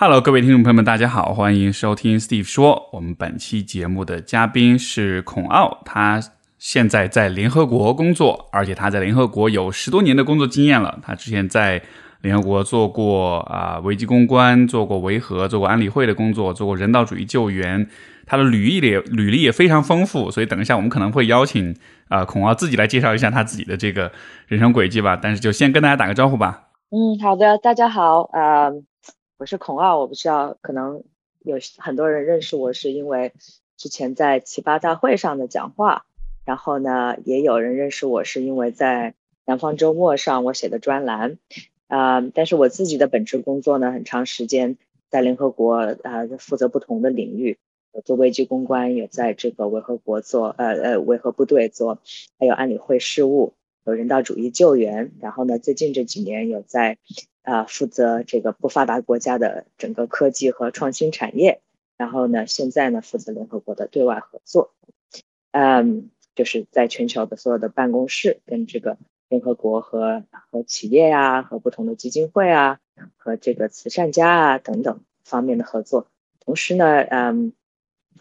Hello，各位听众朋友们，大家好，欢迎收听 Steve 说。我们本期节目的嘉宾是孔奥，他现在在联合国工作，而且他在联合国有十多年的工作经验了。他之前在联合国做过啊危机公关，做过维和，做过安理会的工作，做过人道主义救援。他的履历也履历也非常丰富，所以等一下我们可能会邀请啊孔奥自己来介绍一下他自己的这个人生轨迹吧。但是就先跟大家打个招呼吧。嗯，好的，大家好，呃。我是孔奥，我不知道，可能有很多人认识我是因为之前在奇八大会上的讲话，然后呢，也有人认识我是因为在南方周末上我写的专栏，啊，但是我自己的本职工作呢，很长时间在联合国啊负责不同的领域，做危机公关，有在这个维和国做，呃呃维和部队做，还有安理会事务，有人道主义救援，然后呢，最近这几年有在。啊，负责这个不发达国家的整个科技和创新产业，然后呢，现在呢负责联合国的对外合作，嗯，就是在全球的所有的办公室跟这个联合国和和企业呀，和不同的基金会啊，和这个慈善家啊等等方面的合作。同时呢，嗯，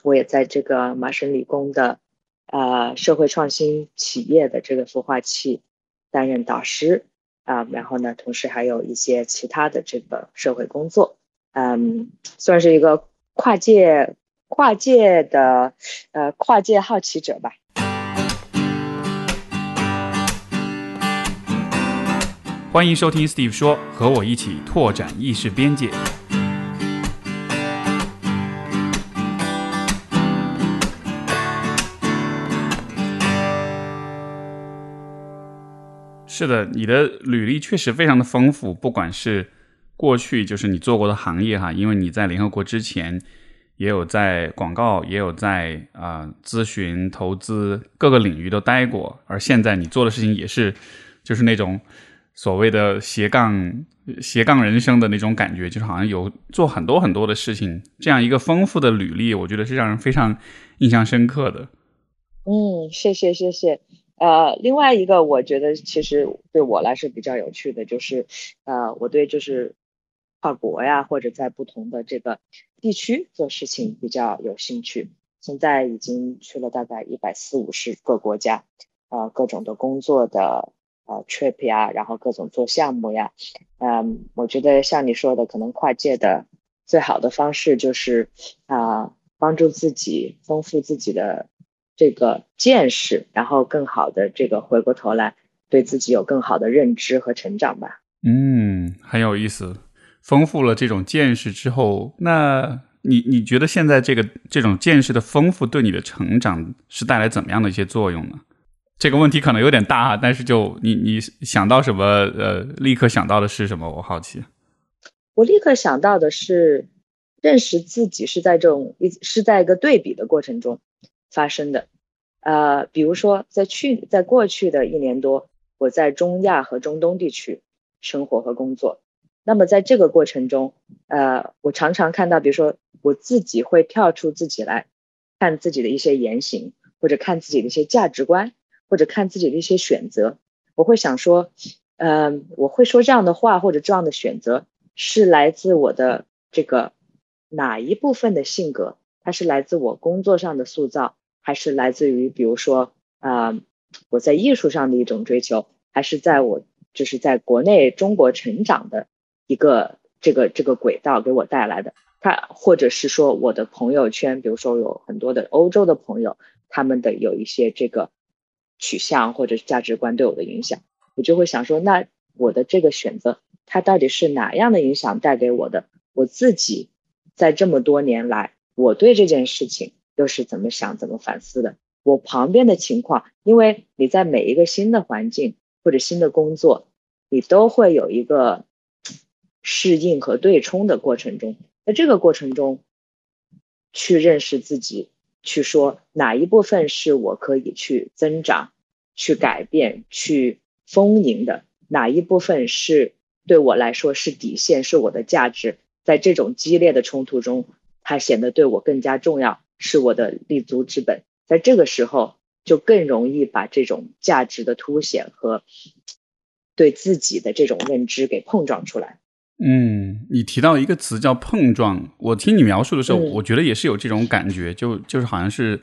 我也在这个麻省理工的啊社会创新企业的这个孵化器担任导师。啊，然后呢，同时还有一些其他的这个社会工作，嗯，算是一个跨界跨界的呃跨界好奇者吧。欢迎收听 Steve 说，和我一起拓展意识边界。是的，你的履历确实非常的丰富，不管是过去就是你做过的行业哈，因为你在联合国之前也有在广告，也有在啊咨询、投资各个领域都待过，而现在你做的事情也是就是那种所谓的斜杠斜杠人生的那种感觉，就是好像有做很多很多的事情，这样一个丰富的履历，我觉得是让人非常印象深刻的。嗯，谢谢谢谢。呃，另外一个我觉得其实对我来说比较有趣的就是，呃，我对就是跨国呀或者在不同的这个地区做事情比较有兴趣。现在已经去了大概一百四五十个国家，呃，各种的工作的呃 trip 呀，然后各种做项目呀，嗯，我觉得像你说的，可能跨界的最好的方式就是啊，帮助自己丰富自己的。这个见识，然后更好的这个回过头来对自己有更好的认知和成长吧。嗯，很有意思，丰富了这种见识之后，那你你觉得现在这个这种见识的丰富对你的成长是带来怎么样的一些作用呢？这个问题可能有点大哈，但是就你你想到什么呃，立刻想到的是什么？我好奇。我立刻想到的是，认识自己是在这种一是在一个对比的过程中。发生的，呃，比如说在去在过去的一年多，我在中亚和中东地区生活和工作。那么在这个过程中，呃，我常常看到，比如说我自己会跳出自己来看自己的一些言行，或者看自己的一些价值观，或者看自己的一些选择。我会想说，嗯，我会说这样的话或者这样的选择，是来自我的这个哪一部分的性格？它是来自我工作上的塑造，还是来自于比如说啊我在艺术上的一种追求，还是在我就是在国内中国成长的一个这个这个轨道给我带来的？它或者是说我的朋友圈，比如说有很多的欧洲的朋友，他们的有一些这个取向或者价值观对我的影响，我就会想说，那我的这个选择，它到底是哪样的影响带给我的？我自己在这么多年来。我对这件事情又是怎么想、怎么反思的？我旁边的情况，因为你在每一个新的环境或者新的工作，你都会有一个适应和对冲的过程中，在这个过程中，去认识自己，去说哪一部分是我可以去增长、去改变、去丰盈的，哪一部分是对我来说是底线、是我的价值，在这种激烈的冲突中。它显得对我更加重要，是我的立足之本。在这个时候，就更容易把这种价值的凸显和对自己的这种认知给碰撞出来。嗯，你提到一个词叫碰撞，我听你描述的时候，嗯我觉得也是有这种感觉，就就是好像是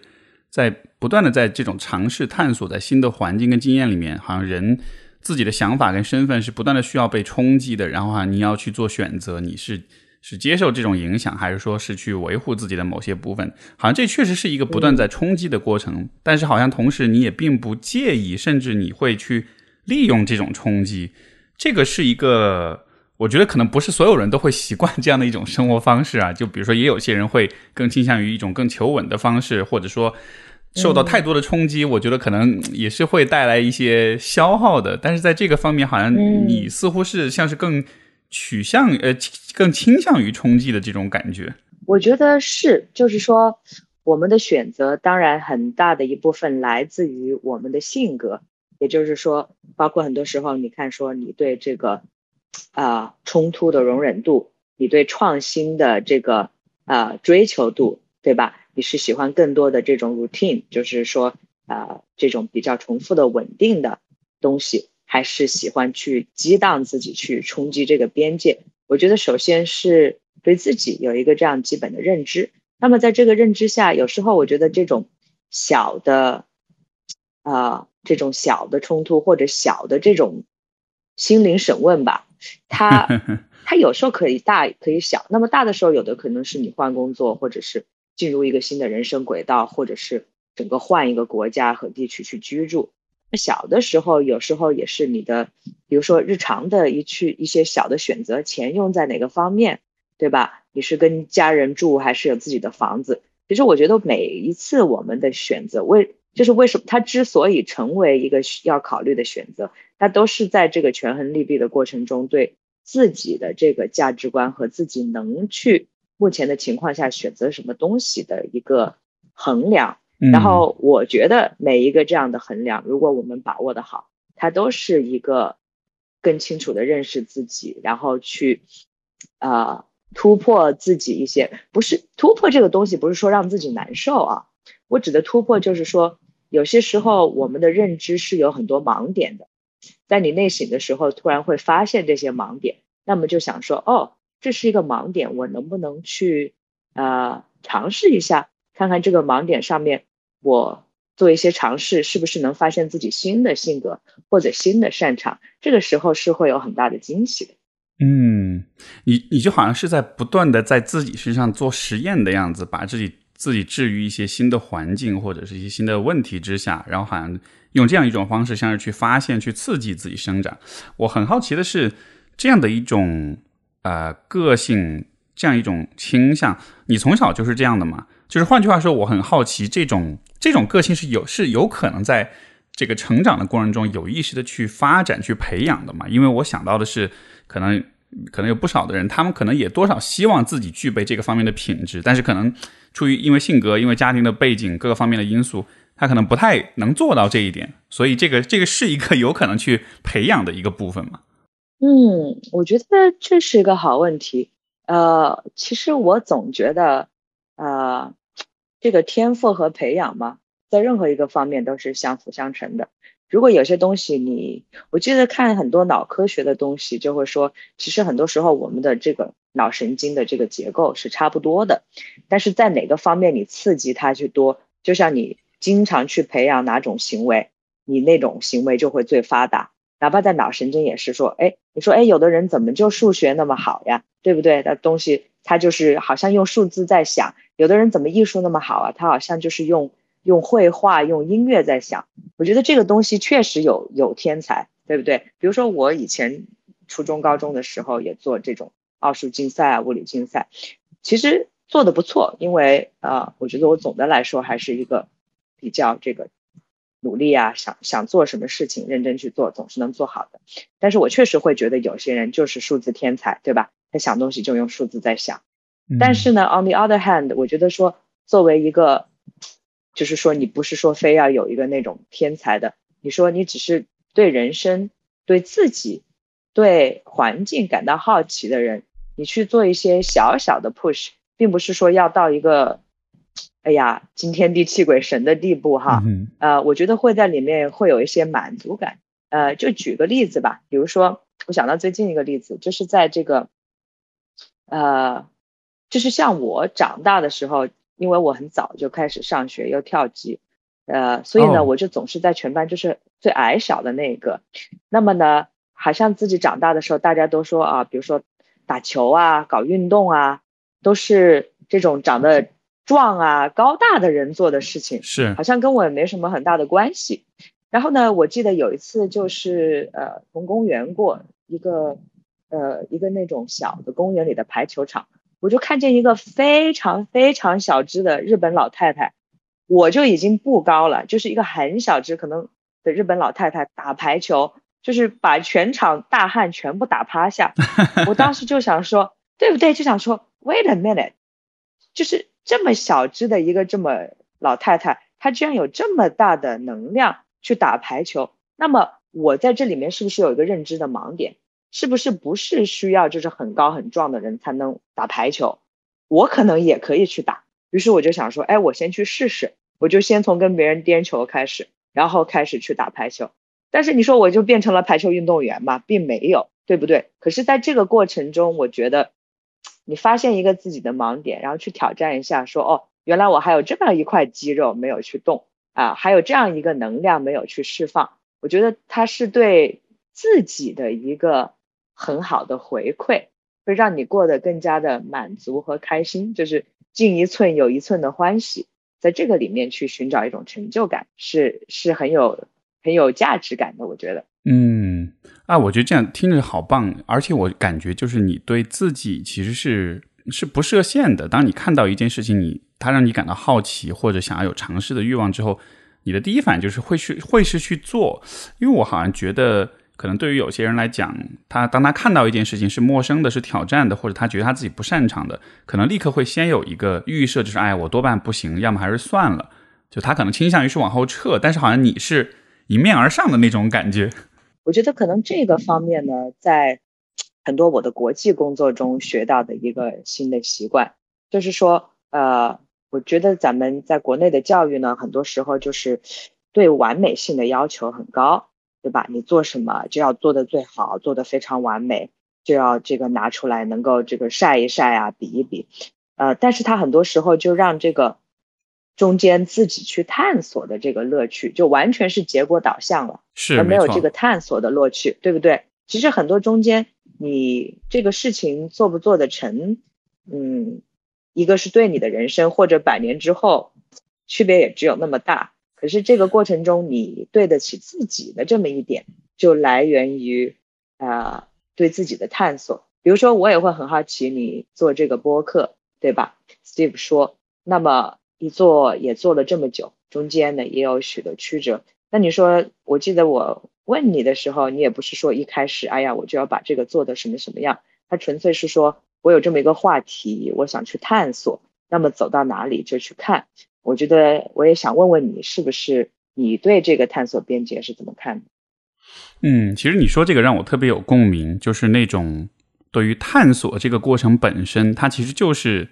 在不断的在这种尝试探索，在新的环境跟经验里面，好像人自己的想法跟身份是不断的需要被冲击的，然后啊你要去做选择，你是是接受这种影响，还是说是去维护自己的某些部分？好像这确实是一个不断在冲击的过程，但是好像同时你也并不介意，甚至你会去利用这种冲击，这个是一个。我觉得可能不是所有人都会习惯这样的一种生活方式啊，就比如说，也有些人会更倾向于一种更求稳的方式，或者说受到太多的冲击，我觉得可能也是会带来一些消耗的。但是在这个方面，好像你似乎是像是更取向呃更倾向于冲击的这种感觉。我觉得是，就是说我们的选择当然很大的一部分来自于我们的性格，也就是说，包括很多时候你看说你对这个。啊，冲突的容忍度，你对创新的这个啊追求度，对吧？你是喜欢更多的这种 routine，就是说啊这种比较重复的稳定的东西，还是喜欢去激荡自己去冲击这个边界？我觉得首先是对自己有一个这样基本的认知。那么在这个认知下，有时候我觉得这种小的啊这种小的冲突或者小的这种心灵审问吧。它 它有时候可以大可以小，那么大的时候有的可能是你换工作，或者是进入一个新的人生轨道，或者是整个换一个国家和地区去居住。小的时候有时候也是你的，比如说日常的一去一些小的选择，钱用在哪个方面，对吧？你是跟家人住还是有自己的房子？其实我觉得每一次我们的选择为。就是为什么它之所以成为一个要考虑的选择，它都是在这个权衡利弊的过程中，对自己的这个价值观和自己能去目前的情况下选择什么东西的一个衡量。然后我觉得每一个这样的衡量，如果我们把握的好，它都是一个更清楚的认识自己，然后去啊突破自己一些，不是突破这个东西，不是说让自己难受啊。我指的突破就是说。有些时候，我们的认知是有很多盲点的，在你内省的时候，突然会发现这些盲点，那么就想说，哦，这是一个盲点，我能不能去呃尝试一下，看看这个盲点上面，我做一些尝试，是不是能发现自己新的性格或者新的擅长？这个时候是会有很大的惊喜的。嗯，你你就好像是在不断的在自己身上做实验的样子，把自己。自己置于一些新的环境或者是一些新的问题之下，然后好像用这样一种方式，像是去发现、去刺激自己生长。我很好奇的是，这样的一种呃个性，这样一种倾向，你从小就是这样的吗？就是换句话说，我很好奇，这种这种个性是有是有可能在这个成长的过程中有意识的去发展、去培养的嘛？因为我想到的是，可能可能有不少的人，他们可能也多少希望自己具备这个方面的品质，但是可能。出于因为性格、因为家庭的背景各个方面的因素，他可能不太能做到这一点，所以这个这个是一个有可能去培养的一个部分嘛？嗯，我觉得这是一个好问题。呃，其实我总觉得，呃，这个天赋和培养嘛，在任何一个方面都是相辅相成的。如果有些东西你，我记得看很多脑科学的东西，就会说，其实很多时候我们的这个。脑神经的这个结构是差不多的，但是在哪个方面你刺激它去多，就像你经常去培养哪种行为，你那种行为就会最发达。哪怕在脑神经也是说，哎，你说，哎，有的人怎么就数学那么好呀？对不对？那东西他就是好像用数字在想。有的人怎么艺术那么好啊？他好像就是用用绘画、用音乐在想。我觉得这个东西确实有有天才，对不对？比如说我以前初中、高中的时候也做这种。奥数竞赛啊，物理竞赛，其实做的不错，因为呃，我觉得我总的来说还是一个比较这个努力啊，想想做什么事情认真去做，总是能做好的。但是我确实会觉得有些人就是数字天才，对吧？他想东西就用数字在想。但是呢，on the other hand，我觉得说作为一个，就是说你不是说非要有一个那种天才的，你说你只是对人生、对自己、对环境感到好奇的人。你去做一些小小的 push，并不是说要到一个，哎呀惊天地泣鬼神的地步哈。嗯呃，我觉得会在里面会有一些满足感。呃，就举个例子吧，比如说我想到最近一个例子，就是在这个呃，就是像我长大的时候，因为我很早就开始上学又跳级，呃，所以呢，我就总是在全班就是最矮小的那个。那么呢，好像自己长大的时候，大家都说啊，比如说打球啊、搞运动啊，都是这种长得壮啊、高大的人做的事情，是好像跟我也没什么很大的关系。然后呢，我记得有一次就是呃，从公园过一个。呃，一个那种小的公园里的排球场，我就看见一个非常非常小只的日本老太太，我就已经不高了，就是一个很小只可能的日本老太太打排球，就是把全场大汉全部打趴下。我当时就想说，对不对？就想说，Wait a minute，就是这么小只的一个这么老太太，她居然有这么大的能量去打排球，那么我在这里面是不是有一个认知的盲点？是不是不是需要就是很高很壮的人才能打排球？我可能也可以去打。于是我就想说，哎，我先去试试。我就先从跟别人颠球开始，然后开始去打排球。但是你说我就变成了排球运动员嘛？并没有，对不对？可是在这个过程中，我觉得你发现一个自己的盲点，然后去挑战一下，说哦，原来我还有这么一块肌肉没有去动啊，还有这样一个能量没有去释放。我觉得它是对自己的一个。很好的回馈，会让你过得更加的满足和开心，就是进一寸有一寸的欢喜，在这个里面去寻找一种成就感，是是很有很有价值感的。我觉得，嗯，啊，我觉得这样听着好棒，而且我感觉就是你对自己其实是是不设限的。当你看到一件事情，你它让你感到好奇或者想要有尝试的欲望之后，你的第一反应就是会去会是去做，因为我好像觉得。可能对于有些人来讲，他当他看到一件事情是陌生的、是挑战的，或者他觉得他自己不擅长的，可能立刻会先有一个预设，就是哎，我多半不行，要么还是算了。就他可能倾向于是往后撤，但是好像你是迎面而上的那种感觉。我觉得可能这个方面呢，在很多我的国际工作中学到的一个新的习惯，就是说，呃，我觉得咱们在国内的教育呢，很多时候就是对完美性的要求很高。对吧？你做什么就要做的最好，做的非常完美，就要这个拿出来能够这个晒一晒啊，比一比，呃，但是他很多时候就让这个中间自己去探索的这个乐趣，就完全是结果导向了，是而没有这个探索的乐趣，对不对？其实很多中间你这个事情做不做得成，嗯，一个是对你的人生或者百年之后区别也只有那么大。可是这个过程中，你对得起自己的这么一点，就来源于啊对自己的探索。比如说，我也会很好奇你做这个播客，对吧？Steve 说，那么一做也做了这么久，中间呢也有许多曲折。那你说，我记得我问你的时候，你也不是说一开始，哎呀，我就要把这个做的什么什么样，他纯粹是说我有这么一个话题，我想去探索，那么走到哪里就去看。我觉得我也想问问你，是不是你对这个探索边界是怎么看的？嗯，其实你说这个让我特别有共鸣，就是那种对于探索这个过程本身，它其实就是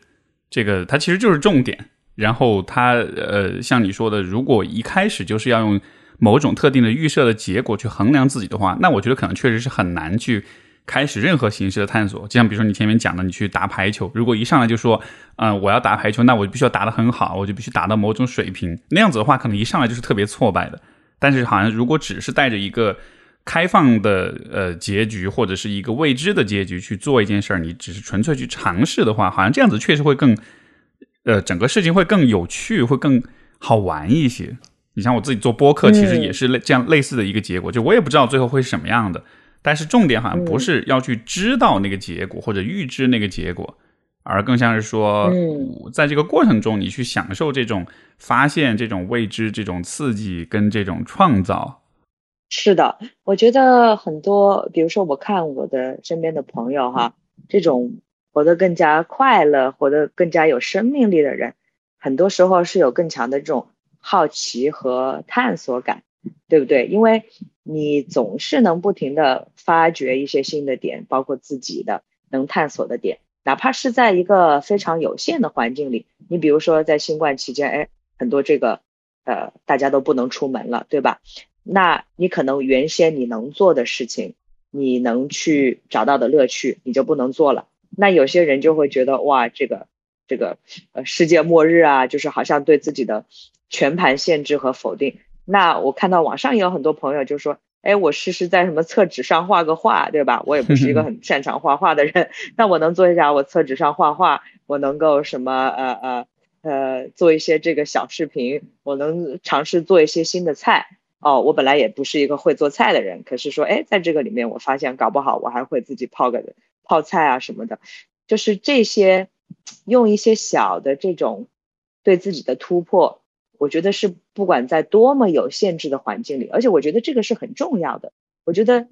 这个，它其实就是重点。然后它呃，像你说的，如果一开始就是要用某种特定的预设的结果去衡量自己的话，那我觉得可能确实是很难去。开始任何形式的探索，就像比如说你前面讲的，你去打排球，如果一上来就说，嗯，我要打排球，那我就必须要打得很好，我就必须达到某种水平，那样子的话，可能一上来就是特别挫败的。但是好像如果只是带着一个开放的呃结局，或者是一个未知的结局去做一件事儿，你只是纯粹去尝试的话，好像这样子确实会更，呃，整个事情会更有趣，会更好玩一些。你像我自己做播客，其实也是类这样类似的一个结果，就我也不知道最后会是什么样的。但是重点好像不是要去知道那个结果或者预知那个结果，而更像是说，在这个过程中你去享受这种发现、这种未知、这种刺激跟这种创造。是的，我觉得很多，比如说我看我的身边的朋友哈，这种活得更加快乐、活得更加有生命力的人，很多时候是有更强的这种好奇和探索感。对不对？因为你总是能不停的发掘一些新的点，包括自己的能探索的点，哪怕是在一个非常有限的环境里。你比如说在新冠期间，哎，很多这个呃大家都不能出门了，对吧？那你可能原先你能做的事情，你能去找到的乐趣，你就不能做了。那有些人就会觉得哇，这个这个呃世界末日啊，就是好像对自己的全盘限制和否定。那我看到网上也有很多朋友就说，哎，我试试在什么厕纸上画个画，对吧？我也不是一个很擅长画画的人，那我能做一下我厕纸上画画，我能够什么呃呃呃做一些这个小视频，我能尝试做一些新的菜。哦，我本来也不是一个会做菜的人，可是说，哎，在这个里面，我发现搞不好我还会自己泡个泡菜啊什么的，就是这些，用一些小的这种对自己的突破，我觉得是不管在多么有限制的环境里，而且我觉得这个是很重要的。我觉得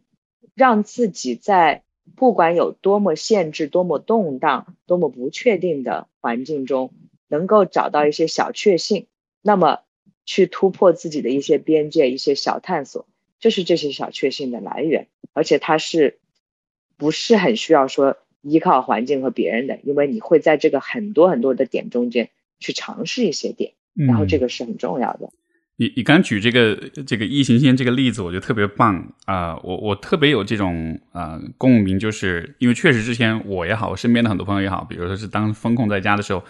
让自己在不管有多么限制、多么动荡、多么不确定的环境中，能够找到一些小确幸，那么。去突破自己的一些边界，一些小探索，就是这些小确幸的来源，而且它是不是很需要说依靠环境和别人的？因为你会在这个很多很多的点中间去尝试一些点，然后这个是很重要的。你你刚举这个这个异行星这个例子，我觉得特别棒啊！我我特别有这种啊共鸣，就是因为确实之前我也好，我身边的很多朋友也好，比如说是当风控在家的时候。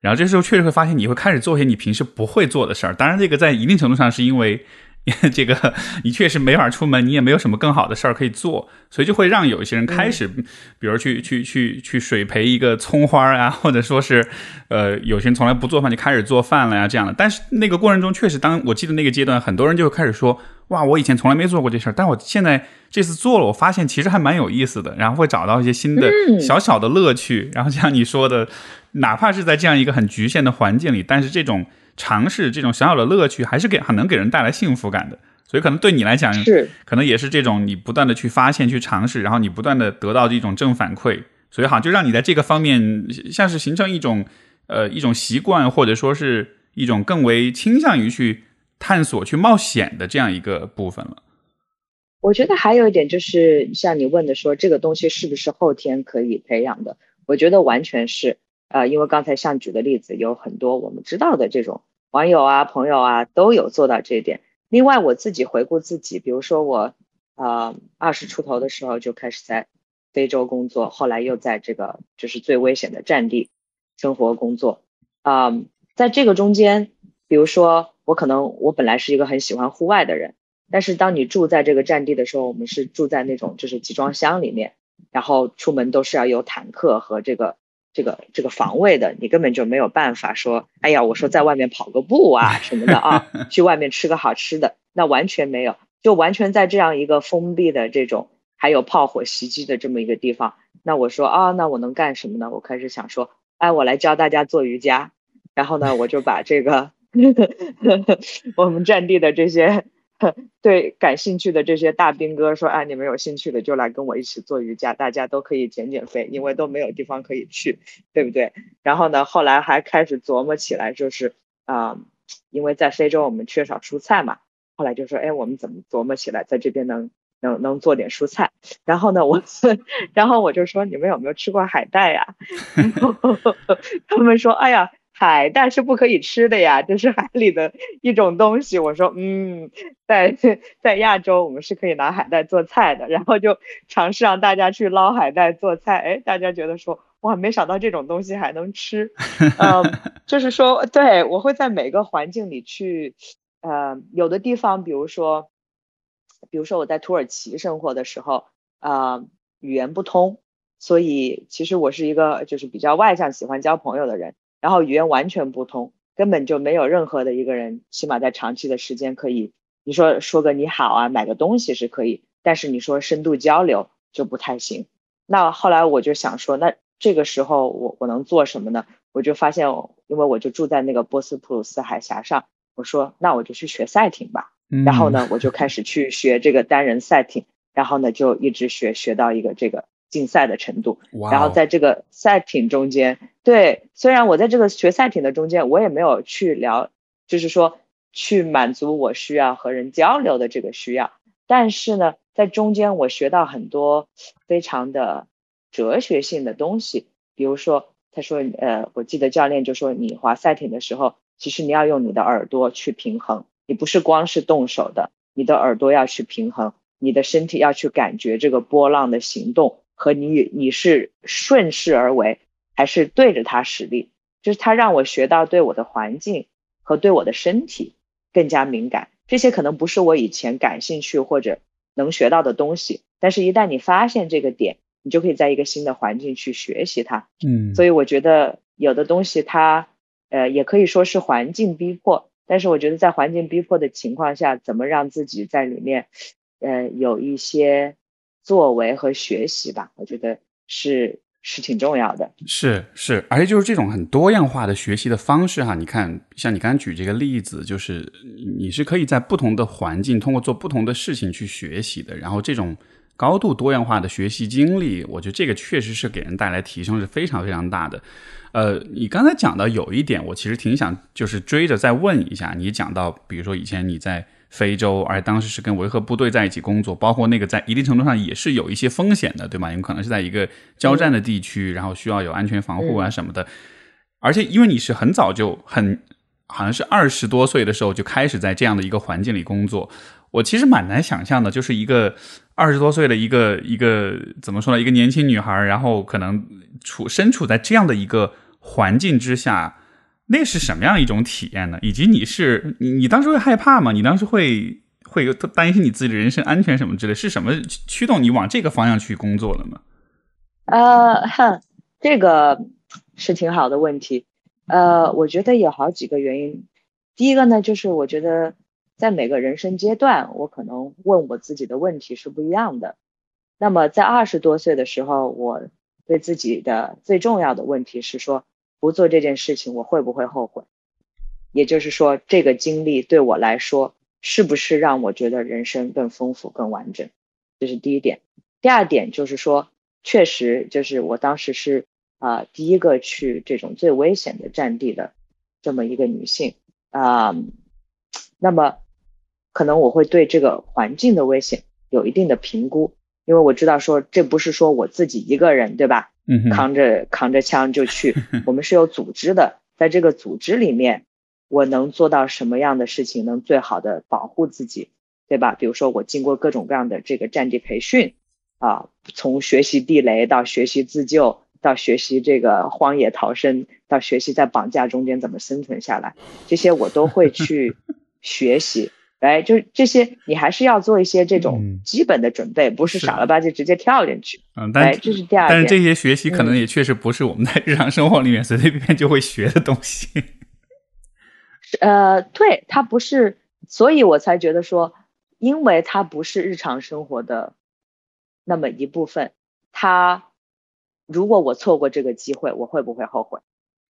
然后这时候确实会发现，你会开始做一些你平时不会做的事儿。当然，这个在一定程度上是因为 这个你确实没法出门，你也没有什么更好的事儿可以做，所以就会让有一些人开始，比如去去去去水培一个葱花啊，或者说是呃，有些人从来不做饭就开始做饭了呀，这样的。但是那个过程中，确实，当我记得那个阶段，很多人就会开始说。哇，我以前从来没做过这事儿，但我现在这次做了，我发现其实还蛮有意思的，然后会找到一些新的小小的乐趣。然后像你说的，哪怕是在这样一个很局限的环境里，但是这种尝试、这种小小的乐趣，还是给很能给人带来幸福感的。所以可能对你来讲，是可能也是这种你不断的去发现、去尝试，然后你不断的得到这种正反馈，所以好像就让你在这个方面像是形成一种呃一种习惯，或者说是一种更为倾向于去。探索去冒险的这样一个部分了。我觉得还有一点就是，像你问的说，这个东西是不是后天可以培养的？我觉得完全是。呃，因为刚才像举的例子，有很多我们知道的这种网友啊、朋友啊，都有做到这一点。另外，我自己回顾自己，比如说我，呃，二十出头的时候就开始在非洲工作，后来又在这个就是最危险的战地生活工作。啊，在这个中间，比如说。我可能我本来是一个很喜欢户外的人，但是当你住在这个战地的时候，我们是住在那种就是集装箱里面，然后出门都是要有坦克和这个这个这个防卫的，你根本就没有办法说，哎呀，我说在外面跑个步啊什么的啊，去外面吃个好吃的，那完全没有，就完全在这样一个封闭的这种还有炮火袭击的这么一个地方，那我说啊，那我能干什么呢？我开始想说，哎，我来教大家做瑜伽，然后呢，我就把这个。我们战地的这些 对感兴趣的这些大兵哥说：“啊，你们有兴趣的就来跟我一起做瑜伽，大家都可以减减肥，因为都没有地方可以去，对不对？”然后呢，后来还开始琢磨起来，就是啊，因为在非洲我们缺少蔬菜嘛，后来就说：“哎，我们怎么琢磨起来，在这边能能能做点蔬菜？”然后呢，我 然后我就说：“你们有没有吃过海带呀？” 他们说：“哎呀。”海带是不可以吃的呀，这是海里的一种东西。我说，嗯，在在亚洲我们是可以拿海带做菜的，然后就尝试让大家去捞海带做菜。哎，大家觉得说，哇，没想到这种东西还能吃。嗯，就 是说，对我会在每个环境里去，呃，有的地方，比如说，比如说我在土耳其生活的时候，啊，语言不通，所以其实我是一个就是比较外向、喜欢交朋友的人。然后语言完全不通，根本就没有任何的一个人，起码在长期的时间可以，你说说个你好啊，买个东西是可以，但是你说深度交流就不太行。那后来我就想说，那这个时候我我能做什么呢？我就发现，因为我就住在那个波斯普鲁斯海峡上，我说那我就去学赛艇吧。然后呢，我就开始去学这个单人赛艇，然后呢就一直学学到一个这个。竞赛的程度，然后在这个赛艇中间，对，虽然我在这个学赛艇的中间，我也没有去聊，就是说去满足我需要和人交流的这个需要，但是呢，在中间我学到很多非常的哲学性的东西，比如说，他说，呃，我记得教练就说，你滑赛艇的时候，其实你要用你的耳朵去平衡，你不是光是动手的，你的耳朵要去平衡，你的身体要去感觉这个波浪的行动。和你你是顺势而为，还是对着它使力，就是它让我学到对我的环境和对我的身体更加敏感。这些可能不是我以前感兴趣或者能学到的东西，但是一旦你发现这个点，你就可以在一个新的环境去学习它。嗯，所以我觉得有的东西它呃也可以说是环境逼迫，但是我觉得在环境逼迫的情况下，怎么让自己在里面呃有一些作为和学习吧，我觉得是。是挺重要的，是是，而且就是这种很多样化的学习的方式哈。你看，像你刚刚举这个例子，就是你是可以在不同的环境，通过做不同的事情去学习的。然后这种高度多样化的学习经历，我觉得这个确实是给人带来提升是非常非常大的。呃，你刚才讲到有一点，我其实挺想就是追着再问一下。你讲到，比如说以前你在。非洲，而当时是跟维和部队在一起工作，包括那个在一定程度上也是有一些风险的，对吗？因为可能是在一个交战的地区，然后需要有安全防护啊什么的。而且因为你是很早就很，好像是二十多岁的时候就开始在这样的一个环境里工作，我其实蛮难想象的，就是一个二十多岁的一个一个怎么说呢？一个年轻女孩，然后可能处身处在这样的一个环境之下。那是什么样一种体验呢？以及你是你你当时会害怕吗？你当时会会有担心你自己的人身安全什么之类？是什么驱动你往这个方向去工作了吗？呃，哼这个是挺好的问题。呃，我觉得有好几个原因。第一个呢，就是我觉得在每个人生阶段，我可能问我自己的问题是不一样的。那么在二十多岁的时候，我对自己的最重要的问题是说。不做这件事情，我会不会后悔？也就是说，这个经历对我来说，是不是让我觉得人生更丰富、更完整？这是第一点。第二点就是说，确实就是我当时是啊第一个去这种最危险的战地的这么一个女性啊。那么，可能我会对这个环境的危险有一定的评估，因为我知道说这不是说我自己一个人，对吧？扛着扛着枪就去，我们是有组织的，在这个组织里面，我能做到什么样的事情，能最好的保护自己，对吧？比如说我经过各种各样的这个战地培训，啊，从学习地雷到学习自救，到学习这个荒野逃生，到学习在绑架中间怎么生存下来，这些我都会去 学习。哎，就是这些，你还是要做一些这种基本的准备，不是傻了吧唧直接跳进去。嗯，但这是第二。但是这些学习可能也确实不是我们在日常生活里面随随便便就会学的东西。呃，对，它不是，所以我才觉得说，因为它不是日常生活的那么一部分，它如果我错过这个机会，我会不会后悔？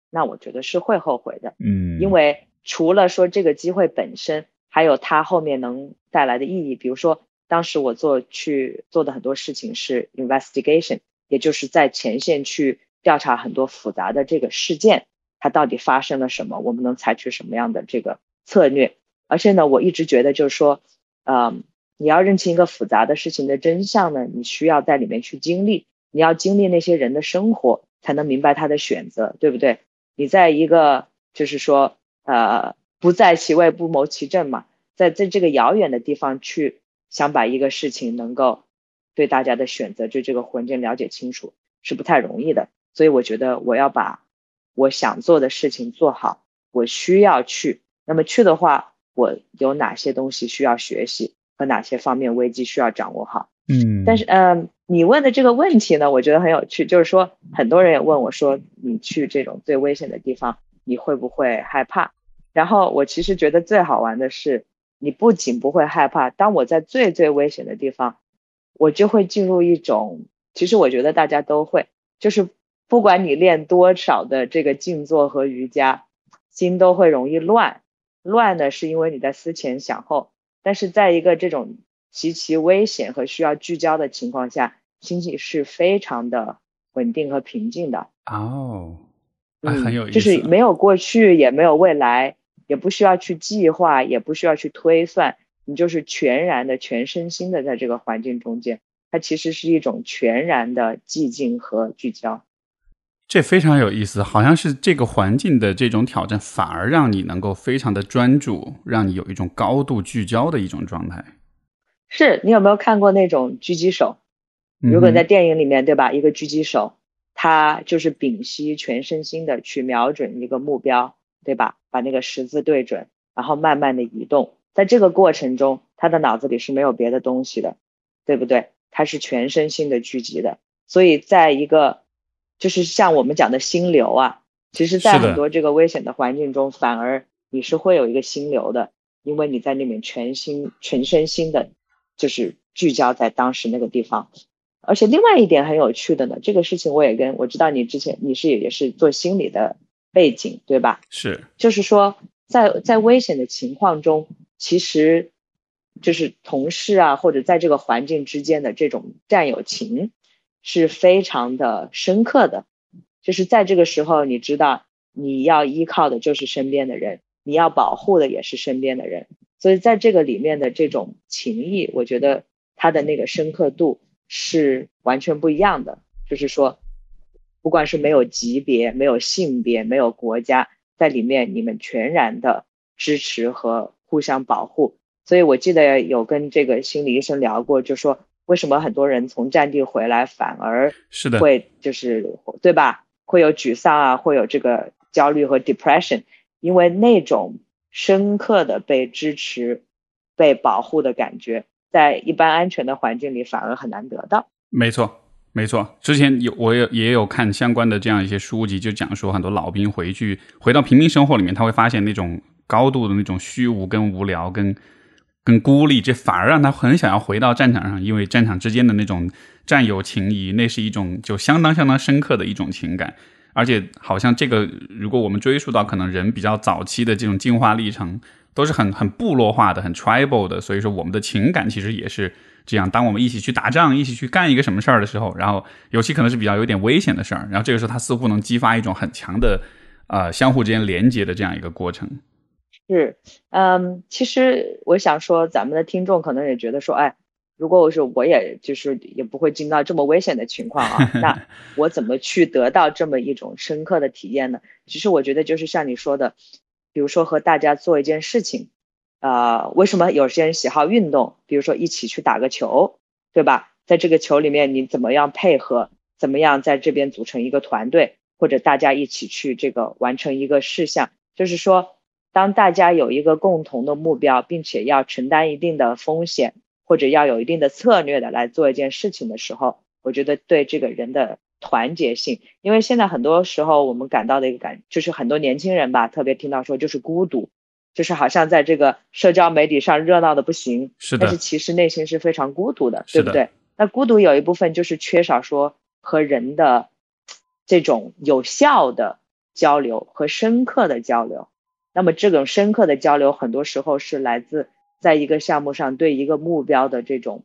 那我觉得是会后悔的。嗯，因为除了说这个机会本身。还有它后面能带来的意义，比如说当时我做去做的很多事情是 investigation，也就是在前线去调查很多复杂的这个事件，它到底发生了什么，我们能采取什么样的这个策略。而且呢，我一直觉得就是说，嗯，你要认清一个复杂的事情的真相呢，你需要在里面去经历，你要经历那些人的生活，才能明白他的选择，对不对？你在一个就是说，呃。不在其位不谋其政嘛，在在这个遥远的地方去想把一个事情能够对大家的选择就这个环境了解清楚是不太容易的，所以我觉得我要把我想做的事情做好，我需要去，那么去的话，我有哪些东西需要学习和哪些方面危机需要掌握好？嗯，但是嗯，你问的这个问题呢，我觉得很有趣，就是说很多人也问我说，你去这种最危险的地方，你会不会害怕？然后我其实觉得最好玩的是，你不仅不会害怕，当我在最最危险的地方，我就会进入一种，其实我觉得大家都会，就是不管你练多少的这个静坐和瑜伽，心都会容易乱。乱呢是因为你在思前想后，但是在一个这种极其危险和需要聚焦的情况下，心情是非常的稳定和平静的。哦，很有意思，就是没有过去，也没有未来。也不需要去计划，也不需要去推算，你就是全然的、全身心的在这个环境中间，它其实是一种全然的寂静和聚焦。这非常有意思，好像是这个环境的这种挑战，反而让你能够非常的专注，让你有一种高度聚焦的一种状态。是你有没有看过那种狙击手？如果在电影里面，对吧？一个狙击手，他就是屏息全身心的去瞄准一个目标，对吧？把那个十字对准，然后慢慢的移动，在这个过程中，他的脑子里是没有别的东西的，对不对？他是全身心的聚集的，所以在一个就是像我们讲的心流啊，其实在很多这个危险的环境中，反而你是会有一个心流的，因为你在里面全心全身心的，就是聚焦在当时那个地方。而且另外一点很有趣的呢，这个事情我也跟我知道你之前你是也是做心理的背景对吧？是，就是说在在危险的情况中，其实就是同事啊或者在这个环境之间的这种战友情是非常的深刻的。就是在这个时候，你知道你要依靠的就是身边的人，你要保护的也是身边的人，所以在这个里面的这种情谊，我觉得它的那个深刻度。是完全不一样的，就是说，不管是没有级别、没有性别、没有国家在里面，你们全然的支持和互相保护。所以我记得有跟这个心理医生聊过，就说为什么很多人从战地回来反而是的会就是对吧？会有沮丧啊，会有这个焦虑和 depression，因为那种深刻的被支持、被保护的感觉。在一般安全的环境里，反而很难得到。没错，没错。之前有我也也有看相关的这样一些书籍，就讲说很多老兵回去回到平民生活里面，他会发现那种高度的那种虚无、跟无聊、跟跟孤立，这反而让他很想要回到战场上，因为战场之间的那种战友情谊，那是一种就相当相当深刻的一种情感。而且好像这个，如果我们追溯到可能人比较早期的这种进化历程。都是很很部落化的，很 tribal 的，所以说我们的情感其实也是这样。当我们一起去打仗，一起去干一个什么事儿的时候，然后尤其可能是比较有点危险的事儿，然后这个时候它似乎能激发一种很强的呃相互之间连接的这样一个过程。是，嗯，其实我想说，咱们的听众可能也觉得说，哎，如果我是我也就是也不会进到这么危险的情况啊，那我怎么去得到这么一种深刻的体验呢？其实我觉得就是像你说的。比如说和大家做一件事情，啊，为什么有些人喜好运动？比如说一起去打个球，对吧？在这个球里面，你怎么样配合？怎么样在这边组成一个团队，或者大家一起去这个完成一个事项？就是说，当大家有一个共同的目标，并且要承担一定的风险，或者要有一定的策略的来做一件事情的时候，我觉得对这个人的。团结性，因为现在很多时候我们感到的一个感，就是很多年轻人吧，特别听到说就是孤独，就是好像在这个社交媒体上热闹的不行，但是其实内心是非常孤独的，对不对？那孤独有一部分就是缺少说和人的这种有效的交流和深刻的交流。那么这种深刻的交流，很多时候是来自在一个项目上对一个目标的这种。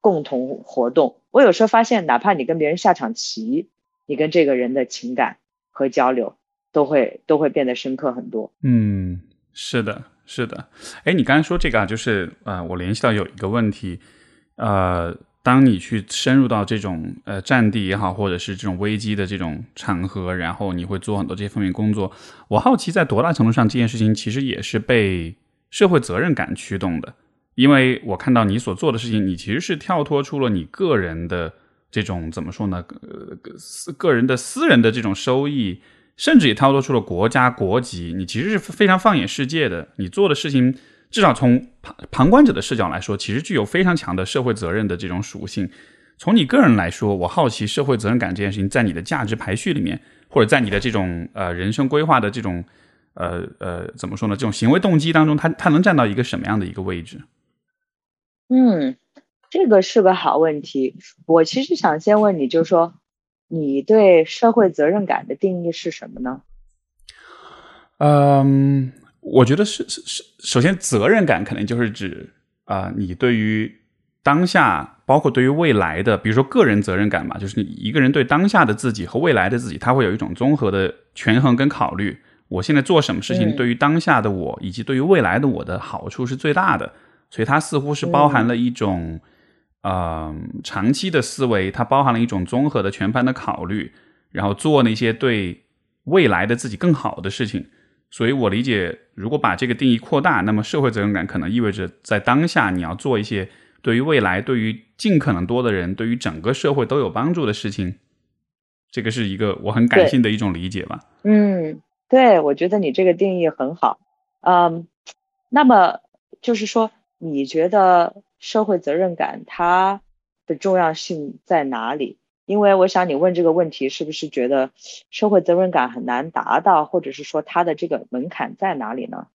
共同活动，我有时候发现，哪怕你跟别人下场棋，你跟这个人的情感和交流都会都会变得深刻很多。嗯，是的，是的。哎，你刚才说这个啊，就是呃，我联系到有一个问题，呃，当你去深入到这种呃战地也好，或者是这种危机的这种场合，然后你会做很多这方面工作，我好奇在多大程度上这件事情其实也是被社会责任感驱动的。因为我看到你所做的事情，你其实是跳脱出了你个人的这种怎么说呢？呃，私个人的私人的这种收益，甚至也跳脱出了国家国籍。你其实是非常放眼世界的。你做的事情，至少从旁旁观者的视角来说，其实具有非常强的社会责任的这种属性。从你个人来说，我好奇社会责任感这件事情，在你的价值排序里面，或者在你的这种呃人生规划的这种呃呃怎么说呢？这种行为动机当中，它它能占到一个什么样的一个位置？嗯，这个是个好问题。我其实想先问你，就是说，你对社会责任感的定义是什么呢？嗯，我觉得是是是，首先责任感肯定就是指啊，你对于当下，包括对于未来的，比如说个人责任感嘛，就是你一个人对当下的自己和未来的自己，他会有一种综合的权衡跟考虑。我现在做什么事情，对于当下的我以及对于未来的我的好处是最大的。所以它似乎是包含了一种，呃，长期的思维，它包含了一种综合的全盘的考虑，然后做那些对未来的自己更好的事情。所以我理解，如果把这个定义扩大，那么社会责任感可能意味着在当下你要做一些对于未来，对于尽可能多的人，对于整个社会都有帮助的事情，这个是一个我很感性的一种理解吧。嗯，对，我觉得你这个定义很好。嗯，那么就是说，你觉得社会责任感它的重要性在哪里？因为我想你问这个问题，是不是觉得社会责任感很难达到，或者是说它的这个门槛在哪里呢？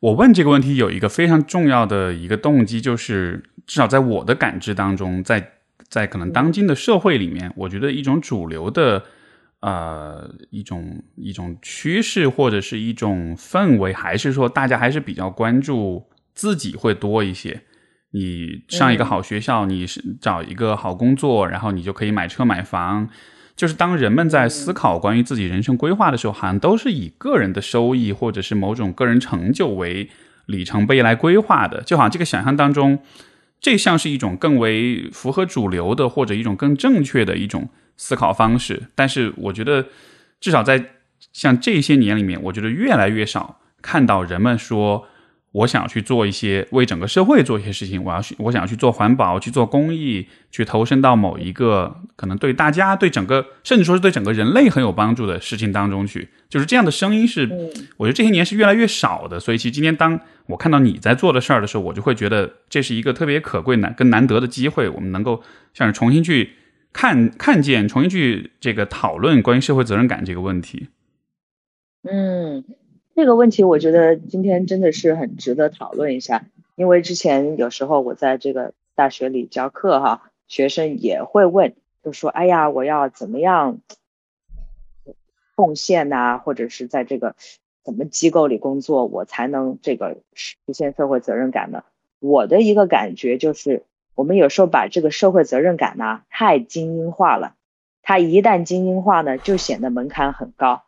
我问这个问题有一个非常重要的一个动机，就是至少在我的感知当中，在在可能当今的社会里面，我觉得一种主流的呃一种一种趋势或者是一种氛围，还是说大家还是比较关注自己会多一些。你上一个好学校，你是找一个好工作，然后你就可以买车买房。就是当人们在思考关于自己人生规划的时候，好像都是以个人的收益或者是某种个人成就为里程碑来规划的。就好像这个想象当中，这像是一种更为符合主流的或者一种更正确的一种思考方式。但是，我觉得至少在像这些年里面，我觉得越来越少看到人们说。我想去做一些为整个社会做一些事情，我要去，我想要去做环保，去做公益，去投身到某一个可能对大家、对整个，甚至说是对整个人类很有帮助的事情当中去。就是这样的声音是，我觉得这些年是越来越少的。所以，其实今天当我看到你在做的事儿的时候，我就会觉得这是一个特别可贵、难跟难得的机会，我们能够像是重新去看看见，重新去这个讨论关于社会责任感这个问题。嗯。这个问题我觉得今天真的是很值得讨论一下，因为之前有时候我在这个大学里教课哈，学生也会问，就说：“哎呀，我要怎么样奉献呐？或者是在这个什么机构里工作，我才能这个实现社会责任感呢？”我的一个感觉就是，我们有时候把这个社会责任感呢太精英化了，它一旦精英化呢，就显得门槛很高，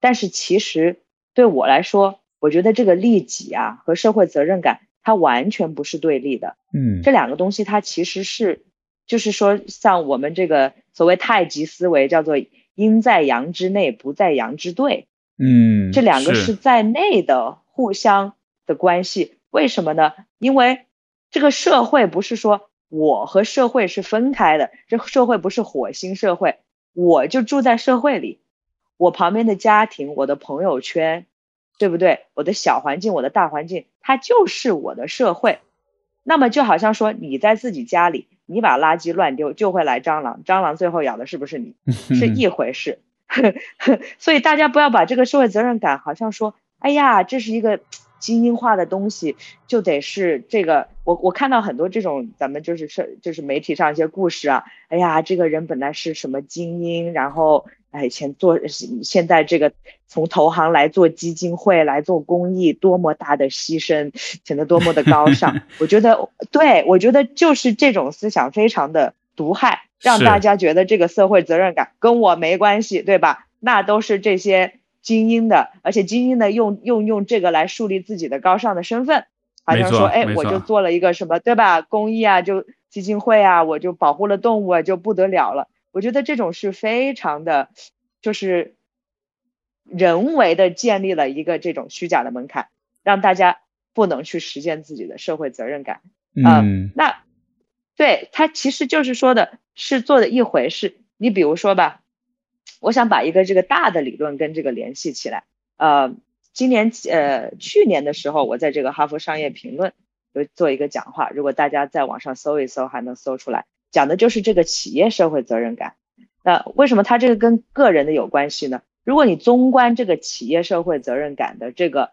但是其实。对我来说，我觉得这个利己啊和社会责任感，它完全不是对立的。嗯，这两个东西它其实是，就是说像我们这个所谓太极思维，叫做阴在阳之内，不在阳之对。嗯，这两个是在内的互相的关系。为什么呢？因为这个社会不是说我和社会是分开的，这社会不是火星社会，我就住在社会里。我旁边的家庭，我的朋友圈，对不对？我的小环境，我的大环境，它就是我的社会。那么就好像说，你在自己家里，你把垃圾乱丢，就会来蟑螂，蟑螂最后咬的是不是你？是 一回事。所以大家不要把这个社会责任感，好像说，哎呀，这是一个精英化的东西，就得是这个。我我看到很多这种，咱们就是社，就是媒体上一些故事啊，哎呀，这个人本来是什么精英，然后。哎以，前做现在这个从投行来做基金会来做公益，多么大的牺牲，显得多么的高尚。我觉得，对我觉得就是这种思想非常的毒害，让大家觉得这个社会责任感跟我没关系，对吧？那都是这些精英的，而且精英的用用用这个来树立自己的高尚的身份，好像说，哎，我就做了一个什么，对吧？公益啊，就基金会啊，我就保护了动物啊，就不得了了。我觉得这种是非常的，就是人为的建立了一个这种虚假的门槛，让大家不能去实现自己的社会责任感。嗯，那对他其实就是说的是做的一回事。你比如说吧，我想把一个这个大的理论跟这个联系起来。呃，今年呃去年的时候，我在这个哈佛商业评论有做一个讲话，如果大家在网上搜一搜，还能搜出来。讲的就是这个企业社会责任感。那为什么它这个跟个人的有关系呢？如果你纵观这个企业社会责任感的这个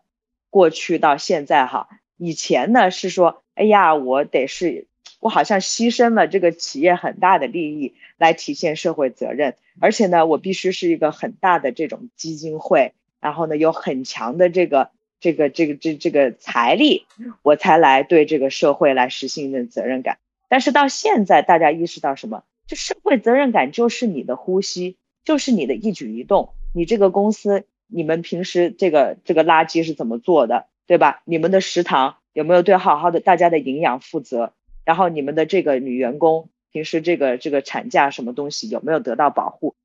过去到现在哈，以前呢是说，哎呀，我得是，我好像牺牲了这个企业很大的利益来体现社会责任，而且呢，我必须是一个很大的这种基金会，然后呢有很强的这个这个这个这这个财力，我才来对这个社会来实行一种责任感。但是到现在，大家意识到什么？就社会责任感就是你的呼吸，就是你的一举一动。你这个公司，你们平时这个这个垃圾是怎么做的，对吧？你们的食堂有没有对好好的大家的营养负责？然后你们的这个女员工平时这个这个产假什么东西有没有得到保护？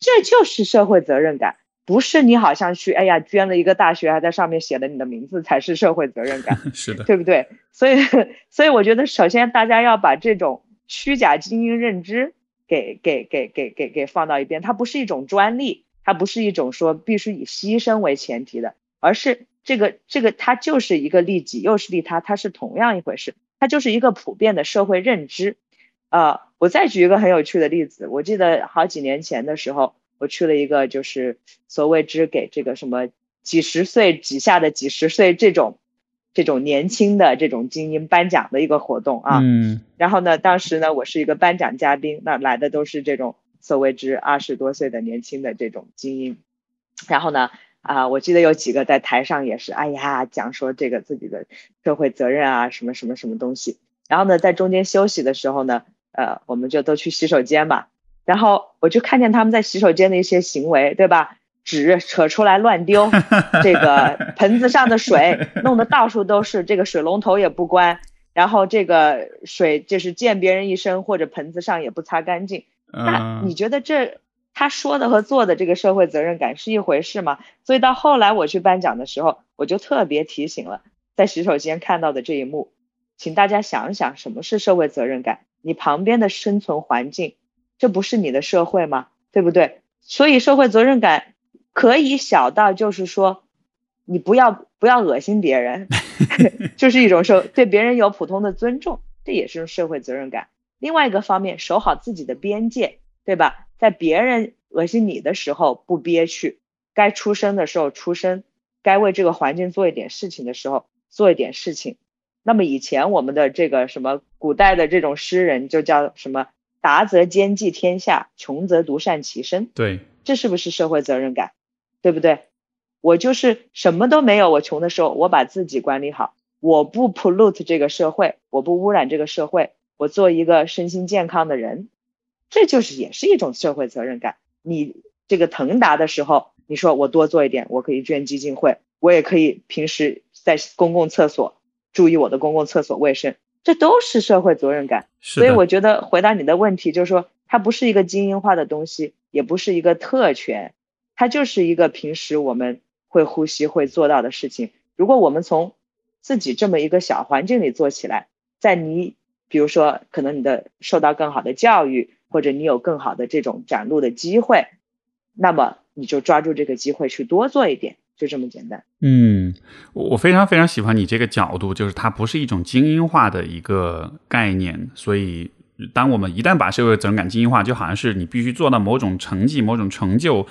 这就是社会责任感。不是你好像去哎呀捐了一个大学，还在上面写了你的名字才是社会责任感，是的，对不对？所以所以我觉得首先大家要把这种虚假精英认知给给给给给给放到一边，它不是一种专利，它不是一种说必须以牺牲为前提的，而是这个这个它就是一个利己又是利他，它是同样一回事，它就是一个普遍的社会认知。呃，我再举一个很有趣的例子，我记得好几年前的时候。我去了一个就是所谓之给这个什么几十岁几下的几十岁这种这种年轻的这种精英颁奖的一个活动啊，嗯，然后呢，当时呢我是一个颁奖嘉宾，那来的都是这种所谓之二十多岁的年轻的这种精英，然后呢啊，我记得有几个在台上也是，哎呀讲说这个自己的社会责任啊什么什么什么东西，然后呢在中间休息的时候呢，呃，我们就都去洗手间吧。然后我就看见他们在洗手间的一些行为，对吧？纸扯出来乱丢，这个盆子上的水弄得到处都是，这个水龙头也不关，然后这个水就是溅别人一身，或者盆子上也不擦干净。那你觉得这他说的和做的这个社会责任感是一回事吗？所以到后来我去颁奖的时候，我就特别提醒了，在洗手间看到的这一幕，请大家想一想什么是社会责任感？你旁边的生存环境。这不是你的社会吗？对不对？所以社会责任感可以小到就是说，你不要不要恶心别人，就是一种社对别人有普通的尊重，这也是社会责任感。另外一个方面，守好自己的边界，对吧？在别人恶心你的时候不憋屈，该出声的时候出声，该为这个环境做一点事情的时候做一点事情。那么以前我们的这个什么古代的这种诗人就叫什么？达则兼济天下，穷则独善其身。对，这是不是社会责任感？对不对？我就是什么都没有，我穷的时候，我把自己管理好，我不 pollute 这个社会，我不污染这个社会，我做一个身心健康的人，这就是也是一种社会责任感。你这个腾达的时候，你说我多做一点，我可以捐基金会，我也可以平时在公共厕所注意我的公共厕所卫生。这都是社会责任感，所以我觉得回答你的问题就是说，它不是一个精英化的东西，也不是一个特权，它就是一个平时我们会呼吸会做到的事情。如果我们从自己这么一个小环境里做起来，在你比如说可能你的受到更好的教育，或者你有更好的这种展露的机会，那么你就抓住这个机会去多做一点。就这么简单。嗯，我非常非常喜欢你这个角度，就是它不是一种精英化的一个概念。所以，当我们一旦把社会责任感精英化，就好像是你必须做到某种成绩、某种成就，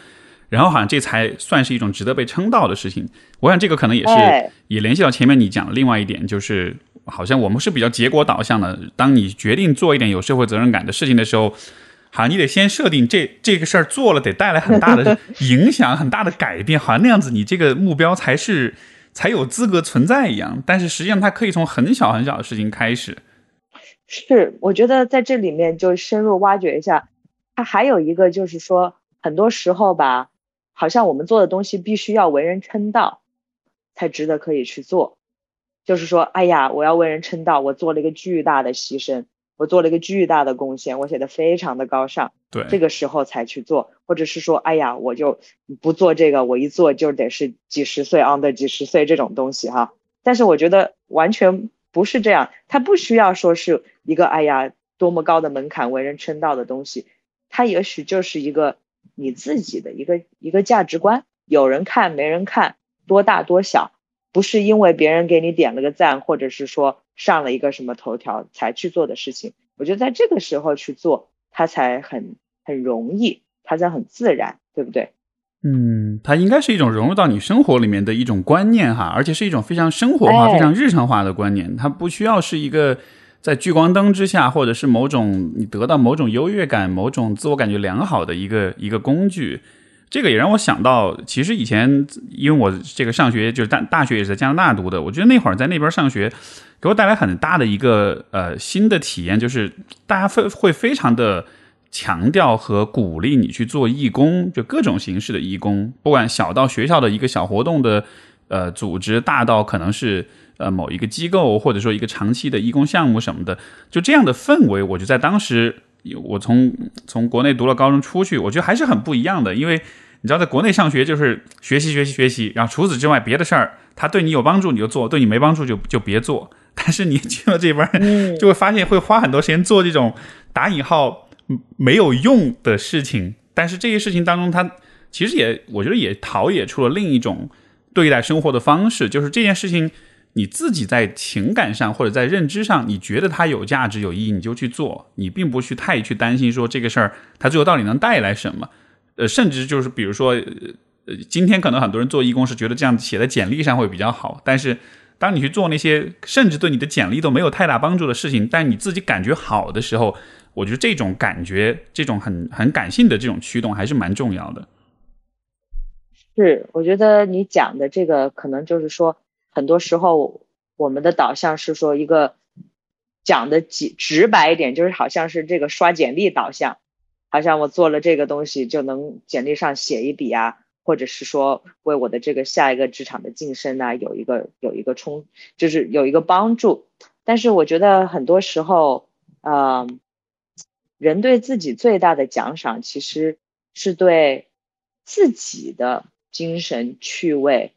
然后好像这才算是一种值得被称道的事情。我想这个可能也是也联系到前面你讲的另外一点，就是好像我们是比较结果导向的。当你决定做一点有社会责任感的事情的时候。好，你得先设定这这个事儿做了得带来很大的影响，很大的改变，好像那样子你这个目标才是才有资格存在一样。但是实际上，它可以从很小很小的事情开始。是，我觉得在这里面就深入挖掘一下，它还有一个就是说，很多时候吧，好像我们做的东西必须要为人称道，才值得可以去做。就是说，哎呀，我要为人称道，我做了一个巨大的牺牲。我做了一个巨大的贡献，我写的非常的高尚，对，这个时候才去做，或者是说，哎呀，我就不做这个，我一做就得是几十岁 under 几十岁这种东西哈。但是我觉得完全不是这样，它不需要说是一个哎呀多么高的门槛为人称道的东西，它也许就是一个你自己的一个一个价值观，有人看没人看，多大多小，不是因为别人给你点了个赞，或者是说。上了一个什么头条才去做的事情，我觉得在这个时候去做，它才很很容易，它才很自然，对不对？嗯，它应该是一种融入到你生活里面的一种观念哈，而且是一种非常生活化、非常日常化的观念。它不需要是一个在聚光灯之下，或者是某种你得到某种优越感、某种自我感觉良好的一个一个工具。这个也让我想到，其实以前因为我这个上学就是大大学也是在加拿大读的，我觉得那会儿在那边上学，给我带来很大的一个呃新的体验，就是大家会会非常的强调和鼓励你去做义工，就各种形式的义工，不管小到学校的一个小活动的呃组织，大到可能是呃某一个机构或者说一个长期的义工项目什么的，就这样的氛围，我就在当时。我从从国内读了高中出去，我觉得还是很不一样的，因为你知道，在国内上学就是学习学习学习，然后除此之外别的事儿，他对你有帮助你就做，对你没帮助就就别做。但是你去了这边，就会发现会花很多时间做这种打引号没有用的事情。但是这些事情当中，他其实也我觉得也陶冶出了另一种对待生活的方式，就是这件事情你自己在情感上或者在认知上，你觉得它有价值有意义，你就去做，你并不去太去担心说这个事儿它最后到底能带来什么。呃，甚至就是比如说，呃，今天可能很多人做义工是觉得这样写在简历上会比较好，但是。当你去做那些甚至对你的简历都没有太大帮助的事情，但你自己感觉好的时候，我觉得这种感觉，这种很很感性的这种驱动还是蛮重要的。是，我觉得你讲的这个可能就是说，很多时候我们的导向是说一个讲的直直白一点，就是好像是这个刷简历导向，好像我做了这个东西就能简历上写一笔啊。或者是说为我的这个下一个职场的晋升呢，有一个有一个冲，就是有一个帮助。但是我觉得很多时候，呃，人对自己最大的奖赏，其实是对自己的精神趣味、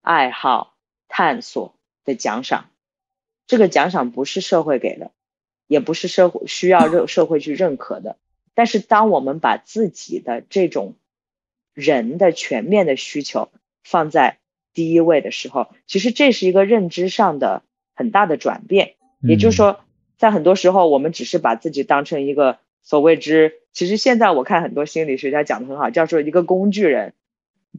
爱好、探索的奖赏。这个奖赏不是社会给的，也不是社会需要认社会去认可的。但是当我们把自己的这种人的全面的需求放在第一位的时候，其实这是一个认知上的很大的转变。也就是说，在很多时候，我们只是把自己当成一个所谓之，其实现在我看很多心理学家讲的很好，叫做一个工具人。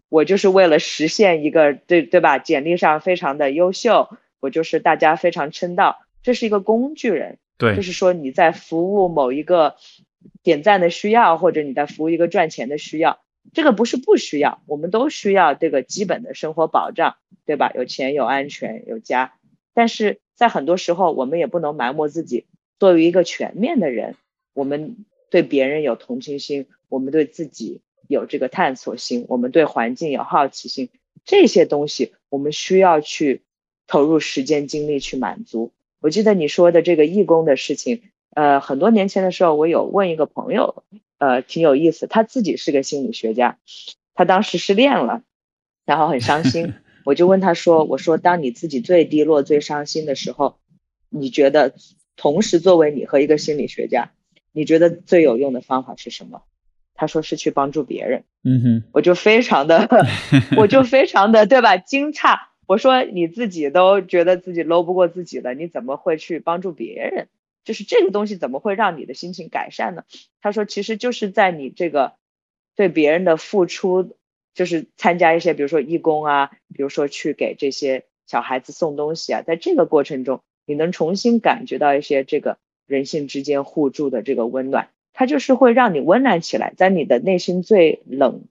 我就是为了实现一个对对吧？简历上非常的优秀，我就是大家非常称道，这是一个工具人。对，就是说你在服务某一个点赞的需要，或者你在服务一个赚钱的需要。这个不是不需要，我们都需要这个基本的生活保障，对吧？有钱、有安全、有家。但是在很多时候，我们也不能埋没自己。作为一个全面的人，我们对别人有同情心，我们对自己有这个探索心，我们对环境有好奇心，这些东西我们需要去投入时间精力去满足。我记得你说的这个义工的事情，呃，很多年前的时候，我有问一个朋友。呃，挺有意思。他自己是个心理学家，他当时失恋了，然后很伤心。我就问他说：“我说，当你自己最低落、最伤心的时候，你觉得，同时作为你和一个心理学家，你觉得最有用的方法是什么？”他说：“是去帮助别人。”嗯哼，我就非常的，我就非常的，对吧？惊诧。我说：“你自己都觉得自己搂不过自己了，你怎么会去帮助别人？”就是这个东西怎么会让你的心情改善呢？他说，其实就是在你这个对别人的付出，就是参加一些，比如说义工啊，比如说去给这些小孩子送东西啊，在这个过程中，你能重新感觉到一些这个人性之间互助的这个温暖，它就是会让你温暖起来，在你的内心最冷、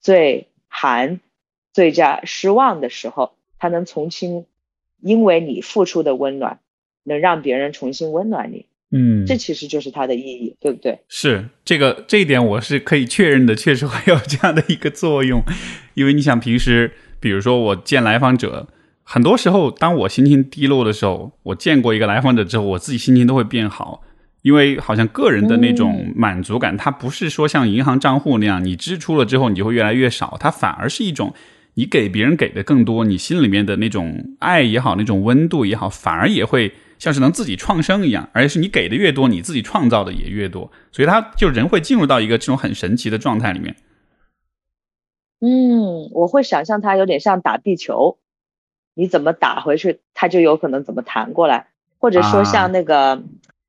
最寒、最加失望的时候，它能重新，因为你付出的温暖。能让别人重新温暖你，嗯，这其实就是它的意义，对不对？是这个这一点我是可以确认的，确实会有这样的一个作用。因为你想，平时比如说我见来访者，很多时候当我心情低落的时候，我见过一个来访者之后，我自己心情都会变好。因为好像个人的那种满足感，它不是说像银行账户那样，你支出了之后你就会越来越少，它反而是一种。你给别人给的更多，你心里面的那种爱也好，那种温度也好，反而也会像是能自己创生一样，而且是你给的越多，你自己创造的也越多，所以他就人会进入到一个这种很神奇的状态里面。嗯，我会想象它有点像打地球，你怎么打回去，它就有可能怎么弹过来，或者说像那个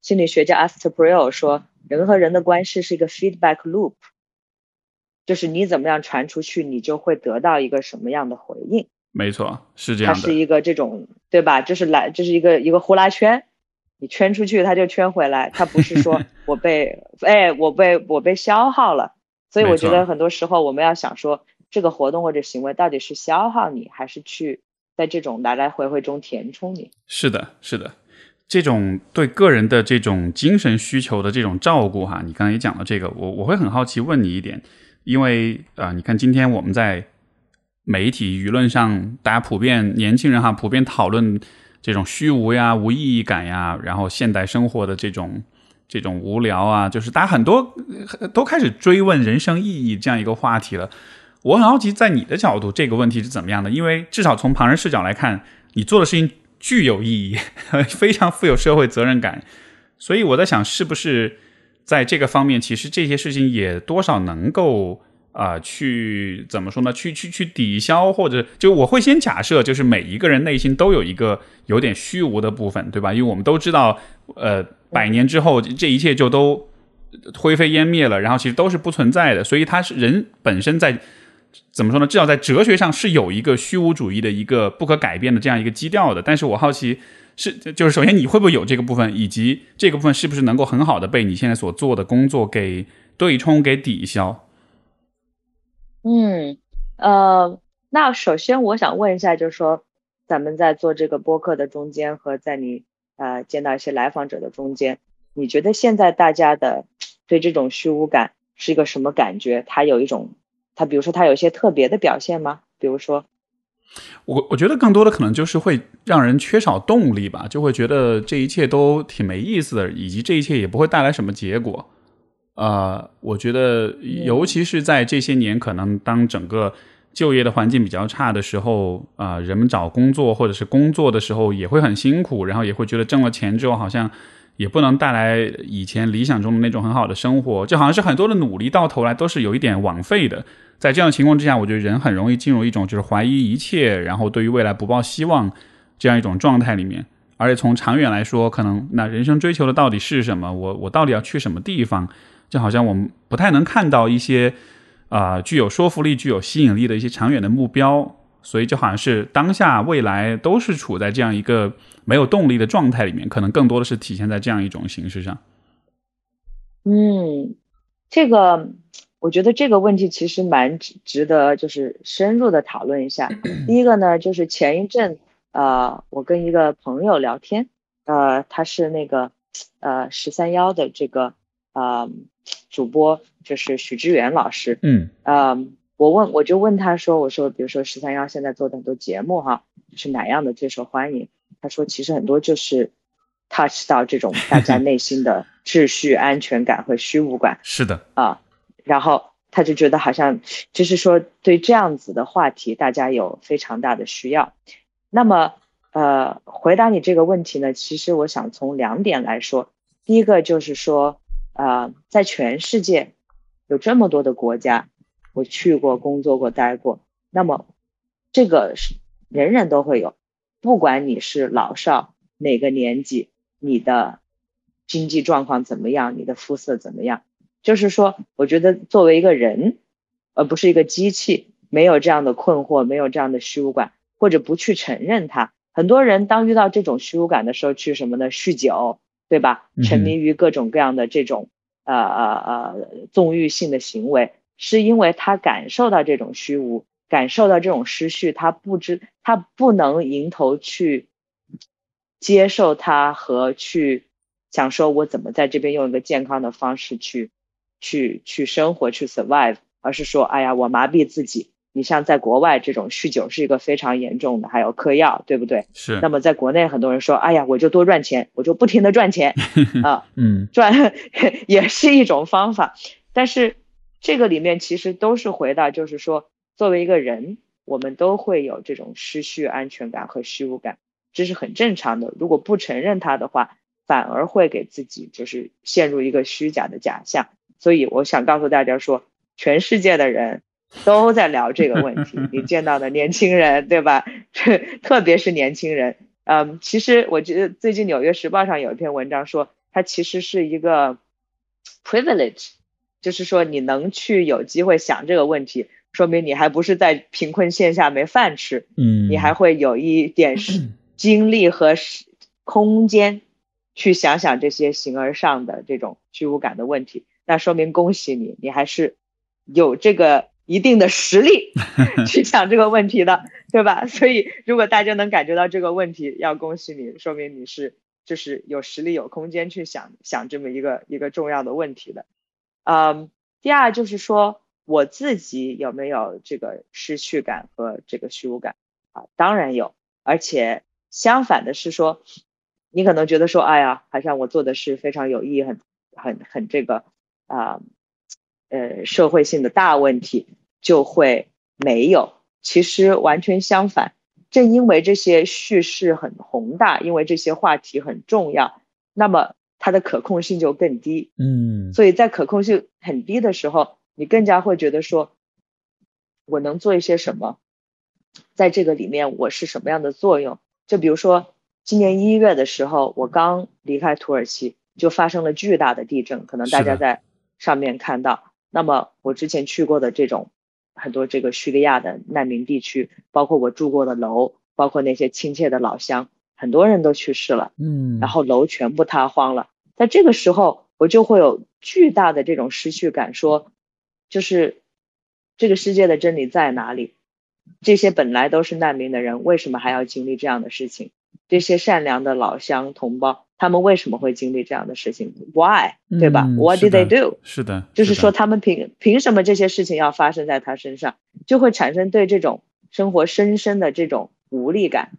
心理学家 Esther Perel 说，人和人的关系是一个 feedback loop。就是你怎么样传出去，你就会得到一个什么样的回应？没错，是这样的。它是一个这种，对吧？就是来，这是一个一个呼啦圈，你圈出去，它就圈回来。它不是说 我被，哎，我被我被消耗了。所以我觉得很多时候我们要想说，这个活动或者行为到底是消耗你，还是去在这种来来回回中填充你？是的，是的，这种对个人的这种精神需求的这种照顾，哈，你刚才也讲了这个，我我会很好奇问你一点。因为啊，你看今天我们在媒体舆论上，大家普遍年轻人哈，普遍讨论这种虚无呀、无意义感呀，然后现代生活的这种这种无聊啊，就是大家很多都开始追问人生意义这样一个话题了。我很好奇，在你的角度，这个问题是怎么样的？因为至少从旁人视角来看，你做的事情具有意义，非常富有社会责任感。所以我在想，是不是在这个方面，其实这些事情也多少能够啊，去怎么说呢？去去去抵消，或者就我会先假设，就是每一个人内心都有一个有点虚无的部分，对吧？因为我们都知道，呃，百年之后，这一切就都。灰飞烟灭了，然后其实都是不存在的，所以他是人本身在怎么说呢？至少在哲学上是有一个虚无主义的一个不可改变的这样一个基调的。但是我好奇是，就是首先你会不会有这个部分，以及这个部分是不是能够很好的被你现在所做的工作给对冲、给抵消？嗯，呃，那首先我想问一下，就是说咱们在做这个播客的中间和在你呃见到一些来访者的中间。你觉得现在大家的对这种虚无感是一个什么感觉？他有一种，他比如说他有一些特别的表现吗？比如说，我我觉得更多的可能就是会让人缺少动力吧，就会觉得这一切都挺没意思的，以及这一切也不会带来什么结果。呃，我觉得尤其是在这些年，可能当整个就业的环境比较差的时候，啊，人们找工作或者是工作的时候也会很辛苦，然后也会觉得挣了钱之后好像。也不能带来以前理想中的那种很好的生活，就好像是很多的努力到头来都是有一点枉费的。在这样的情况之下，我觉得人很容易进入一种就是怀疑一切，然后对于未来不抱希望这样一种状态里面。而且从长远来说，可能那人生追求的到底是什么？我我到底要去什么地方？就好像我们不太能看到一些啊具有说服力、具有吸引力的一些长远的目标。所以就好像是当下、未来都是处在这样一个没有动力的状态里面，可能更多的是体现在这样一种形式上。嗯，这个我觉得这个问题其实蛮值值得就是深入的讨论一下。第一个呢，就是前一阵呃，我跟一个朋友聊天，呃，他是那个呃十三幺的这个呃主播，就是许知远老师。嗯。呃。我问，我就问他说：“我说，比如说十三幺现在做的很多节目哈，是哪样的最受欢迎？”他说：“其实很多就是 touch 到这种大家内心的秩序、安全感和虚无感。”是的啊，然后他就觉得好像就是说对这样子的话题，大家有非常大的需要。那么呃，回答你这个问题呢，其实我想从两点来说。第一个就是说，呃，在全世界有这么多的国家。我去过，工作过，待过。那么，这个是人人都会有，不管你是老少哪个年纪，你的经济状况怎么样，你的肤色怎么样，就是说，我觉得作为一个人，而不是一个机器，没有这样的困惑，没有这样的虚无感，或者不去承认它。很多人当遇到这种虚无感的时候，去什么呢？酗酒，对吧？沉迷于各种各样的这种呃呃呃纵欲性的行为。是因为他感受到这种虚无，感受到这种失序，他不知他不能迎头去接受它和去想说，我怎么在这边用一个健康的方式去去去生活去 survive，而是说，哎呀，我麻痹自己。你像在国外这种酗酒是一个非常严重的，还有嗑药，对不对？是。那么在国内很多人说，哎呀，我就多赚钱，我就不停的赚钱 啊，嗯，赚也是一种方法，但是。这个里面其实都是回到，就是说，作为一个人，我们都会有这种失去安全感和虚无感，这是很正常的。如果不承认它的话，反而会给自己就是陷入一个虚假的假象。所以我想告诉大家说，全世界的人都在聊这个问题。你见到的年轻人，对吧？特别是年轻人，嗯，其实我觉得最近《纽约时报》上有一篇文章说，它其实是一个 privilege。就是说，你能去有机会想这个问题，说明你还不是在贫困线下没饭吃，嗯，你还会有一点 精力和空间去想想这些形而上的这种虚无感的问题。那说明恭喜你，你还是有这个一定的实力 去想这个问题的，对吧？所以，如果大家能感觉到这个问题，要恭喜你，说明你是就是有实力、有空间去想想这么一个一个重要的问题的。嗯，第二就是说，我自己有没有这个失去感和这个虚无感啊？当然有，而且相反的是说，你可能觉得说，哎呀，好像我做的是非常有意义、很、很、很这个啊，呃，社会性的大问题，就会没有，其实完全相反。正因为这些叙事很宏大，因为这些话题很重要，那么它的可控性就更低。嗯，所以在可控性很低的时候，你更加会觉得说，我能做一些什么，在这个里面我是什么样的作用？就比如说今年一月的时候，我刚离开土耳其，就发生了巨大的地震，可能大家在上面看到。那么我之前去过的这种。很多这个叙利亚的难民地区，包括我住过的楼，包括那些亲切的老乡，很多人都去世了，嗯，然后楼全部塌荒了。在这个时候，我就会有巨大的这种失去感，说，就是这个世界的真理在哪里？这些本来都是难民的人，为什么还要经历这样的事情？这些善良的老乡同胞。他们为什么会经历这样的事情？Why？对吧？What did they do？是的，就是说他们凭凭什么这些事情要发生在他身上，就会产生对这种生活深深的这种无力感，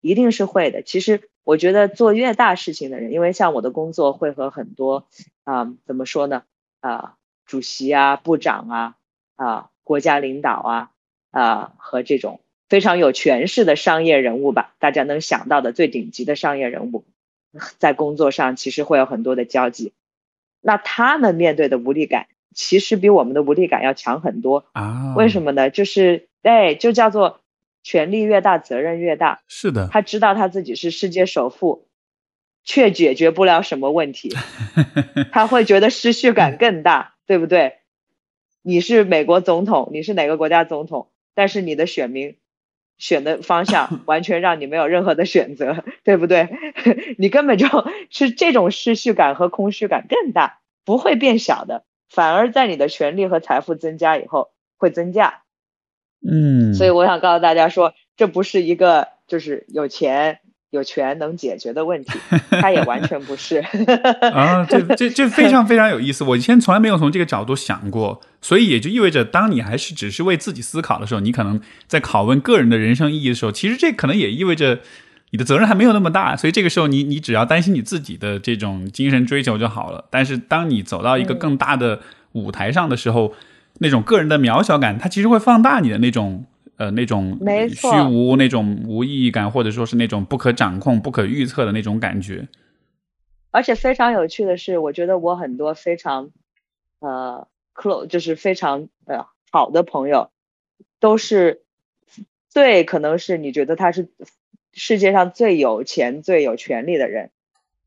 一定是会的。其实我觉得做越大事情的人，因为像我的工作会和很多啊，怎么说呢？啊，主席啊，部长啊，啊，国家领导啊，啊，和这种非常有权势的商业人物吧，大家能想到的最顶级的商业人物。在工作上其实会有很多的交集，那他们面对的无力感其实比我们的无力感要强很多啊？为什么呢？就是哎，就叫做权力越大，责任越大。是的，他知道他自己是世界首富，却解决不了什么问题，他会觉得失序感更大，对不对？你是美国总统，你是哪个国家总统？但是你的选民。选的方向 完全让你没有任何的选择，对不对？你根本就是这种失序感和空虚感更大，不会变小的，反而在你的权利和财富增加以后会增加。嗯，所以我想告诉大家说，这不是一个就是有钱。有权能解决的问题，他也完全不是 啊！这这这非常非常有意思。我以前从来没有从这个角度想过，所以也就意味着，当你还是只是为自己思考的时候，你可能在拷问个人的人生意义的时候，其实这可能也意味着你的责任还没有那么大。所以这个时候，你你只要担心你自己的这种精神追求就好了。但是当你走到一个更大的舞台上的时候，那种个人的渺小感，它其实会放大你的那种。呃，那种虚无、那种无意义感，或者说是那种不可掌控、不可预测的那种感觉。而且非常有趣的是，我觉得我很多非常呃 close，就是非常呃好的朋友，都是最可能是你觉得他是世界上最有钱、最有权利的人，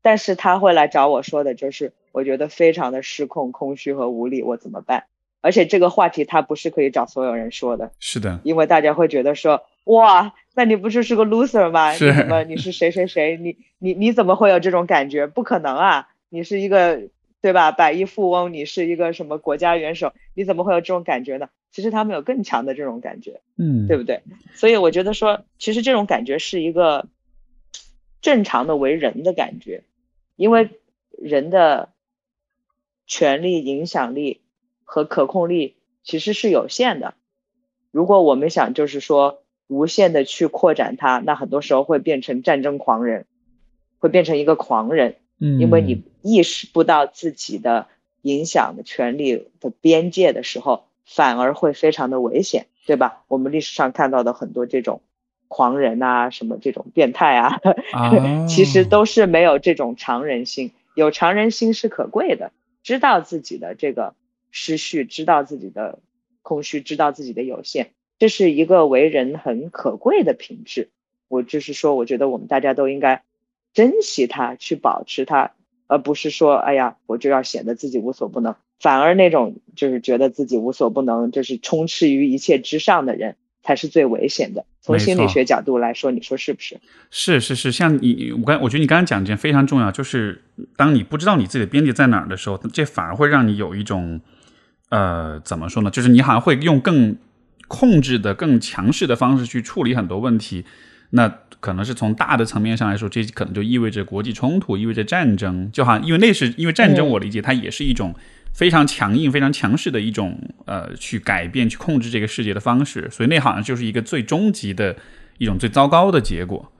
但是他会来找我说的就是，我觉得非常的失控、空虚和无力，我怎么办？而且这个话题他不是可以找所有人说的，是的，因为大家会觉得说，哇，那你不是是个 loser 吗？是什么？你是谁谁谁？你你你怎么会有这种感觉？不可能啊！你是一个对吧？百亿富翁，你是一个什么国家元首？你怎么会有这种感觉呢？其实他们有更强的这种感觉，嗯，对不对？所以我觉得说，其实这种感觉是一个正常的为人的感觉，因为人的权力影响力。和可控力其实是有限的。如果我们想就是说无限的去扩展它，那很多时候会变成战争狂人，会变成一个狂人。嗯，因为你意识不到自己的影响的权利的边界的时候，反而会非常的危险，对吧？我们历史上看到的很多这种狂人啊，什么这种变态啊，其实都是没有这种常人心。有常人心是可贵的，知道自己的这个。失序，知道自己的空虚，知道自己的有限，这是一个为人很可贵的品质。我就是说，我觉得我们大家都应该珍惜它，去保持它，而不是说，哎呀，我就要显得自己无所不能。反而那种就是觉得自己无所不能，就是充斥于一切之上的人，才是最危险的。从心理学角度来说，你说是不是？是是是，像你，我刚我觉得你刚刚讲一件非常重要，就是当你不知道你自己的边界在哪儿的时候，这反而会让你有一种。呃，怎么说呢？就是你好像会用更控制的、更强势的方式去处理很多问题。那可能是从大的层面上来说，这可能就意味着国际冲突，意味着战争。就好像因为那是因为战争，我理解它也是一种非常强硬、非常强势的一种呃，去改变、去控制这个世界的方式。所以那好像就是一个最终极的一种最糟糕的结果。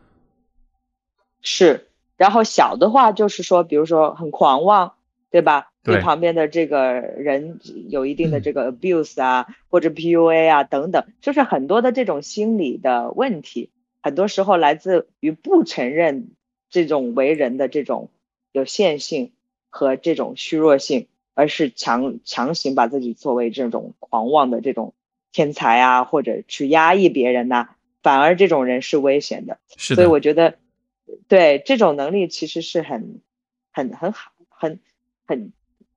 是，然后小的话就是说，比如说很狂妄，对吧？对旁边的这个人有一定的这个 abuse 啊，或者 PUA 啊等等，就是很多的这种心理的问题，很多时候来自于不承认这种为人的这种有限性和这种虚弱性，而是强强行把自己作为这种狂妄的这种天才啊，或者去压抑别人呐，反而这种人是危险的。是的。所以我觉得，对这种能力其实是很很很好，很很。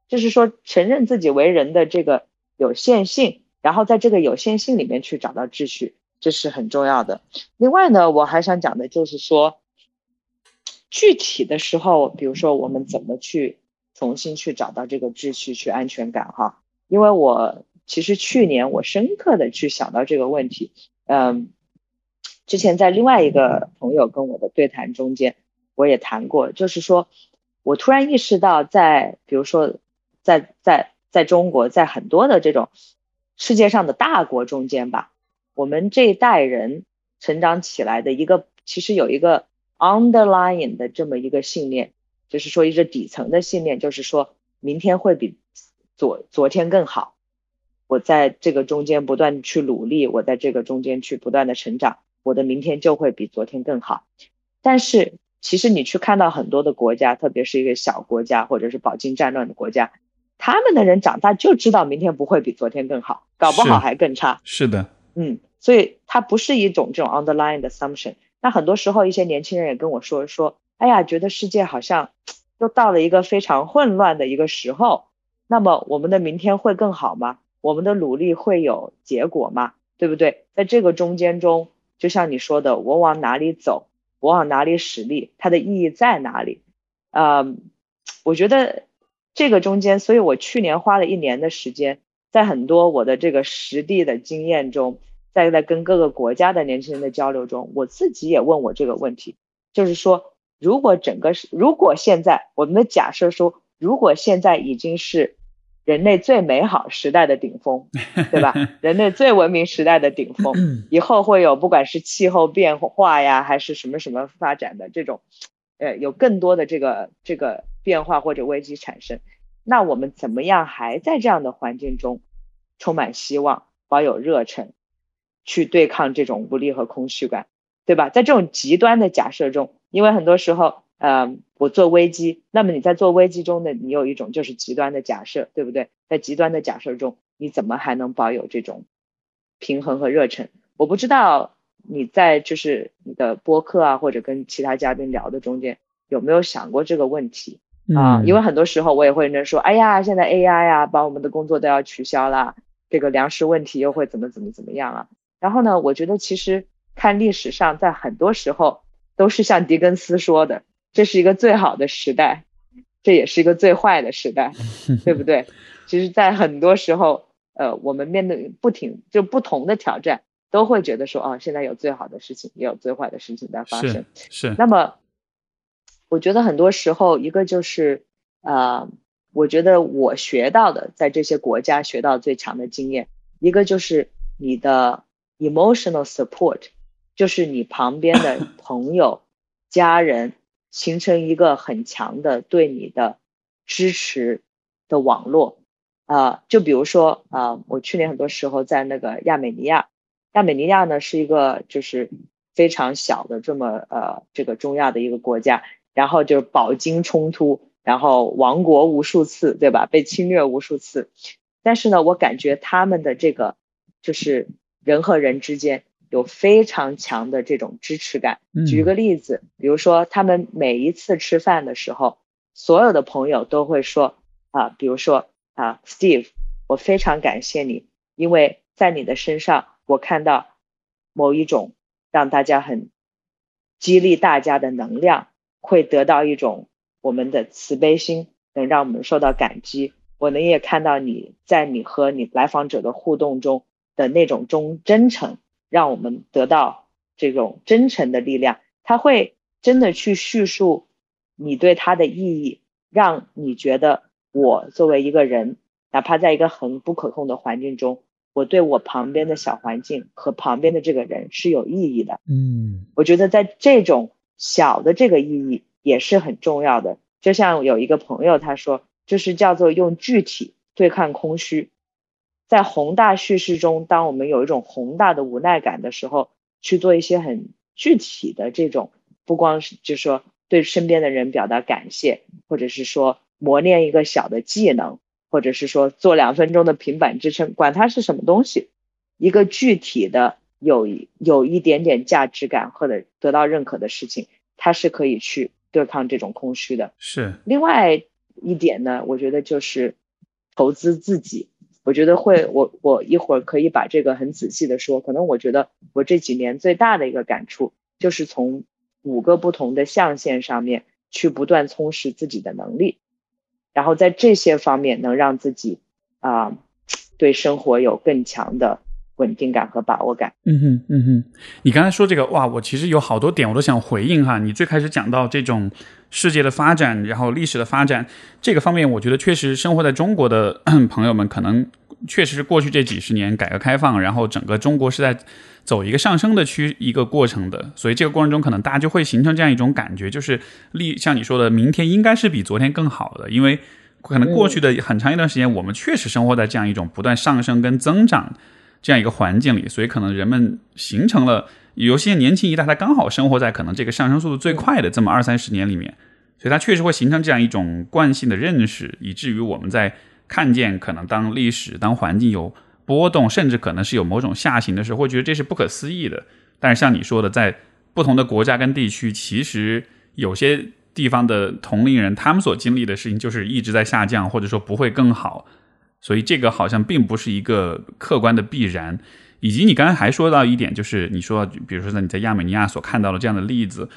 就是说，承认自己为人的这个有限性，然后在这个有限性里面去找到秩序，这是很重要的。另外呢，我还想讲的就是说，具体的时候，比如说我们怎么去重新去找到这个秩序、去安全感哈？因为我其实去年我深刻的去想到这个问题，嗯，之前在另外一个朋友跟我的对谈中间，我也谈过，就是说我突然意识到，在比如说。在在在中国，在很多的这种世界上的大国中间吧，我们这一代人成长起来的一个，其实有一个 underlying 的这么一个信念，就是说一个底层的信念，就是说明天会比昨昨天更好。我在这个中间不断去努力，我在这个中间去不断的成长，我的明天就会比昨天更好。但是其实你去看到很多的国家，特别是一个小国家或者是饱经战乱的国家。他们的人长大就知道明天不会比昨天更好，搞不好还更差。是的，嗯，所以它不是一种这种 underlying assumption。那很多时候，一些年轻人也跟我说说，哎呀，觉得世界好像又到了一个非常混乱的一个时候。那么我们的明天会更好吗？我们的努力会有结果吗？对不对？在这个中间中，就像你说的，我往哪里走，我往哪里使力，它的意义在哪里？啊，我觉得。这个中间，所以我去年花了一年的时间，在很多我的这个实地的经验中，在在跟各个国家的年轻人的交流中，我自己也问我这个问题，就是说，如果整个是，如果现在我们的假设说，如果现在已经是人类最美好时代的顶峰，对吧？人类最文明时代的顶峰，以后会有不管是气候变化呀，还是什么什么发展的这种，呃，有更多的这个这个。变化或者危机产生，那我们怎么样还在这样的环境中充满希望、保有热忱，去对抗这种无力和空虚感，对吧？在这种极端的假设中，因为很多时候，呃，我做危机，那么你在做危机中的你有一种就是极端的假设，对不对？在极端的假设中，你怎么还能保有这种平衡和热忱？我不知道你在就是你的播客啊，或者跟其他嘉宾聊的中间有没有想过这个问题？啊，因为很多时候我也会认真说，哎呀，现在 AI 呀，把我们的工作都要取消了，这个粮食问题又会怎么怎么怎么样啊？然后呢，我觉得其实看历史上，在很多时候都是像狄更斯说的，这是一个最好的时代，这也是一个最坏的时代，对不对？其实，在很多时候，呃，我们面对不停就不同的挑战，都会觉得说，哦，现在有最好的事情，也有最坏的事情在发生。是。那么。我觉得很多时候，一个就是，呃，我觉得我学到的，在这些国家学到最强的经验，一个就是你的 emotional support，就是你旁边的 朋友、家人形成一个很强的对你的支持的网络。啊，就比如说啊，我去年很多时候在那个亚美尼亚，亚美尼亚呢是一个就是非常小的这么呃这个中亚的一个国家。然后就是饱经冲突，然后亡国无数次，对吧？被侵略无数次。但是呢，我感觉他们的这个就是人和人之间有非常强的这种支持感。举个例子，比如说他们每一次吃饭的时候，所有的朋友都会说啊，比如说啊，Steve，我非常感谢你，因为在你的身上我看到某一种让大家很激励大家的能量。会得到一种我们的慈悲心，能让我们受到感激。我能也看到你在你和你来访者的互动中的那种忠真诚，让我们得到这种真诚的力量。他会真的去叙述你对他的意义，让你觉得我作为一个人，哪怕在一个很不可控的环境中，我对我旁边的小环境和旁边的这个人是有意义的。嗯，我觉得在这种。小的这个意义也是很重要的，就像有一个朋友他说，就是叫做用具体对抗空虚。在宏大叙事中，当我们有一种宏大的无奈感的时候，去做一些很具体的这种，不光是就是说对身边的人表达感谢，或者是说磨练一个小的技能，或者是说做两分钟的平板支撑，管它是什么东西，一个具体的有有一点点价值感或者得到认可的事情，它是可以去对抗这种空虚的。是另外一点呢，我觉得就是投资自己。我觉得会，我我一会儿可以把这个很仔细的说。可能我觉得我这几年最大的一个感触，就是从五个不同的象限上面去不断充实自己的能力，然后在这些方面能让自己啊对生活有更强的。稳定感和把握感。嗯哼，嗯哼，你刚才说这个哇，我其实有好多点我都想回应哈。你最开始讲到这种世界的发展，然后历史的发展这个方面，我觉得确实生活在中国的 朋友们，可能确实是过去这几十年改革开放，然后整个中国是在走一个上升的区一个过程的，所以这个过程中可能大家就会形成这样一种感觉，就是历像你说的，明天应该是比昨天更好的，因为可能过去的很长一段时间，我们确实生活在这样一种不断上升跟增长。这样一个环境里，所以可能人们形成了有些年轻一代，他刚好生活在可能这个上升速度最快的这么二三十年里面，所以他确实会形成这样一种惯性的认识，以至于我们在看见可能当历史、当环境有波动，甚至可能是有某种下行的时候，会觉得这是不可思议的。但是像你说的，在不同的国家跟地区，其实有些地方的同龄人，他们所经历的事情就是一直在下降，或者说不会更好。所以这个好像并不是一个客观的必然，以及你刚才还说到一点，就是你说，比如说在你在亚美尼亚所看到的这样的例子，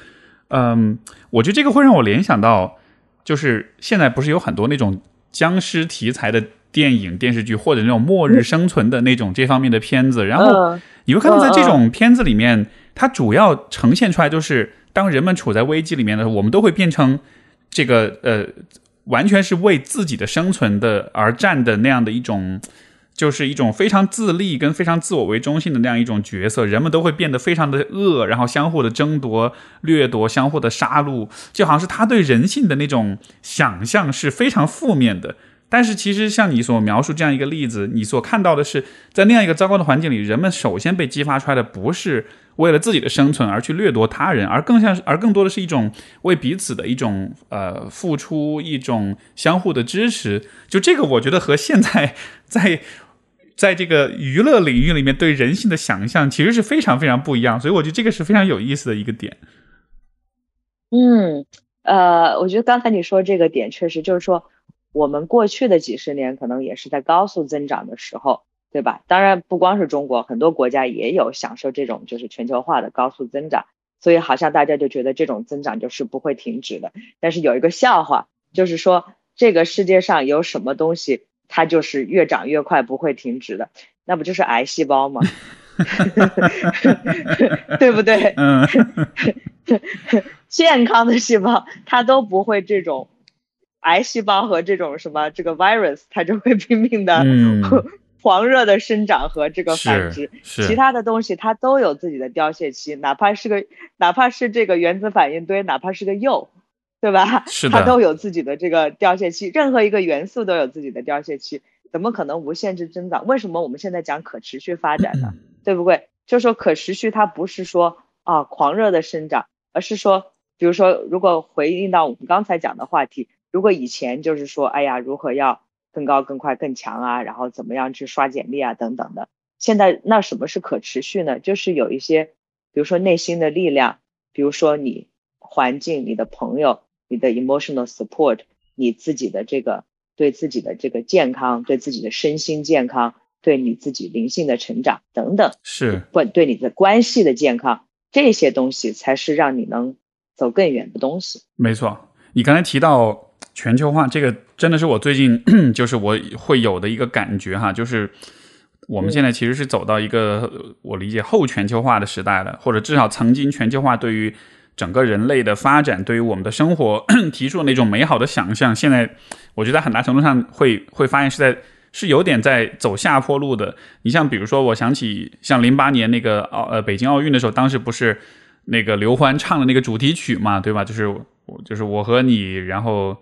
嗯，我觉得这个会让我联想到，就是现在不是有很多那种僵尸题材的电影、电视剧，或者那种末日生存的那种这方面的片子，然后你会看到在这种片子里面，它主要呈现出来就是当人们处在危机里面的时候，我们都会变成这个呃。完全是为自己的生存的而战的那样的一种，就是一种非常自立跟非常自我为中心的那样一种角色，人们都会变得非常的恶，然后相互的争夺、掠夺、相互的杀戮，就好像是他对人性的那种想象是非常负面的。但是其实像你所描述这样一个例子，你所看到的是在那样一个糟糕的环境里，人们首先被激发出来的不是。为了自己的生存而去掠夺他人，而更像是，而更多的是一种为彼此的一种呃付出，一种相互的支持。就这个，我觉得和现在在在这个娱乐领域里面对人性的想象，其实是非常非常不一样。所以，我觉得这个是非常有意思的一个点。嗯，呃，我觉得刚才你说这个点，确实就是说，我们过去的几十年可能也是在高速增长的时候。对吧？当然不光是中国，很多国家也有享受这种就是全球化的高速增长，所以好像大家就觉得这种增长就是不会停止的。但是有一个笑话，就是说这个世界上有什么东西它就是越长越快不会停止的？那不就是癌细胞吗？对不对？嗯，健康的细胞它都不会这种，癌细胞和这种什么这个 virus 它就会拼命的。狂热的生长和这个繁殖，其他的东西它都有自己的凋谢期，哪怕是个哪怕是这个原子反应堆，哪怕是个铀，对吧？是它都有自己的这个凋谢期，任何一个元素都有自己的凋谢期，怎么可能无限制增长？为什么我们现在讲可持续发展呢？对不对？就说可持续，它不是说啊狂热的生长，而是说，比如说，如果回应到我们刚才讲的话题，如果以前就是说，哎呀，如何要。更高、更快、更强啊，然后怎么样去刷简历啊，等等的。现在那什么是可持续呢？就是有一些，比如说内心的力量，比如说你环境、你的朋友、你的 emotional support，你自己的这个对自己的这个健康、对自己的身心健康、对你自己灵性的成长等等，是不对你的关系的健康，这些东西才是让你能走更远的东西。没错，你刚才提到。全球化这个真的是我最近 就是我会有的一个感觉哈，就是我们现在其实是走到一个我理解后全球化的时代了，或者至少曾经全球化对于整个人类的发展，对于我们的生活 提出的那种美好的想象，现在我觉得很大程度上会会发现是在是有点在走下坡路的。你像比如说，我想起像零八年那个奥呃北京奥运的时候，当时不是那个刘欢唱的那个主题曲嘛，对吧？就是我就是我和你，然后。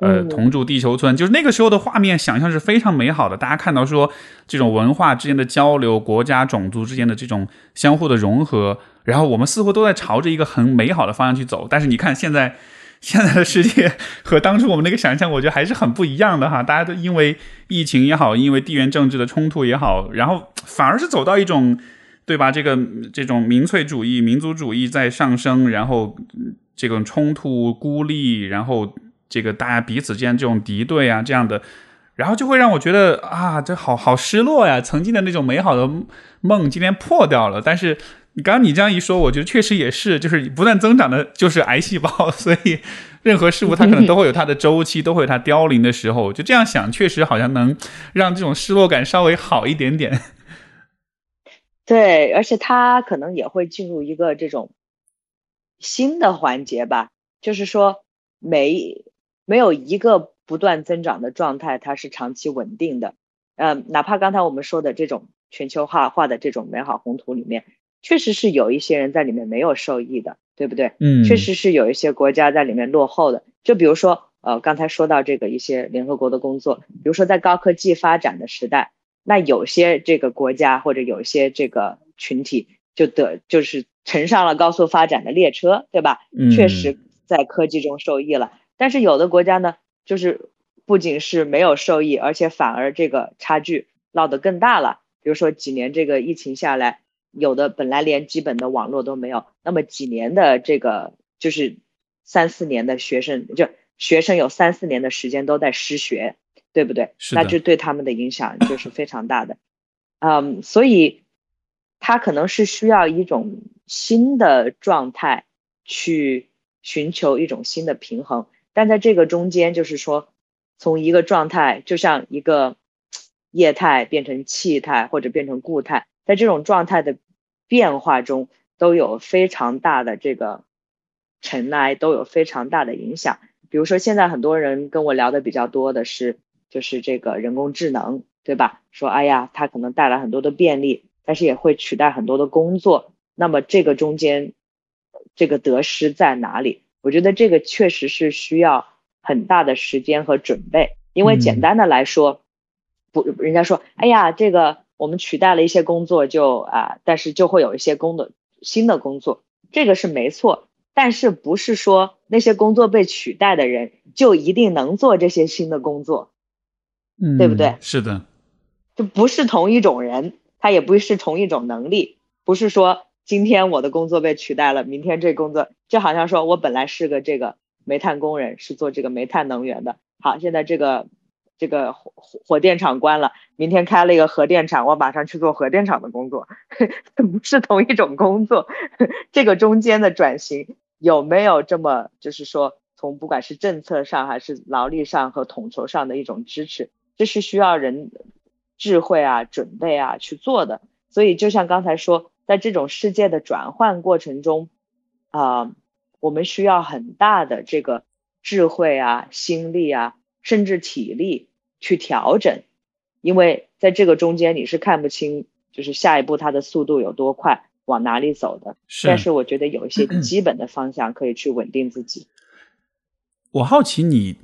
呃，同住地球村，就是那个时候的画面，想象是非常美好的。大家看到说这种文化之间的交流，国家种族之间的这种相互的融合，然后我们似乎都在朝着一个很美好的方向去走。但是你看现在，现在的世界和当初我们那个想象，我觉得还是很不一样的哈。大家都因为疫情也好，因为地缘政治的冲突也好，然后反而是走到一种，对吧？这个这种民粹主义、民族主义在上升，然后这种冲突、孤立，然后。这个大家彼此间这种敌对啊，这样的，然后就会让我觉得啊，这好好失落呀！曾经的那种美好的梦今天破掉了。但是刚刚你这样一说，我觉得确实也是，就是不断增长的，就是癌细胞。所以任何事物它可能都会有它的周期，都会有它凋零的时候。就这样想，确实好像能让这种失落感稍微好一点点。对，而且它可能也会进入一个这种新的环节吧，就是说每。没有一个不断增长的状态，它是长期稳定的。嗯，哪怕刚才我们说的这种全球化画的这种美好宏图里面，确实是有一些人在里面没有受益的，对不对？嗯，确实是有一些国家在里面落后的。就比如说，呃，刚才说到这个一些联合国的工作，比如说在高科技发展的时代，那有些这个国家或者有些这个群体就得就是乘上了高速发展的列车，对吧？嗯，确实在科技中受益了。但是有的国家呢，就是不仅是没有受益，而且反而这个差距闹得更大了。比如说几年这个疫情下来，有的本来连基本的网络都没有，那么几年的这个就是三四年的学生，就学生有三四年的时间都在失学，对不对？那就对他们的影响就 是非常大的。嗯，所以他可能是需要一种新的状态去寻求一种新的平衡。但在这个中间，就是说，从一个状态，就像一个液态变成气态或者变成固态，在这种状态的变化中，都有非常大的这个尘埃，都有非常大的影响。比如说，现在很多人跟我聊的比较多的是，就是这个人工智能，对吧？说，哎呀，它可能带来很多的便利，但是也会取代很多的工作。那么这个中间，这个得失在哪里？我觉得这个确实是需要很大的时间和准备，因为简单的来说，不，人家说，哎呀，这个我们取代了一些工作，就啊，但是就会有一些工的新的工作，这个是没错，但是不是说那些工作被取代的人就一定能做这些新的工作，嗯，对不对？是的，就不是同一种人，他也不是同一种能力，不是说。今天我的工作被取代了，明天这工作就好像说我本来是个这个煤炭工人，是做这个煤炭能源的。好，现在这个这个火火电厂关了，明天开了一个核电厂，我马上去做核电厂的工作，不是同一种工作。这个中间的转型有没有这么就是说从不管是政策上还是劳力上和统筹上的一种支持，这是需要人智慧啊、准备啊去做的。所以就像刚才说。在这种世界的转换过程中，啊，我们需要很大的这个智慧啊、心力啊，甚至体力去调整，因为在这个中间你是看不清，就是下一步它的速度有多快，往哪里走的。是。但是我觉得有一些 基本的方向可以去稳定自己。我好奇你。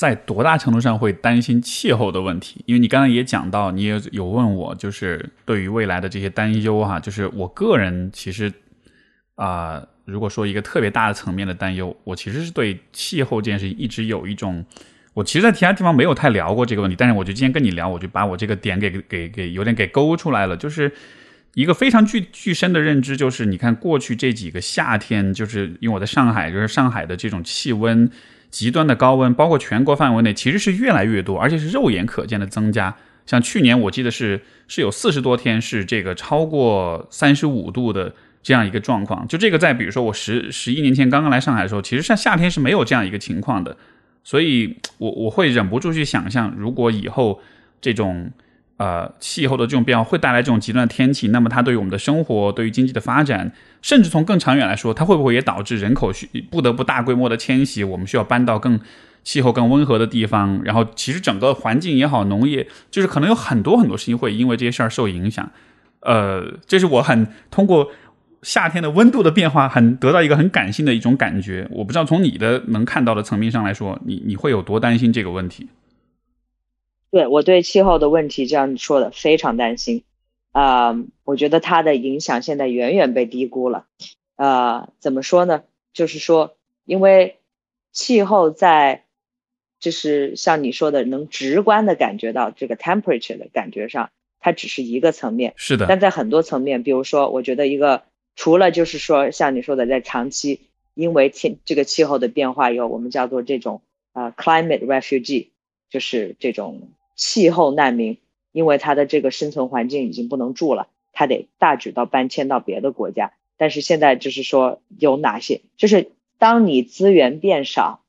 在多大程度上会担心气候的问题？因为你刚才也讲到，你也有问我，就是对于未来的这些担忧哈，就是我个人其实啊，如果说一个特别大的层面的担忧，我其实是对气候这件事情一直有一种，我其实，在其他地方没有太聊过这个问题，但是我就今天跟你聊，我就把我这个点给给给有点给勾出来了，就是一个非常具具深的认知，就是你看过去这几个夏天，就是因为我在上海，就是上海的这种气温。极端的高温，包括全国范围内，其实是越来越多，而且是肉眼可见的增加。像去年，我记得是是有四十多天是这个超过三十五度的这样一个状况。就这个，在比如说我十十一年前刚刚来上海的时候，其实像夏天是没有这样一个情况的。所以，我我会忍不住去想象，如果以后这种。呃，气候的这种变化会带来这种极端的天气，那么它对于我们的生活、对于经济的发展，甚至从更长远来说，它会不会也导致人口需不得不大规模的迁徙？我们需要搬到更气候更温和的地方，然后其实整个环境也好，农业就是可能有很多很多事情会因为这些事儿受影响。呃，这是我很通过夏天的温度的变化很得到一个很感性的一种感觉。我不知道从你的能看到的层面上来说，你你会有多担心这个问题？对我对气候的问题这样说的非常担心啊，我觉得它的影响现在远远被低估了。呃，怎么说呢？就是说，因为气候在就是像你说的，能直观的感觉到这个 temperature 的感觉上，它只是一个层面。是的。但在很多层面，比如说，我觉得一个除了就是说像你说的，在长期因为天这个气候的变化，以后我们叫做这种啊 climate refugee，就是这种气候难民，因为他的这个生存环境已经不能住了，他得大举到搬迁到别的国家。但是现在就是说有哪些，就是当你资源变少。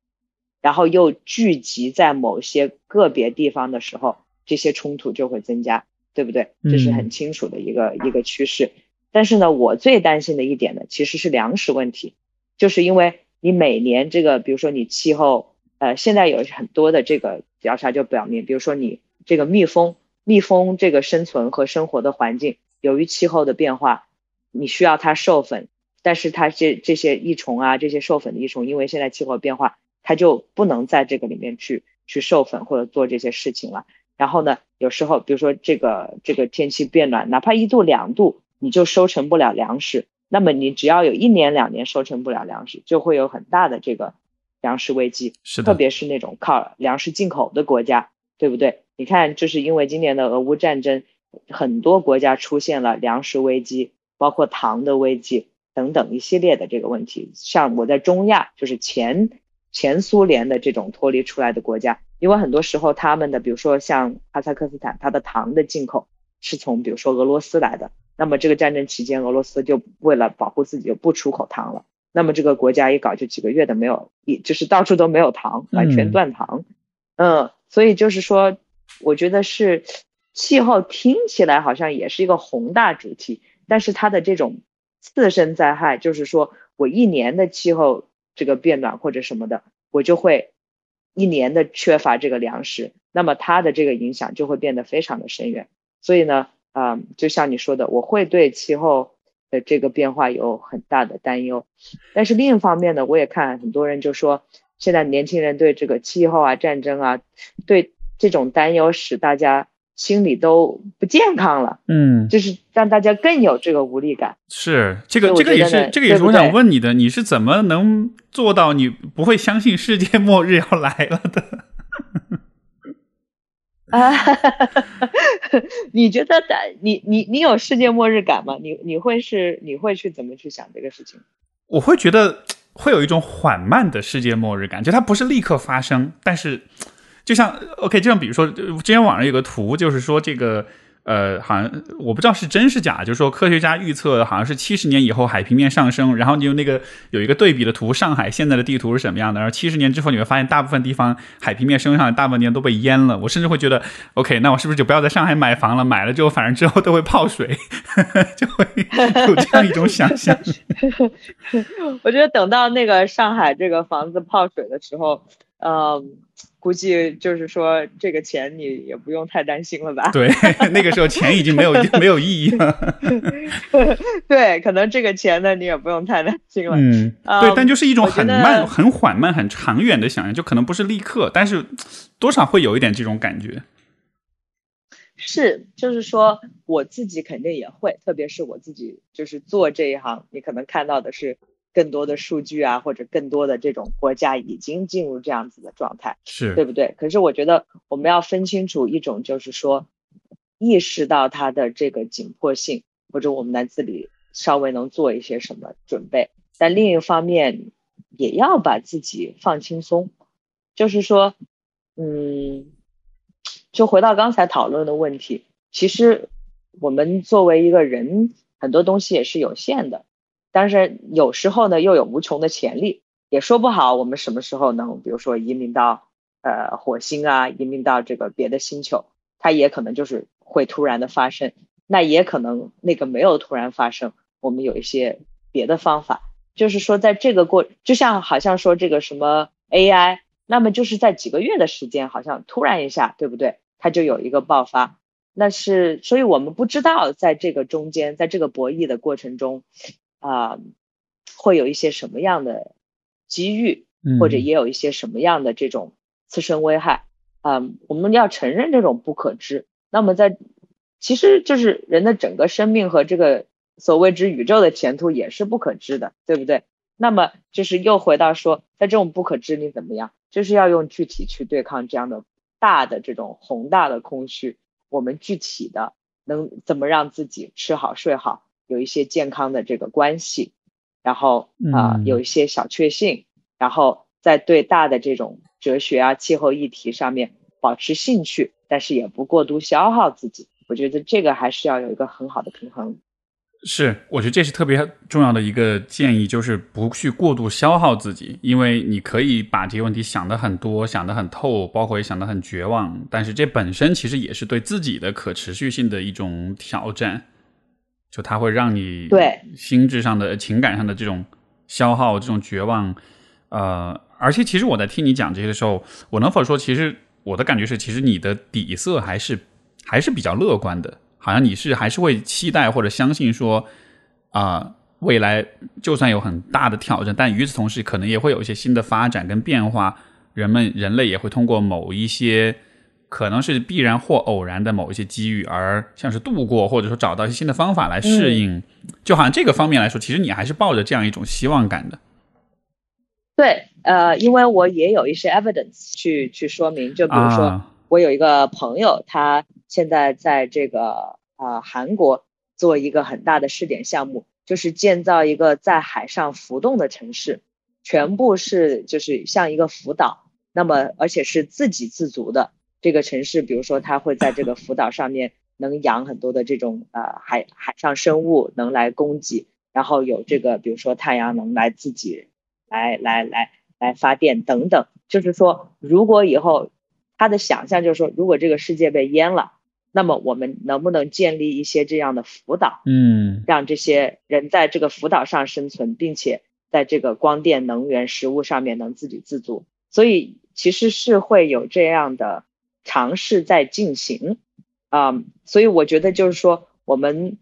然后又聚集在某些个别地方的时候，这些冲突就会增加，对不对？这是很清楚的一个一个趋势。但是呢，我最担心的一点呢，其实是粮食问题，就是因为你每年这个，比如说你气候，呃，现在有很多的这个调查就表明，比如说你这个蜜蜂，蜜蜂这个生存和生活的环境，由于气候的变化，你需要它授粉，但是它这这些益虫啊，这些授粉的益虫，因为现在气候变化。它就不能在这个里面去去授粉或者做这些事情了。然后呢，有时候比如说这个这个天气变暖，哪怕一度两度，你就收成不了粮食。那么你只要有一年两年收成不了粮食，就会有很大的这个粮食危机。是，特别是那种靠粮食进口的国家，对不对？你看，就是因为今年的俄乌战争，很多国家出现了粮食危机，包括糖的危机等等一系列的这个问题。像我在中亚，就是前。前苏联的这种脱离出来的国家，因为很多时候他们的，比如说像哈萨克斯坦，它的糖的进口是从比如说俄罗斯来的。那么这个战争期间，俄罗斯就为了保护自己，就不出口糖了。那么这个国家一搞就几个月的没有，一就是到处都没有糖，完全断糖。嗯，所以就是说，我觉得是气候听起来好像也是一个宏大主题，但是它的这种次生灾害，就是说我一年的气候。这个变暖或者什么的，我就会一年的缺乏这个粮食，那么它的这个影响就会变得非常的深远。所以呢，啊，就像你说的，我会对气候的这个变化有很大的担忧。但是另一方面呢，我也看很多人就说，现在年轻人对这个气候啊、战争啊，对这种担忧使大家。心理都不健康了，嗯，就是让大家更有这个无力感。是这个，这个也是，这个也是我想问你的，你是怎么能做到你不会相信世界末日要来了的？啊，你觉得的？你你你有世界末日感吗？你你会是你会去怎么去想这个事情？我会觉得会有一种缓慢的世界末日感，就它不是立刻发生，但是。就像 OK，就像比如说，今天网上有个图，就是说这个呃，好像我不知道是真是假，就是说科学家预测好像是七十年以后海平面上升，然后你有那个有一个对比的图，上海现在的地图是什么样的，然后七十年之后你会发现大部分地方海平面升上来，大部分年都被淹了。我甚至会觉得 OK，那我是不是就不要在上海买房了？买了之后反正之后都会泡水，就会有这样一种想象。我觉得等到那个上海这个房子泡水的时候，嗯。估计就是说，这个钱你也不用太担心了吧？对，那个时候钱已经没有 没有意义了。对，可能这个钱呢，你也不用太担心了。嗯，对，但就是一种很慢、很缓慢、很长远的想象，就可能不是立刻，但是多少会有一点这种感觉。是，就是说我自己肯定也会，特别是我自己就是做这一行，你可能看到的是。更多的数据啊，或者更多的这种国家已经进入这样子的状态，是对不对？可是我觉得我们要分清楚一种，就是说意识到它的这个紧迫性，或者我们在这里稍微能做一些什么准备。但另一方面，也要把自己放轻松，就是说，嗯，就回到刚才讨论的问题，其实我们作为一个人，很多东西也是有限的。但是有时候呢，又有无穷的潜力，也说不好我们什么时候能，比如说移民到呃火星啊，移民到这个别的星球，它也可能就是会突然的发生。那也可能那个没有突然发生，我们有一些别的方法，就是说在这个过，就像好像说这个什么 AI，那么就是在几个月的时间，好像突然一下，对不对？它就有一个爆发。那是，所以我们不知道在这个中间，在这个博弈的过程中。啊，会有一些什么样的机遇，或者也有一些什么样的这种自身危害啊？我们要承认这种不可知。那么在其实就是人的整个生命和这个所谓之宇宙的前途也是不可知的，对不对？那么就是又回到说，在这种不可知，你怎么样？就是要用具体去对抗这样的大的这种宏大的空虚。我们具体的能怎么让自己吃好睡好，有一些健康的这个关系，然后啊有一些小确幸，然后在对大的这种哲学啊、气候议题上面保持兴趣，但是也不过度消耗自己。我觉得这个还是要有一个很好的平衡。是，我觉得这是特别重要的一个建议，就是不去过度消耗自己，因为你可以把这些问题想得很多，想得很透，包括也想得很绝望，但是这本身其实也是对自己的可持续性的一种挑战，就它会让你对心智上的、情感上的这种消耗、这种绝望，呃，而且其实我在听你讲这些的时候，我能否说，其实我的感觉是，其实你的底色还是还是比较乐观的。好像你是还是会期待或者相信说，啊，未来就算有很大的挑战，但与此同时，可能也会有一些新的发展跟变化。人们人类也会通过某一些可能是必然或偶然的某一些机遇，而像是度过或者说找到一些新的方法来适应。就好像这个方面来说，其实你还是抱着这样一种希望感的。对，呃，因为我也有一些 evidence 去去说明，就比如说。我有一个朋友，他现在在这个呃韩国做一个很大的试点项目，就是建造一个在海上浮动的城市，全部是就是像一个浮岛，那么而且是自给自足的这个城市，比如说它会在这个浮岛上面能养很多的这种呃海海上生物，能来供给，然后有这个比如说太阳能来自己来来来来发电等等，就是说如果以后。他的想象就是说，如果这个世界被淹了，那么我们能不能建立一些这样的浮岛？嗯，让这些人在这个浮岛上生存，并且在这个光电、能源、食物上面能自给自足。所以其实是会有这样的尝试在进行啊。所以我觉得就是说，我们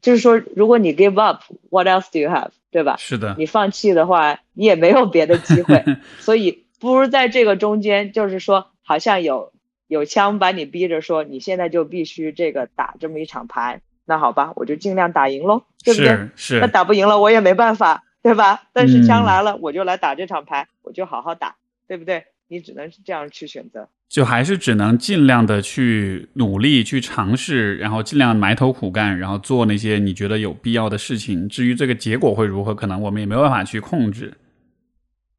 就是说，如果你 give up，what else do you have？对吧？是的。你放弃的话，你也没有别的机会。所以不如在这个中间，就是说。好像有有枪把你逼着说，你现在就必须这个打这么一场牌，那好吧，我就尽量打赢喽，对不对？是。那打不赢了，我也没办法，对吧？但是枪来了，我就来打这场牌，我就好好打，对不对？你只能是这样去选择，就还是只能尽量的去努力去尝试，然后尽量埋头苦干，然后做那些你觉得有必要的事情。至于这个结果会如何，可能我们也没有办法去控制。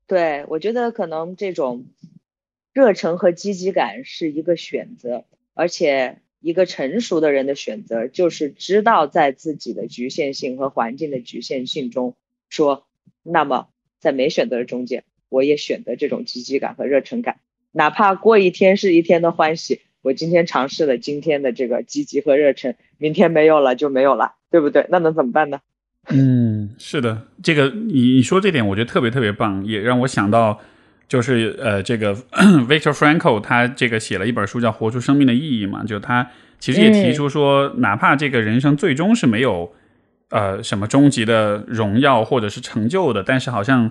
对，我觉得可能这种。热忱和积极感是一个选择，而且一个成熟的人的选择就是知道在自己的局限性和环境的局限性中说，那么在没选择的中间，我也选择这种积极感和热忱感，哪怕过一天是一天的欢喜，我今天尝试了今天的这个积极和热忱，明天没有了就没有了，对不对？那能怎么办呢？嗯，是的，这个你你说这点，我觉得特别特别棒，也让我想到。就是呃，这个 Victor Frankl 他这个写了一本书叫《活出生命的意义》嘛，就他其实也提出说，哪怕这个人生最终是没有呃什么终极的荣耀或者是成就的，但是好像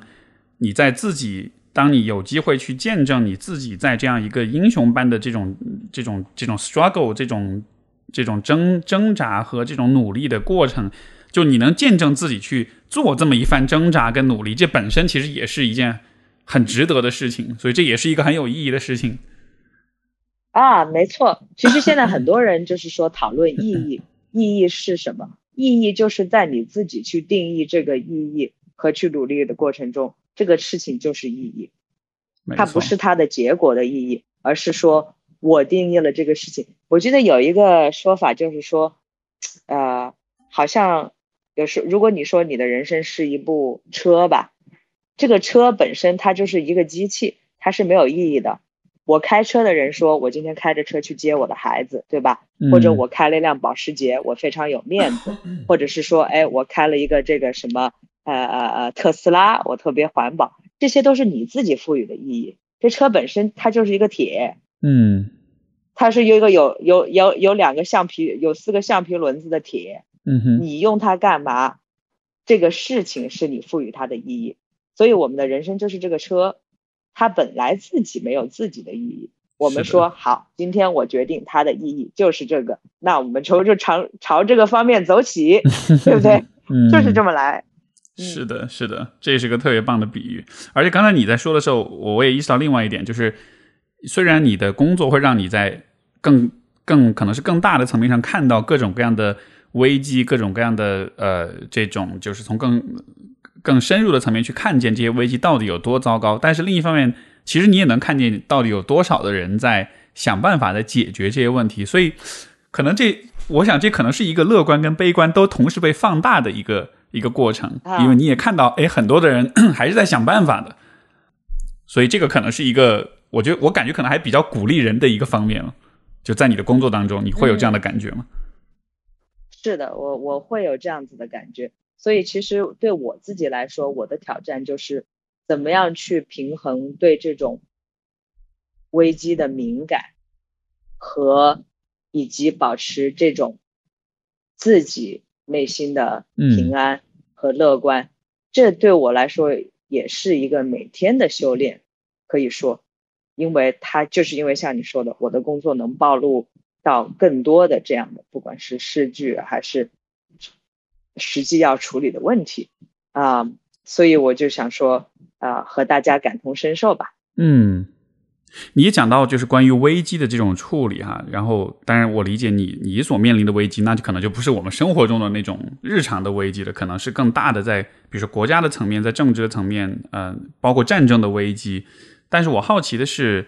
你在自己，当你有机会去见证你自己在这样一个英雄般的这种这种这种 struggle 这种这种挣挣扎和这种努力的过程，就你能见证自己去做这么一番挣扎跟努力，这本身其实也是一件。很值得的事情，所以这也是一个很有意义的事情啊，没错。其实现在很多人就是说讨论意义，意义是什么？意义就是在你自己去定义这个意义和去努力的过程中，这个事情就是意义。它不是它的结果的意义，而是说我定义了这个事情。我记得有一个说法就是说，呃，好像有时如果你说你的人生是一部车吧。这个车本身它就是一个机器，它是没有意义的。我开车的人说，我今天开着车去接我的孩子，对吧？或者我开了一辆保时捷，我非常有面子。或者是说，哎，我开了一个这个什么呃呃呃特斯拉，我特别环保。这些都是你自己赋予的意义。这车本身它就是一个铁，嗯，它是一个有有有有两个橡皮有四个橡皮轮子的铁，嗯哼，你用它干嘛？这个事情是你赋予它的意义。所以我们的人生就是这个车，它本来自己没有自己的意义。我们说好，今天我决定它的意义就是这个，那我们就就朝朝这个方面走起，对不对？就是这么来。是的，是的，这也是个特别棒的比喻。而且刚才你在说的时候，我也意识到另外一点，就是虽然你的工作会让你在更更可能是更大的层面上看到各种各样的危机，各种各样的呃这种就是从更更深入的层面去看见这些危机到底有多糟糕。但是另一方面，其实你也能看见到底有多少的人在想办法在解决这些问题。所以可能这，我想这可能是一个乐观跟悲观都同时被放大的一个。一个过程，因为你也看到，哎，很多的人 还是在想办法的，所以这个可能是一个，我觉得我感觉可能还比较鼓励人的一个方面了。就在你的工作当中，你会有这样的感觉吗？是的，我我会有这样子的感觉。所以其实对我自己来说，我的挑战就是怎么样去平衡对这种危机的敏感和以及保持这种自己内心的平安。和乐观，这对我来说也是一个每天的修炼，可以说，因为他就是因为像你说的，我的工作能暴露到更多的这样的，不管是诗句还是实际要处理的问题啊，所以我就想说啊，和大家感同身受吧。嗯。你讲到就是关于危机的这种处理哈，然后当然我理解你你所面临的危机，那就可能就不是我们生活中的那种日常的危机了，可能是更大的在比如说国家的层面，在政治的层面，嗯，包括战争的危机。但是我好奇的是，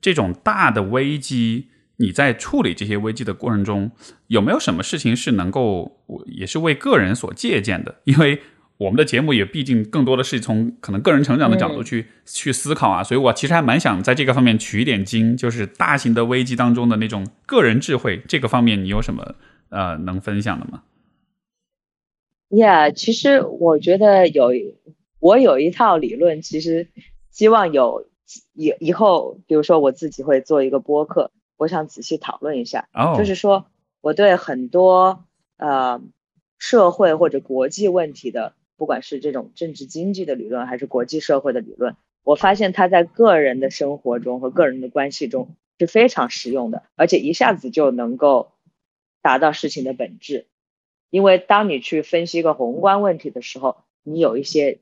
这种大的危机，你在处理这些危机的过程中，有没有什么事情是能够也是为个人所借鉴的？因为我们的节目也毕竟更多的是从可能个人成长的角度去去思考啊，所以我其实还蛮想在这个方面取一点经，就是大型的危机当中的那种个人智慧这个方面，你有什么呃能分享的吗？Yeah，其实我觉得有我有一套理论，其实希望有以以后，比如说我自己会做一个播客，我想仔细讨论一下，就是说我对很多呃社会或者国际问题的。不管是这种政治经济的理论，还是国际社会的理论，我发现它在个人的生活中和个人的关系中是非常实用的，而且一下子就能够达到事情的本质。因为当你去分析一个宏观问题的时候，你有一些，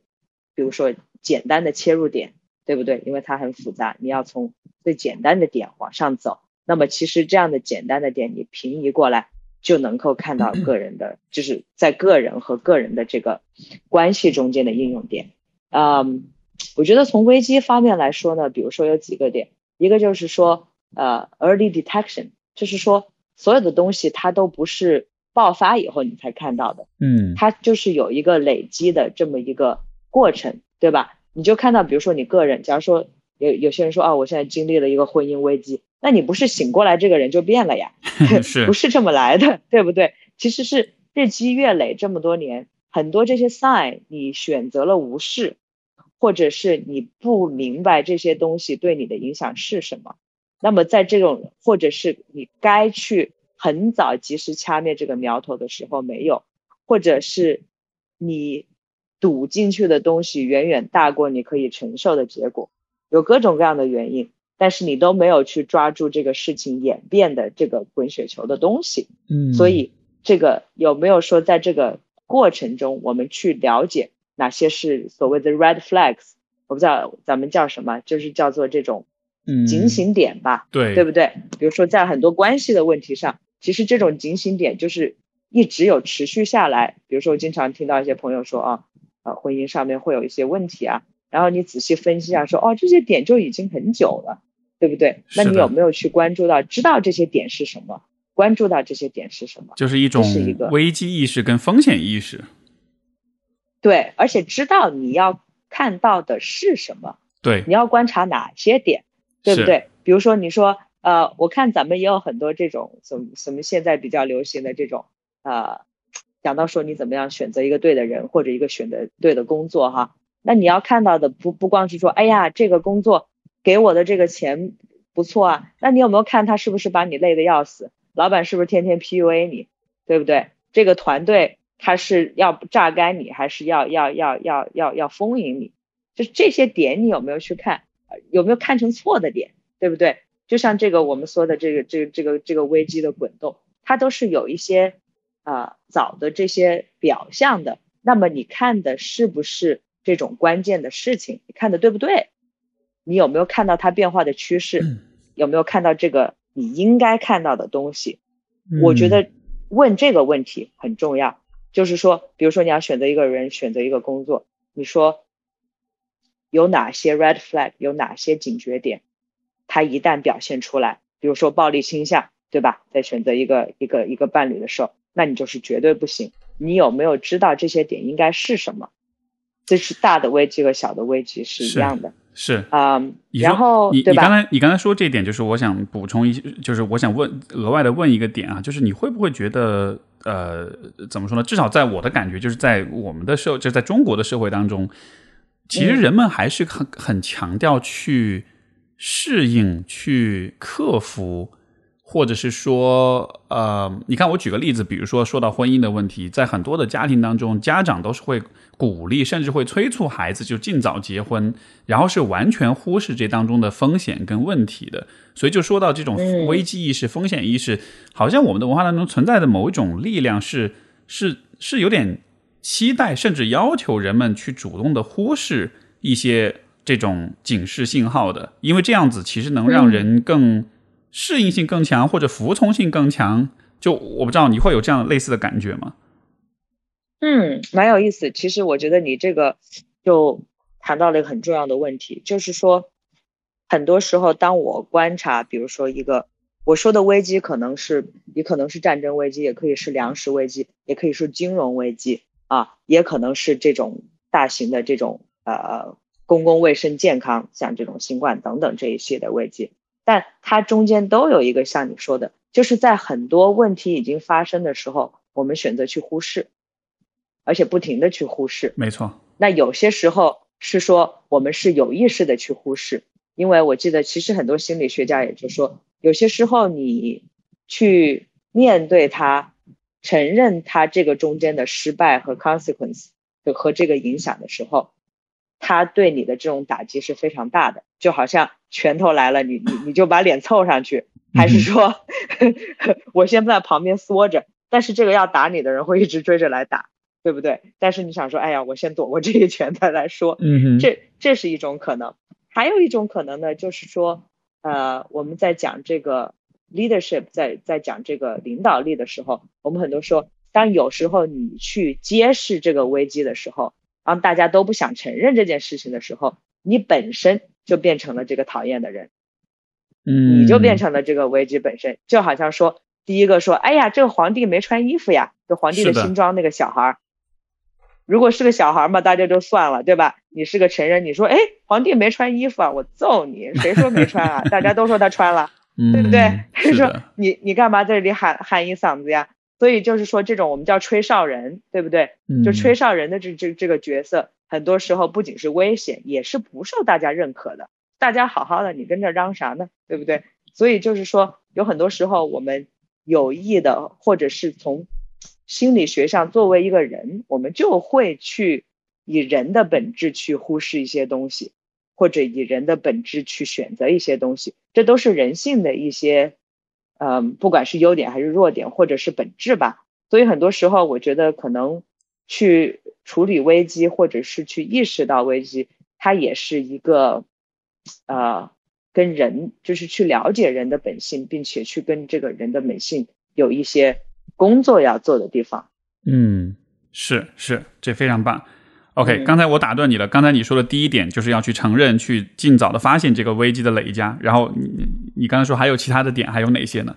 比如说简单的切入点，对不对？因为它很复杂，你要从最简单的点往上走。那么其实这样的简单的点，你平移过来。就能够看到个人的，就是在个人和个人的这个关系中间的应用点。嗯，我觉得从危机方面来说呢，比如说有几个点，一个就是说，呃，early detection，就是说所有的东西它都不是爆发以后你才看到的，嗯，它就是有一个累积的这么一个过程，对吧？你就看到，比如说你个人，假如说有有些人说啊，我现在经历了一个婚姻危机。那你不是醒过来这个人就变了呀？是 不是这么来的？对不对？其实是日积月累这么多年，很多这些 sign 你选择了无视，或者是你不明白这些东西对你的影响是什么。那么在这种，或者是你该去很早及时掐灭这个苗头的时候没有，或者是你赌进去的东西远远大过你可以承受的结果，有各种各样的原因。但是你都没有去抓住这个事情演变的这个滚雪球的东西，嗯，所以这个有没有说在这个过程中，我们去了解哪些是所谓的 red flags？我不知道咱们叫什么，就是叫做这种警醒点吧，对，对不对？比如说在很多关系的问题上，其实这种警醒点就是一直有持续下来。比如说我经常听到一些朋友说啊，呃，婚姻上面会有一些问题啊，然后你仔细分析一下，说哦，这些点就已经很久了。对不对？那你有没有去关注到，知道这些点是什么？关注到这些点是什么？就是一种危机意识跟风险意识。对，而且知道你要看到的是什么？对，你要观察哪些点？对不对？比如说，你说，呃，我看咱们也有很多这种什么什么现在比较流行的这种，呃，讲到说你怎么样选择一个对的人或者一个选择对的工作哈，那你要看到的不不光是说，哎呀，这个工作。给我的这个钱不错啊，那你有没有看他是不是把你累得要死？老板是不是天天 PUA 你，对不对？这个团队他是要榨干你，还是要要要要要要丰盈你？就是这些点，你有没有去看？有没有看成错的点？对不对？就像这个我们说的这个这个这个这个危机的滚动，它都是有一些啊早的这些表象的。那么你看的是不是这种关键的事情？你看的对不对？你有没有看到它变化的趋势？有没有看到这个你应该看到的东西？我觉得问这个问题很重要。就是说，比如说你要选择一个人，选择一个工作，你说有哪些 red flag，有哪些警觉点？他一旦表现出来，比如说暴力倾向，对吧？在选择一个一个一个伴侣的时候，那你就是绝对不行。你有没有知道这些点应该是什么？这是大的危机和小的危机是一样的。是啊，然后你你刚才你刚才说这一点，就是我想补充一，就是我想问额外的问一个点啊，就是你会不会觉得呃，怎么说呢？至少在我的感觉，就是在我们的社，就在中国的社会当中，其实人们还是很很强调去适应、去克服。或者是说，呃，你看，我举个例子，比如说说到婚姻的问题，在很多的家庭当中，家长都是会鼓励，甚至会催促孩子就尽早结婚，然后是完全忽视这当中的风险跟问题的。所以就说到这种危机意识、风险意识，好像我们的文化当中存在的某一种力量是是是有点期待，甚至要求人们去主动的忽视一些这种警示信号的，因为这样子其实能让人更。适应性更强或者服从性更强，就我不知道你会有这样类似的感觉吗？嗯，蛮有意思。其实我觉得你这个就谈到了一个很重要的问题，就是说，很多时候当我观察，比如说一个我说的危机，可能是也可能是战争危机，也可以是粮食危机，也可以是金融危机啊，也可能是这种大型的这种呃公共卫生健康，像这种新冠等等这一系列的危机。但它中间都有一个像你说的，就是在很多问题已经发生的时候，我们选择去忽视，而且不停的去忽视。没错。那有些时候是说我们是有意识的去忽视，因为我记得其实很多心理学家也就说，有些时候你去面对它，承认它这个中间的失败和 consequence 和这个影响的时候。他对你的这种打击是非常大的，就好像拳头来了，你你你就把脸凑上去，还是说 我先在旁边缩着？但是这个要打你的人会一直追着来打，对不对？但是你想说，哎呀，我先躲过这一拳再来说，嗯这这是一种可能。还有一种可能呢，就是说，呃，我们在讲这个 leadership，在在讲这个领导力的时候，我们很多说，当有时候你去揭示这个危机的时候。当大家都不想承认这件事情的时候，你本身就变成了这个讨厌的人，嗯，你就变成了这个危机本身。就好像说，第一个说，哎呀，这个皇帝没穿衣服呀，就皇帝的新装那个小孩儿，如果是个小孩嘛，大家就算了，对吧？你是个成人，你说，哎，皇帝没穿衣服啊，我揍你！谁说没穿啊？大家都说他穿了，对不对？说你你干嘛在这里喊喊一嗓子呀？所以就是说，这种我们叫吹哨人，对不对？就吹哨人的这这这个角色，很多时候不仅是危险，也是不受大家认可的。大家好好的，你跟这嚷啥呢？对不对？所以就是说，有很多时候我们有意的，或者是从心理学上作为一个人，我们就会去以人的本质去忽视一些东西，或者以人的本质去选择一些东西，这都是人性的一些。嗯，不管是优点还是弱点，或者是本质吧，所以很多时候我觉得可能去处理危机，或者是去意识到危机，它也是一个呃跟人就是去了解人的本性，并且去跟这个人的本性有一些工作要做的地方。嗯，是是，这非常棒。OK，刚才我打断你了。刚才你说的第一点就是要去承认，去尽早的发现这个危机的累加。然后你你刚才说还有其他的点，还有哪些呢？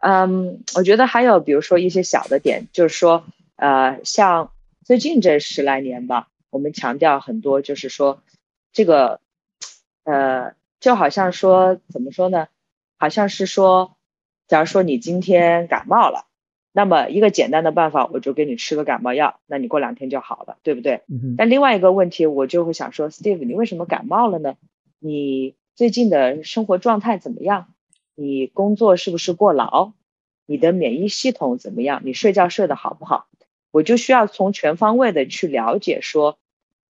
嗯，我觉得还有比如说一些小的点，就是说呃，像最近这十来年吧，我们强调很多，就是说这个呃，就好像说怎么说呢？好像是说，假如说你今天感冒了。那么一个简单的办法，我就给你吃个感冒药，那你过两天就好了，对不对？但另外一个问题，我就会想说，Steve，你为什么感冒了呢？你最近的生活状态怎么样？你工作是不是过劳？你的免疫系统怎么样？你睡觉睡得好不好？我就需要从全方位的去了解，说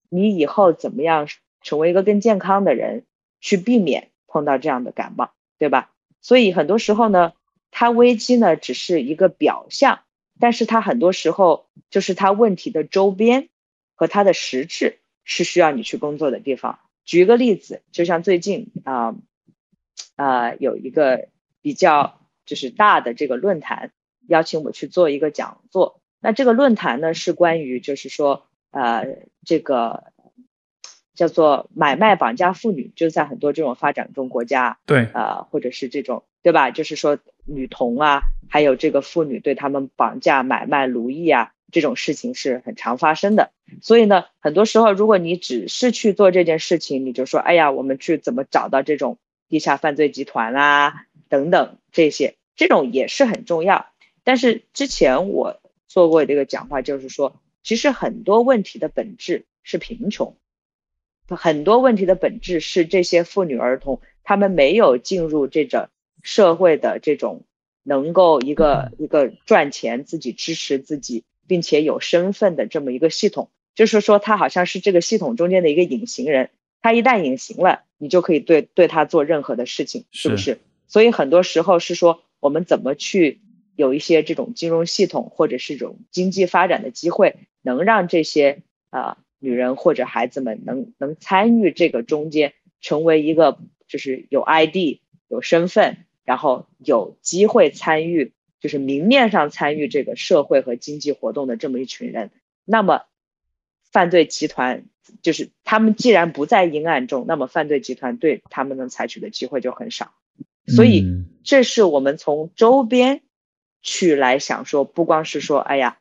你以后怎么样成为一个更健康的人，去避免碰到这样的感冒，对吧？所以很多时候呢，它危机呢只是一个表象，但是它很多时候就是它问题的周边和它的实质是需要你去工作的地方。举一个例子，就像最近啊啊有一个比较就是大的这个论坛，邀请我去做一个讲座。那这个论坛呢是关于就是说呃这个叫做买卖绑架妇女，就是在很多这种发展中国家，对，呃或者是这种对吧？就是说女童啊，还有这个妇女对他们绑架、买卖、奴役啊。这种事情是很常发生的，所以呢，很多时候如果你只是去做这件事情，你就说，哎呀，我们去怎么找到这种地下犯罪集团啊，等等这些，这种也是很重要。但是之前我做过这个讲话，就是说，其实很多问题的本质是贫穷，很多问题的本质是这些妇女儿童他们没有进入这种社会的这种能够一个一个赚钱自己支持自己。并且有身份的这么一个系统，就是说他好像是这个系统中间的一个隐形人，他一旦隐形了，你就可以对对他做任何的事情，是不是？所以很多时候是说我们怎么去有一些这种金融系统或者是这种经济发展的机会，能让这些啊女人或者孩子们能能参与这个中间，成为一个就是有 ID 有身份，然后有机会参与。就是明面上参与这个社会和经济活动的这么一群人，那么犯罪集团就是他们既然不在阴暗中，那么犯罪集团对他们能采取的机会就很少。所以这是我们从周边去来想说，不光是说，哎呀，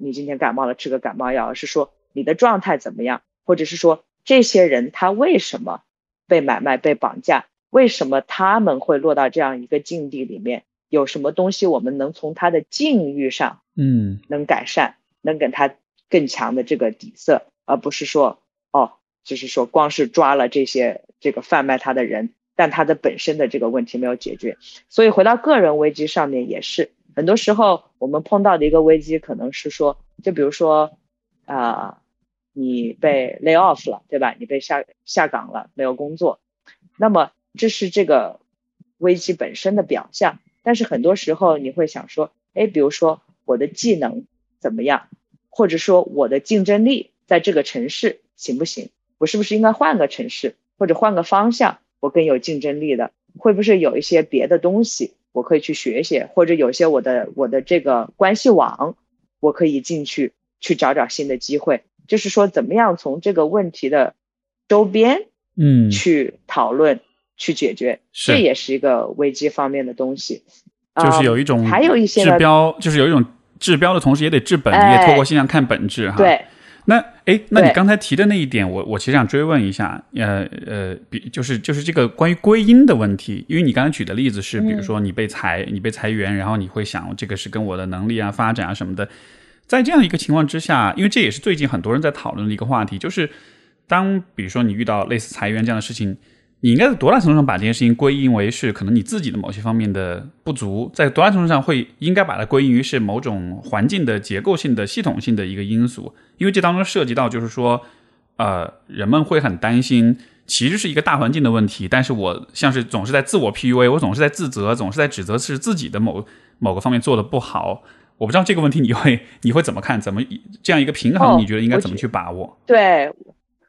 你今天感冒了吃个感冒药，而是说你的状态怎么样，或者是说这些人他为什么被买卖、被绑架，为什么他们会落到这样一个境地里面。有什么东西我们能从他的境遇上，嗯，能改善，能给他更强的这个底色，而不是说，哦，就是说光是抓了这些这个贩卖他的人，但他的本身的这个问题没有解决。所以回到个人危机上面也是，很多时候我们碰到的一个危机可能是说，就比如说，啊，你被 lay off 了，对吧？你被下下岗了，没有工作，那么这是这个危机本身的表象。但是很多时候你会想说，哎，比如说我的技能怎么样，或者说我的竞争力在这个城市行不行？我是不是应该换个城市，或者换个方向，我更有竞争力的？会不会有一些别的东西我可以去学学，或者有些我的我的这个关系网，我可以进去去找找新的机会？就是说，怎么样从这个问题的周边，嗯，去讨论。去解决，这也是一个危机方面的东西，就是有一种还有一些治标，就是有一种治标的同时也得治本，你也透过现象看本质哈。对，那哎，那你刚才提的那一点，我我其实想追问一下，呃呃，比就是就是这个关于归因的问题，因为你刚才举的例子是，比如说你被裁，你被裁员，然后你会想这个是跟我的能力啊、发展啊什么的，在这样一个情况之下，因为这也是最近很多人在讨论的一个话题，就是当比如说你遇到类似裁员这样的事情。你应该在多大程度上把这件事情归因为是可能你自己的某些方面的不足，在多大程度上会应该把它归因于是某种环境的结构性的系统性的一个因素？因为这当中涉及到就是说，呃，人们会很担心，其实是一个大环境的问题，但是我像是总是在自我 PUA，我总是在自责，总是在指责是自己的某某个方面做的不好。我不知道这个问题你会你会怎么看？怎么这样一个平衡？你觉得应该怎么去把握？对。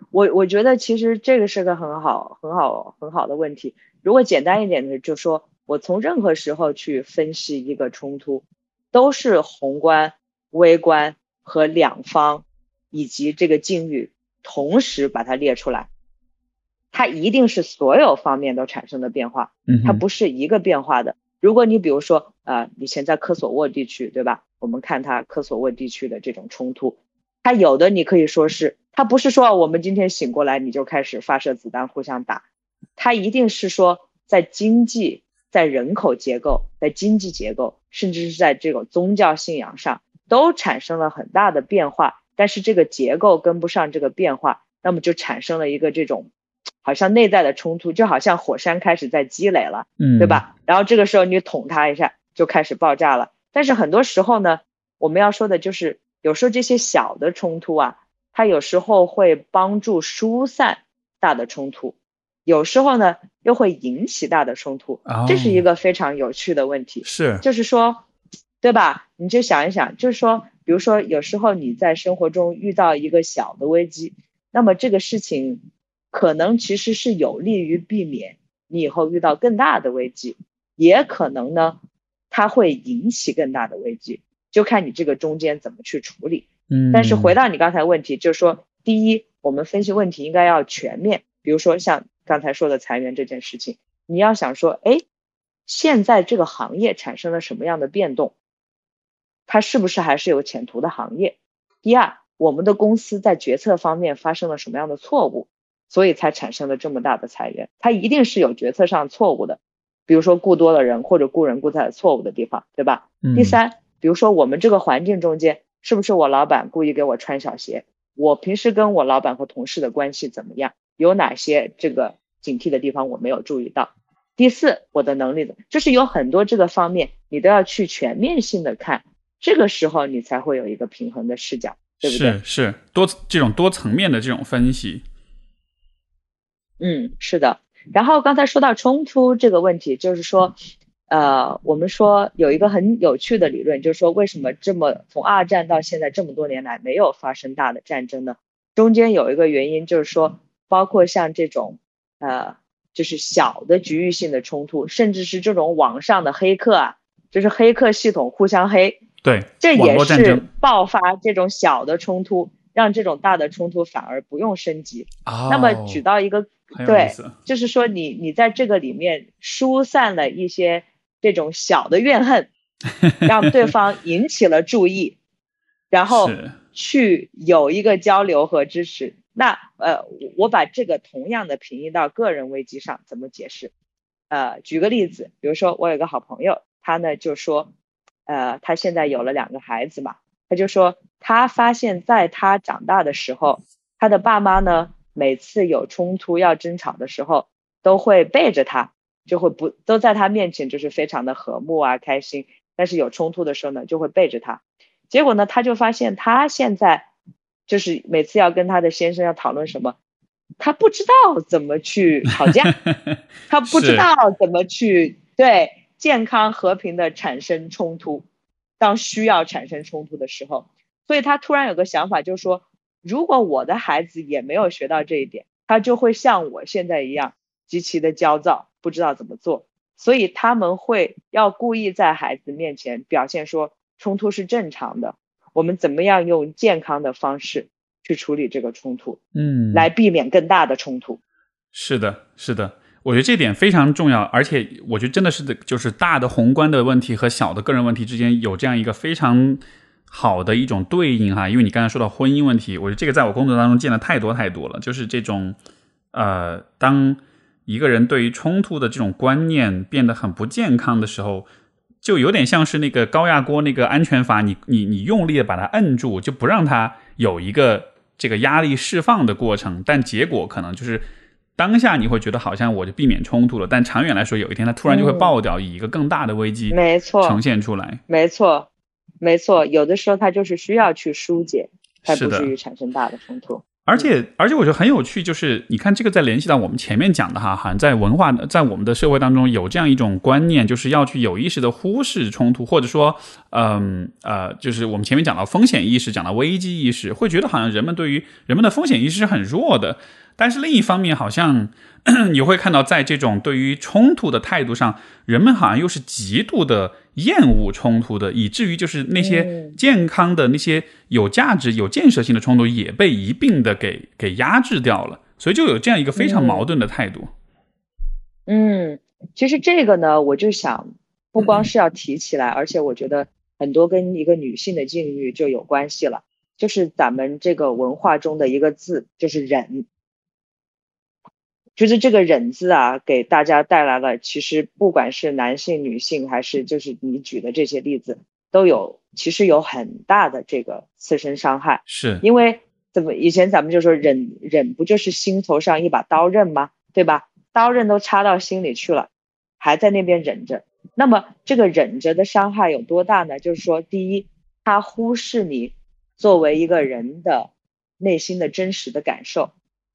我我觉得其实这个是个很好很好很好的问题。如果简单一点的，就说我从任何时候去分析一个冲突，都是宏观、微观和两方以及这个境遇同时把它列出来，它一定是所有方面都产生的变化，它不是一个变化的。如果你比如说啊，以前在科索沃地区，对吧？我们看它科索沃地区的这种冲突，它有的你可以说是。他不是说我们今天醒过来你就开始发射子弹互相打，他一定是说在经济、在人口结构、在经济结构，甚至是在这个宗教信仰上都产生了很大的变化，但是这个结构跟不上这个变化，那么就产生了一个这种好像内在的冲突，就好像火山开始在积累了，嗯，对吧？然后这个时候你捅它一下就开始爆炸了。但是很多时候呢，我们要说的就是有时候这些小的冲突啊，它有时候会帮助疏散大的冲突，有时候呢又会引起大的冲突，这是一个非常有趣的问题。是，就是说，对吧？你就想一想，就是说，比如说有时候你在生活中遇到一个小的危机，那么这个事情可能其实是有利于避免你以后遇到更大的危机，也可能呢。它会引起更大的危机，就看你这个中间怎么去处理。嗯，但是回到你刚才问题，就是说，第一，我们分析问题应该要全面。比如说像刚才说的裁员这件事情，你要想说，哎，现在这个行业产生了什么样的变动？它是不是还是有前途的行业？第二，我们的公司在决策方面发生了什么样的错误，所以才产生了这么大的裁员？它一定是有决策上错误的。比如说雇多了人，或者雇人雇在了错误的地方，对吧？第三，比如说我们这个环境中间，是不是我老板故意给我穿小鞋？我平时跟我老板和同事的关系怎么样？有哪些这个警惕的地方我没有注意到？第四，我的能力的，就是有很多这个方面，你都要去全面性的看，这个时候你才会有一个平衡的视角，对不对？是是多这种多层面的这种分析。嗯，是的。然后刚才说到冲突这个问题，就是说，呃，我们说有一个很有趣的理论，就是说为什么这么从二战到现在这么多年来没有发生大的战争呢？中间有一个原因就是说，包括像这种呃，就是小的局域性的冲突，甚至是这种网上的黑客啊，就是黑客系统互相黑，对，这也是爆发这种小的冲突，让这种大的冲突反而不用升级。那么举到一个。对，就是说你你在这个里面疏散了一些这种小的怨恨，让对方引起了注意，然后去有一个交流和支持。那呃，我把这个同样的平移到个人危机上，怎么解释？呃，举个例子，比如说我有个好朋友，他呢就说，呃，他现在有了两个孩子嘛，他就说他发现在他长大的时候，他的爸妈呢。每次有冲突要争吵的时候，都会背着他，就会不都在他面前就是非常的和睦啊开心，但是有冲突的时候呢，就会背着他。结果呢，他就发现他现在就是每次要跟他的先生要讨论什么，他不知道怎么去吵架，他不知道怎么去对健康和平的产生冲突，当需要产生冲突的时候，所以他突然有个想法，就是说。如果我的孩子也没有学到这一点，他就会像我现在一样极其的焦躁，不知道怎么做。所以他们会要故意在孩子面前表现说冲突是正常的，我们怎么样用健康的方式去处理这个冲突，嗯，来避免更大的冲突。是的，是的，我觉得这点非常重要，而且我觉得真的是的，就是大的宏观的问题和小的个人问题之间有这样一个非常。好的一种对应哈，因为你刚才说到婚姻问题，我觉得这个在我工作当中见的太多太多了。就是这种，呃，当一个人对于冲突的这种观念变得很不健康的时候，就有点像是那个高压锅那个安全阀，你你你用力的把它摁住，就不让它有一个这个压力释放的过程。但结果可能就是当下你会觉得好像我就避免冲突了，但长远来说，有一天它突然就会爆掉，以一个更大的危机没错呈现出来，没错。没错，有的时候它就是需要去疏解，才不至于产生大的冲突。而且，而且我觉得很有趣，就是你看这个在联系到我们前面讲的哈，好像在文化，在我们的社会当中有这样一种观念，就是要去有意识的忽视冲突，或者说，嗯呃，就是我们前面讲到风险意识，讲到危机意识，会觉得好像人们对于人们的风险意识是很弱的。但是另一方面，好像 你会看到，在这种对于冲突的态度上，人们好像又是极度的厌恶冲突的，以至于就是那些健康的、那些有价值、有建设性的冲突也被一并的给给压制掉了。所以就有这样一个非常矛盾的态度。嗯，其实这个呢，我就想不光是要提起来，而且我觉得很多跟一个女性的境遇就有关系了，就是咱们这个文化中的一个字，就是忍。就是这个忍字啊，给大家带来了，其实不管是男性、女性，还是就是你举的这些例子，都有其实有很大的这个刺身伤害。是因为怎么以前咱们就说忍忍不就是心头上一把刀刃吗？对吧？刀刃都插到心里去了，还在那边忍着。那么这个忍着的伤害有多大呢？就是说，第一，他忽视你作为一个人的内心的真实的感受，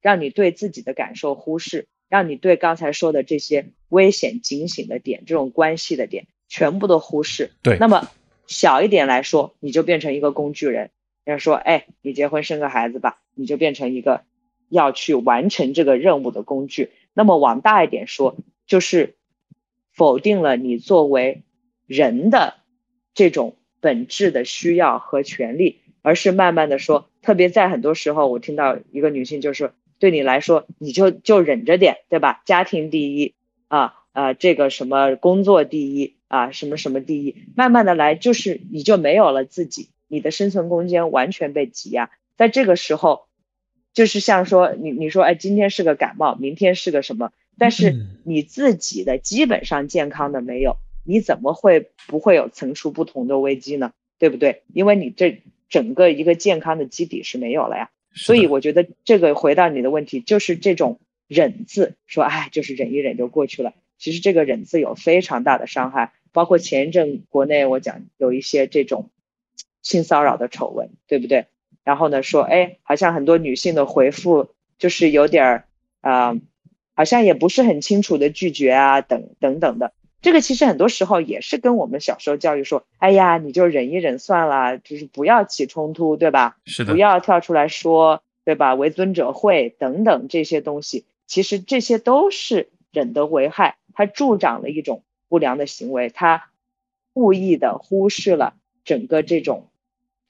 让你对自己的感受忽视，让你对刚才说的这些危险警醒的点、这种关系的点全部都忽视。对，那么小一点来说，你就变成一个工具人。人家说，哎，你结婚生个孩子吧，你就变成一个要去完成这个任务的工具。那么往大一点说，就是否定了你作为人的这种本质的需要和权利。而是慢慢的说，特别在很多时候，我听到一个女性就说，对你来说，你就就忍着点，对吧？家庭第一啊啊，这个什么工作第一啊，什么什么第一，慢慢的来，就是你就没有了自己，你的生存空间完全被挤压。在这个时候，就是像说你你说，哎，今天是个感冒，明天是个什么？但是你自己的基本上健康的没有，你怎么会不会有层出不穷的危机呢？对不对？因为你这。整个一个健康的基底是没有了呀，所以我觉得这个回到你的问题，就是这种忍字，说哎，就是忍一忍就过去了。其实这个忍字有非常大的伤害，包括前一阵国内我讲有一些这种性骚扰的丑闻，对不对？然后呢说，哎，好像很多女性的回复就是有点儿啊，好像也不是很清楚的拒绝啊，等等等的。这个其实很多时候也是跟我们小时候教育说，哎呀，你就忍一忍算了，就是不要起冲突，对吧？是的。不要跳出来说，对吧？为尊者讳等等这些东西，其实这些都是忍的危害，它助长了一种不良的行为，它故意的忽视了整个这种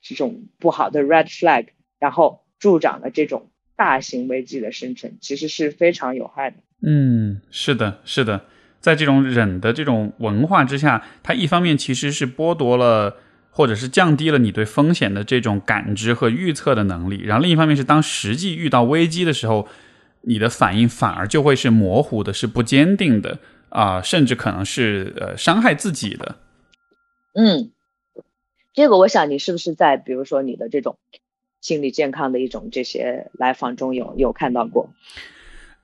这种不好的 red flag，然后助长了这种大型危机的生成，其实是非常有害的。嗯，是的，是的。在这种忍的这种文化之下，它一方面其实是剥夺了，或者是降低了你对风险的这种感知和预测的能力，然后另一方面是当实际遇到危机的时候，你的反应反而就会是模糊的，是不坚定的啊，甚至可能是呃伤害自己的。嗯，这个我想你是不是在比如说你的这种心理健康的一种这些来访中有有看到过？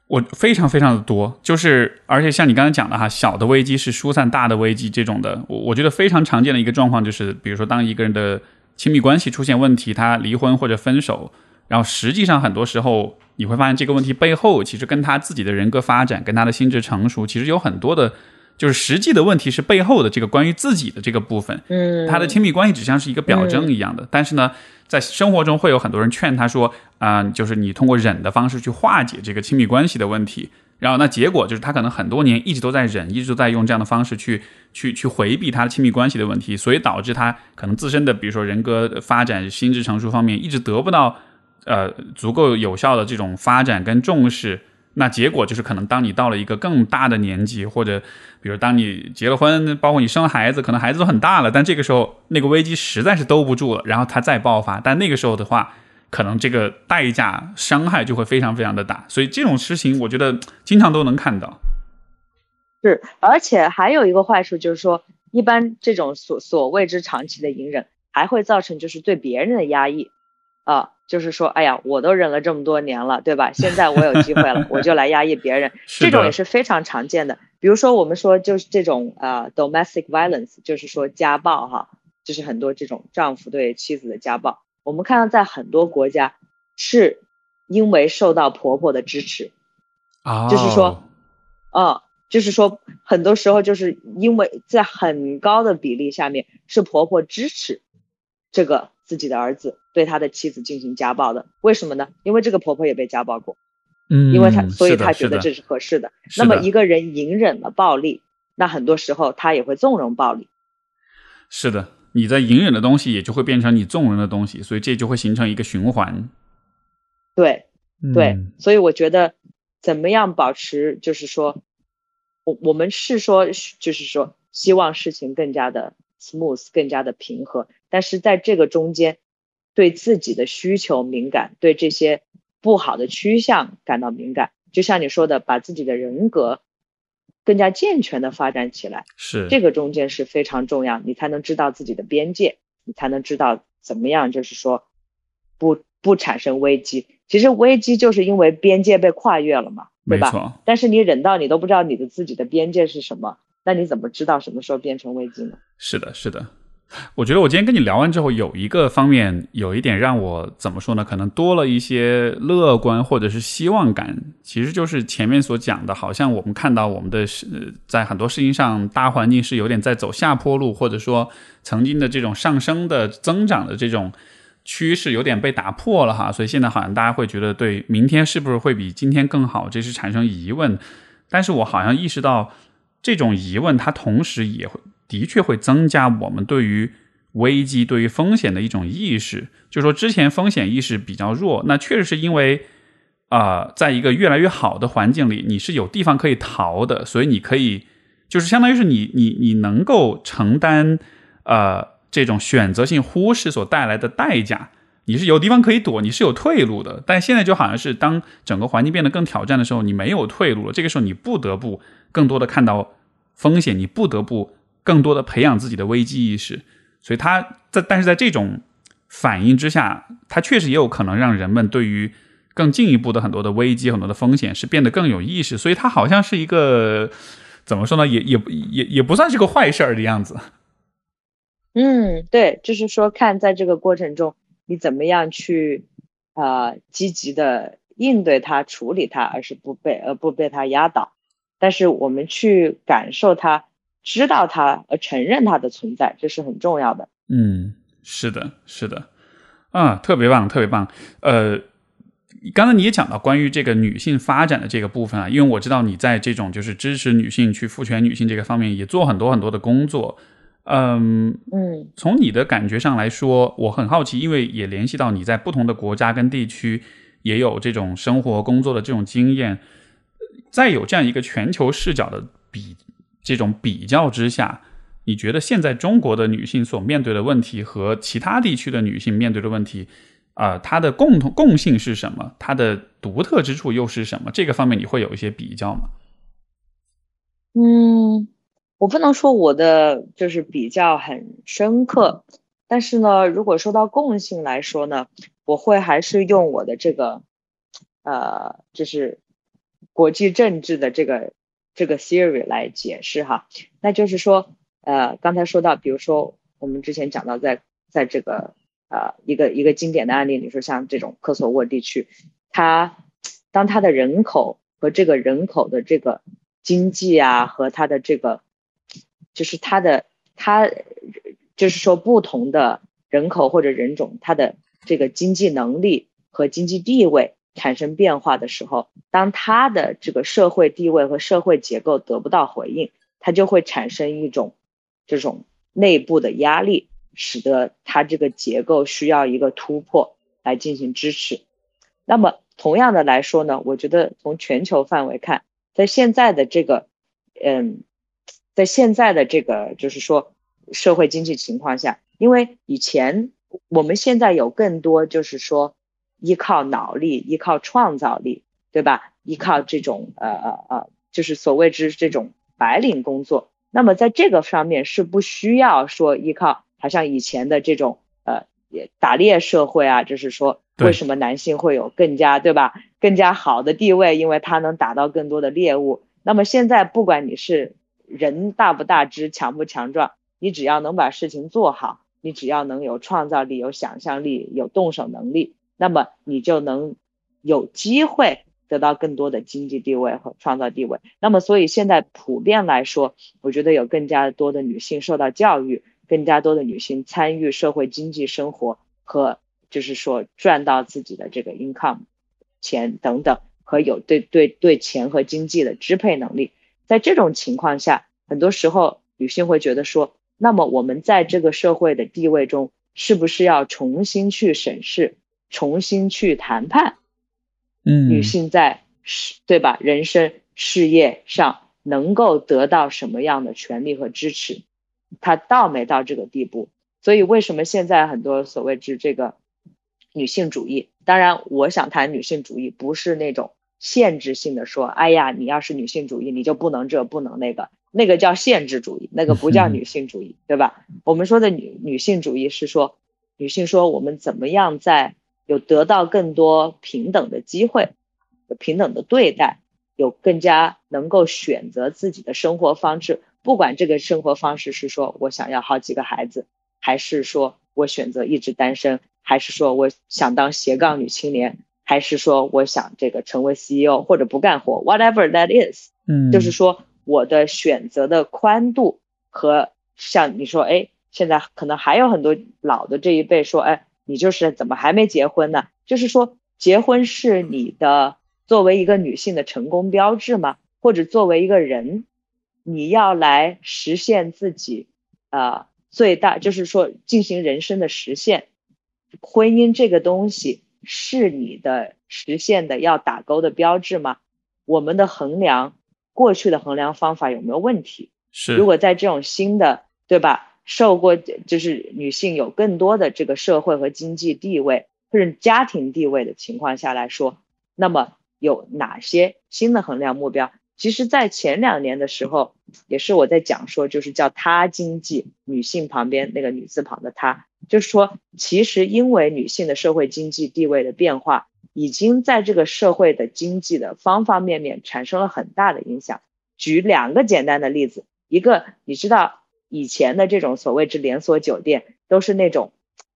我非常非常的多，就是而且像你刚才讲的哈，小的危机是疏散大的危机这种的，我我觉得非常常见的一个状况就是，比如说当一个人的亲密关系出现问题，他离婚或者分手，然后实际上很多时候你会发现这个问题背后其实跟他自己的人格发展、跟他的心智成熟其实有很多的。就是实际的问题是背后的这个关于自己的这个部分，嗯，他的亲密关系只像是一个表征一样的。但是呢，在生活中会有很多人劝他说，啊，就是你通过忍的方式去化解这个亲密关系的问题。然后那结果就是他可能很多年一直都在忍，一直都在用这样的方式去去去回避他的亲密关系的问题，所以导致他可能自身的比如说人格发展、心智成熟方面一直得不到呃足够有效的这种发展跟重视。那结果就是，可能当你到了一个更大的年纪，或者比如当你结了婚，包括你生了孩子，可能孩子都很大了，但这个时候那个危机实在是兜不住了，然后它再爆发，但那个时候的话，可能这个代价伤害就会非常非常的大，所以这种事情我觉得经常都能看到。是，而且还有一个坏处就是说，一般这种所所谓之长期的隐忍，还会造成就是对别人的压抑啊。就是说，哎呀，我都忍了这么多年了，对吧？现在我有机会了，我就 来压抑别人，这种也是非常常见的。比如说，我们说就是这种呃，domestic violence，就是说家暴哈，就是很多这种丈夫对妻子的家暴。我们看到在很多国家，是因为受到婆婆的支持啊，就是说，嗯，就是说，很多时候就是因为在很高的比例下面是婆婆支持这个。自己的儿子对他的妻子进行家暴的，为什么呢？因为这个婆婆也被家暴过，嗯，因为他，所以他觉得这是合适的。那么一个人隐忍了暴力，那很多时候他也会纵容暴力。是的，你在隐忍的东西也就会变成你纵容的东西，所以这就会形成一个循环。对，对，所以我觉得怎么样保持，就是说，我我们是说，就是说，希望事情更加的 smooth，更加的平和。但是在这个中间，对自己的需求敏感，对这些不好的趋向感到敏感，就像你说的，把自己的人格更加健全的发展起来，是这个中间是非常重要，你才能知道自己的边界，你才能知道怎么样，就是说不不产生危机。其实危机就是因为边界被跨越了嘛，对吧？但是你忍到你都不知道你的自己的边界是什么，那你怎么知道什么时候变成危机呢？是的，是的。我觉得我今天跟你聊完之后，有一个方面有一点让我怎么说呢？可能多了一些乐观或者是希望感。其实就是前面所讲的，好像我们看到我们的在很多事情上大环境是有点在走下坡路，或者说曾经的这种上升的增长的这种趋势有点被打破了哈。所以现在好像大家会觉得对明天是不是会比今天更好，这是产生疑问。但是我好像意识到这种疑问，它同时也会。的确会增加我们对于危机、对于风险的一种意识。就说之前风险意识比较弱，那确实是因为啊，在一个越来越好的环境里，你是有地方可以逃的，所以你可以就是相当于是你你你能够承担呃这种选择性忽视所带来的代价。你是有地方可以躲，你是有退路的。但现在就好像是当整个环境变得更挑战的时候，你没有退路了。这个时候你不得不更多的看到风险，你不得不。更多的培养自己的危机意识，所以他在但是在这种反应之下，他确实也有可能让人们对于更进一步的很多的危机、很多的风险是变得更有意识。所以它好像是一个怎么说呢？也也也也不算是个坏事儿的样子。嗯，对，就是说看在这个过程中你怎么样去啊积极的应对它、处理它，而是不被而不被它压倒。但是我们去感受它。知道它，呃，承认它的存在，这是很重要的。嗯，是的，是的，啊，特别棒，特别棒。呃，刚才你也讲到关于这个女性发展的这个部分啊，因为我知道你在这种就是支持女性去赋权女性这个方面也做很多很多的工作。嗯嗯，从你的感觉上来说，我很好奇，因为也联系到你在不同的国家跟地区也有这种生活工作的这种经验，在有这样一个全球视角的比。这种比较之下，你觉得现在中国的女性所面对的问题和其他地区的女性面对的问题，啊，它的共同共性是什么？它的独特之处又是什么？这个方面你会有一些比较吗？嗯，我不能说我的就是比较很深刻，但是呢，如果说到共性来说呢，我会还是用我的这个，呃，就是国际政治的这个。这个 theory 来解释哈，那就是说，呃，刚才说到，比如说我们之前讲到，在在这个呃一个一个经典的案例里，说像这种科索沃地区，它当它的人口和这个人口的这个经济啊，和它的这个就是它的它就是说不同的人口或者人种，它的这个经济能力和经济地位。产生变化的时候，当他的这个社会地位和社会结构得不到回应，他就会产生一种这种内部的压力，使得他这个结构需要一个突破来进行支持。那么，同样的来说呢，我觉得从全球范围看，在现在的这个，嗯，在现在的这个就是说社会经济情况下，因为以前我们现在有更多就是说。依靠脑力，依靠创造力，对吧？依靠这种呃呃呃，就是所谓之这种白领工作。那么在这个上面是不需要说依靠，好像以前的这种呃打猎社会啊，就是说为什么男性会有更加对吧，更加好的地位？因为他能打到更多的猎物。那么现在不管你是人大不大只，强不强壮，你只要能把事情做好，你只要能有创造力、有想象力、有动手能力。那么你就能有机会得到更多的经济地位和创造地位。那么，所以现在普遍来说，我觉得有更加多的女性受到教育，更加多的女性参与社会经济生活和就是说赚到自己的这个 income 钱等等，和有对对对钱和经济的支配能力。在这种情况下，很多时候女性会觉得说，那么我们在这个社会的地位中，是不是要重新去审视？重新去谈判，嗯，女性在事对吧？人生事业上能够得到什么样的权利和支持？她到没到这个地步？所以为什么现在很多所谓之这个女性主义？当然，我想谈女性主义不是那种限制性的，说哎呀，你要是女性主义，你就不能这不能那个，那个叫限制主义，那个不叫女性主义，对吧？我们说的女女性主义是说，女性说我们怎么样在有得到更多平等的机会，有平等的对待，有更加能够选择自己的生活方式。不管这个生活方式是说我想要好几个孩子，还是说我选择一直单身，还是说我想当斜杠女青年，还是说我想这个成为 CEO 或者不干活，whatever that is，嗯，就是说我的选择的宽度和像你说，哎，现在可能还有很多老的这一辈说，哎，你就是怎么还没结婚呢？就是说结婚是你的作为一个女性的成功标志吗？或者作为一个人，你要来实现自己，呃，最大就是说进行人生的实现，婚姻这个东西是你的实现的要打勾的标志吗？我们的衡量过去的衡量方法有没有问题？是，如果在这种新的，对吧？受过就是女性有更多的这个社会和经济地位或者家庭地位的情况下来说，那么有哪些新的衡量目标？其实，在前两年的时候，也是我在讲说，就是叫她经济，女性旁边那个女字旁的她，就是说，其实因为女性的社会经济地位的变化，已经在这个社会的经济的方方面面产生了很大的影响。举两个简单的例子，一个你知道以前的这种所谓之连锁酒店，都是那种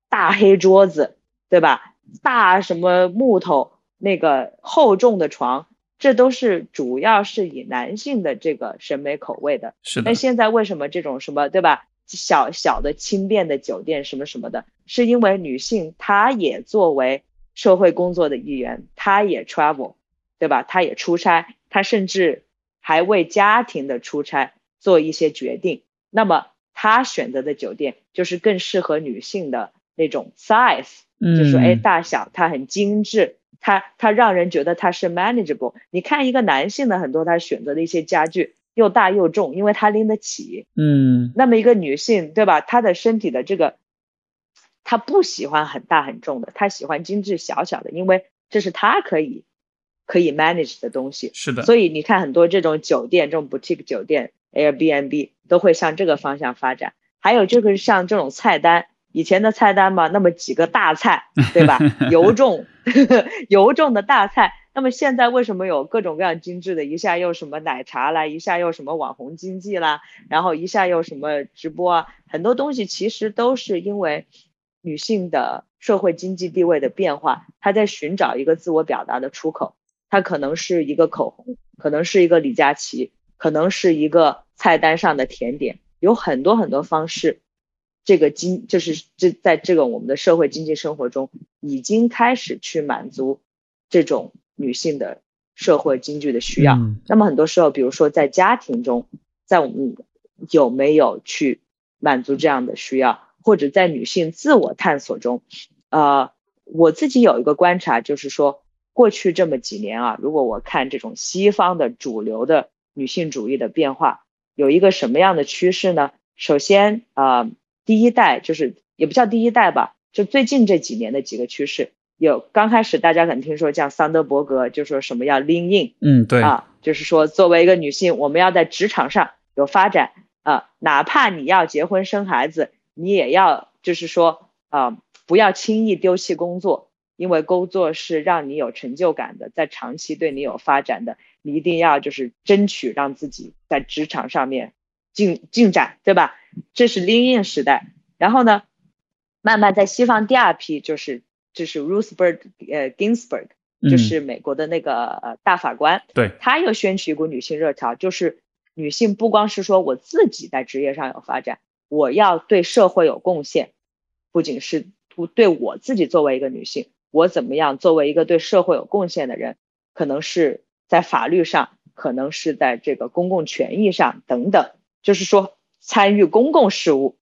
大黑桌子，对吧？大什么木头那个厚重的床。这都是主要是以男性的这个审美口味的，是的。那现在为什么这种什么对吧？小小的轻便的酒店什么什么的，是因为女性她也作为社会工作的一员，她也 travel，对吧？她也出差，她甚至还为家庭的出差做一些决定。那么他选择的酒店就是更适合女性的那种 size，就是说哎大小它很精致。它它让人觉得它是 manageable。你看一个男性的很多他选择的一些家具又大又重，因为他拎得起。嗯。那么一个女性，对吧？她的身体的这个，她不喜欢很大很重的，她喜欢精致小小的，因为这是她可以可以 manage 的东西。是的。所以你看很多这种酒店，这种 boutique 酒店，Airbnb 都会向这个方向发展。还有就是像这种菜单。以前的菜单嘛，那么几个大菜，对吧？油重，油重的大菜。那么现在为什么有各种各样精致的？一下又什么奶茶啦，一下又什么网红经济啦，然后一下又什么直播啊，很多东西其实都是因为女性的社会经济地位的变化，她在寻找一个自我表达的出口。它可能是一个口红，可能是一个李佳琦，可能是一个菜单上的甜点，有很多很多方式。这个经就是这在这个我们的社会经济生活中，已经开始去满足这种女性的社会经济的需要。那么很多时候，比如说在家庭中，在我们有没有去满足这样的需要，或者在女性自我探索中，呃，我自己有一个观察，就是说过去这么几年啊，如果我看这种西方的主流的女性主义的变化，有一个什么样的趋势呢？首先啊。第一代就是也不叫第一代吧，就最近这几年的几个趋势，有刚开始大家可能听说叫桑德伯格，就说什么要 lean in，嗯，对啊，就是说作为一个女性，我们要在职场上有发展啊，哪怕你要结婚生孩子，你也要就是说啊，不要轻易丢弃工作，因为工作是让你有成就感的，在长期对你有发展的，你一定要就是争取让自己在职场上面。进进展，对吧？这是 Lean In 时代。然后呢，慢慢在西方第二批就是就是 Ruthberg 呃 Ginsburg，就是美国的那个呃大法官。对，他又掀起一股女性热潮，就是女性不光是说我自己在职业上有发展，我要对社会有贡献，不仅是不对我自己作为一个女性，我怎么样作为一个对社会有贡献的人，可能是在法律上，可能是在这个公共权益上等等。就是说，参与公共事务，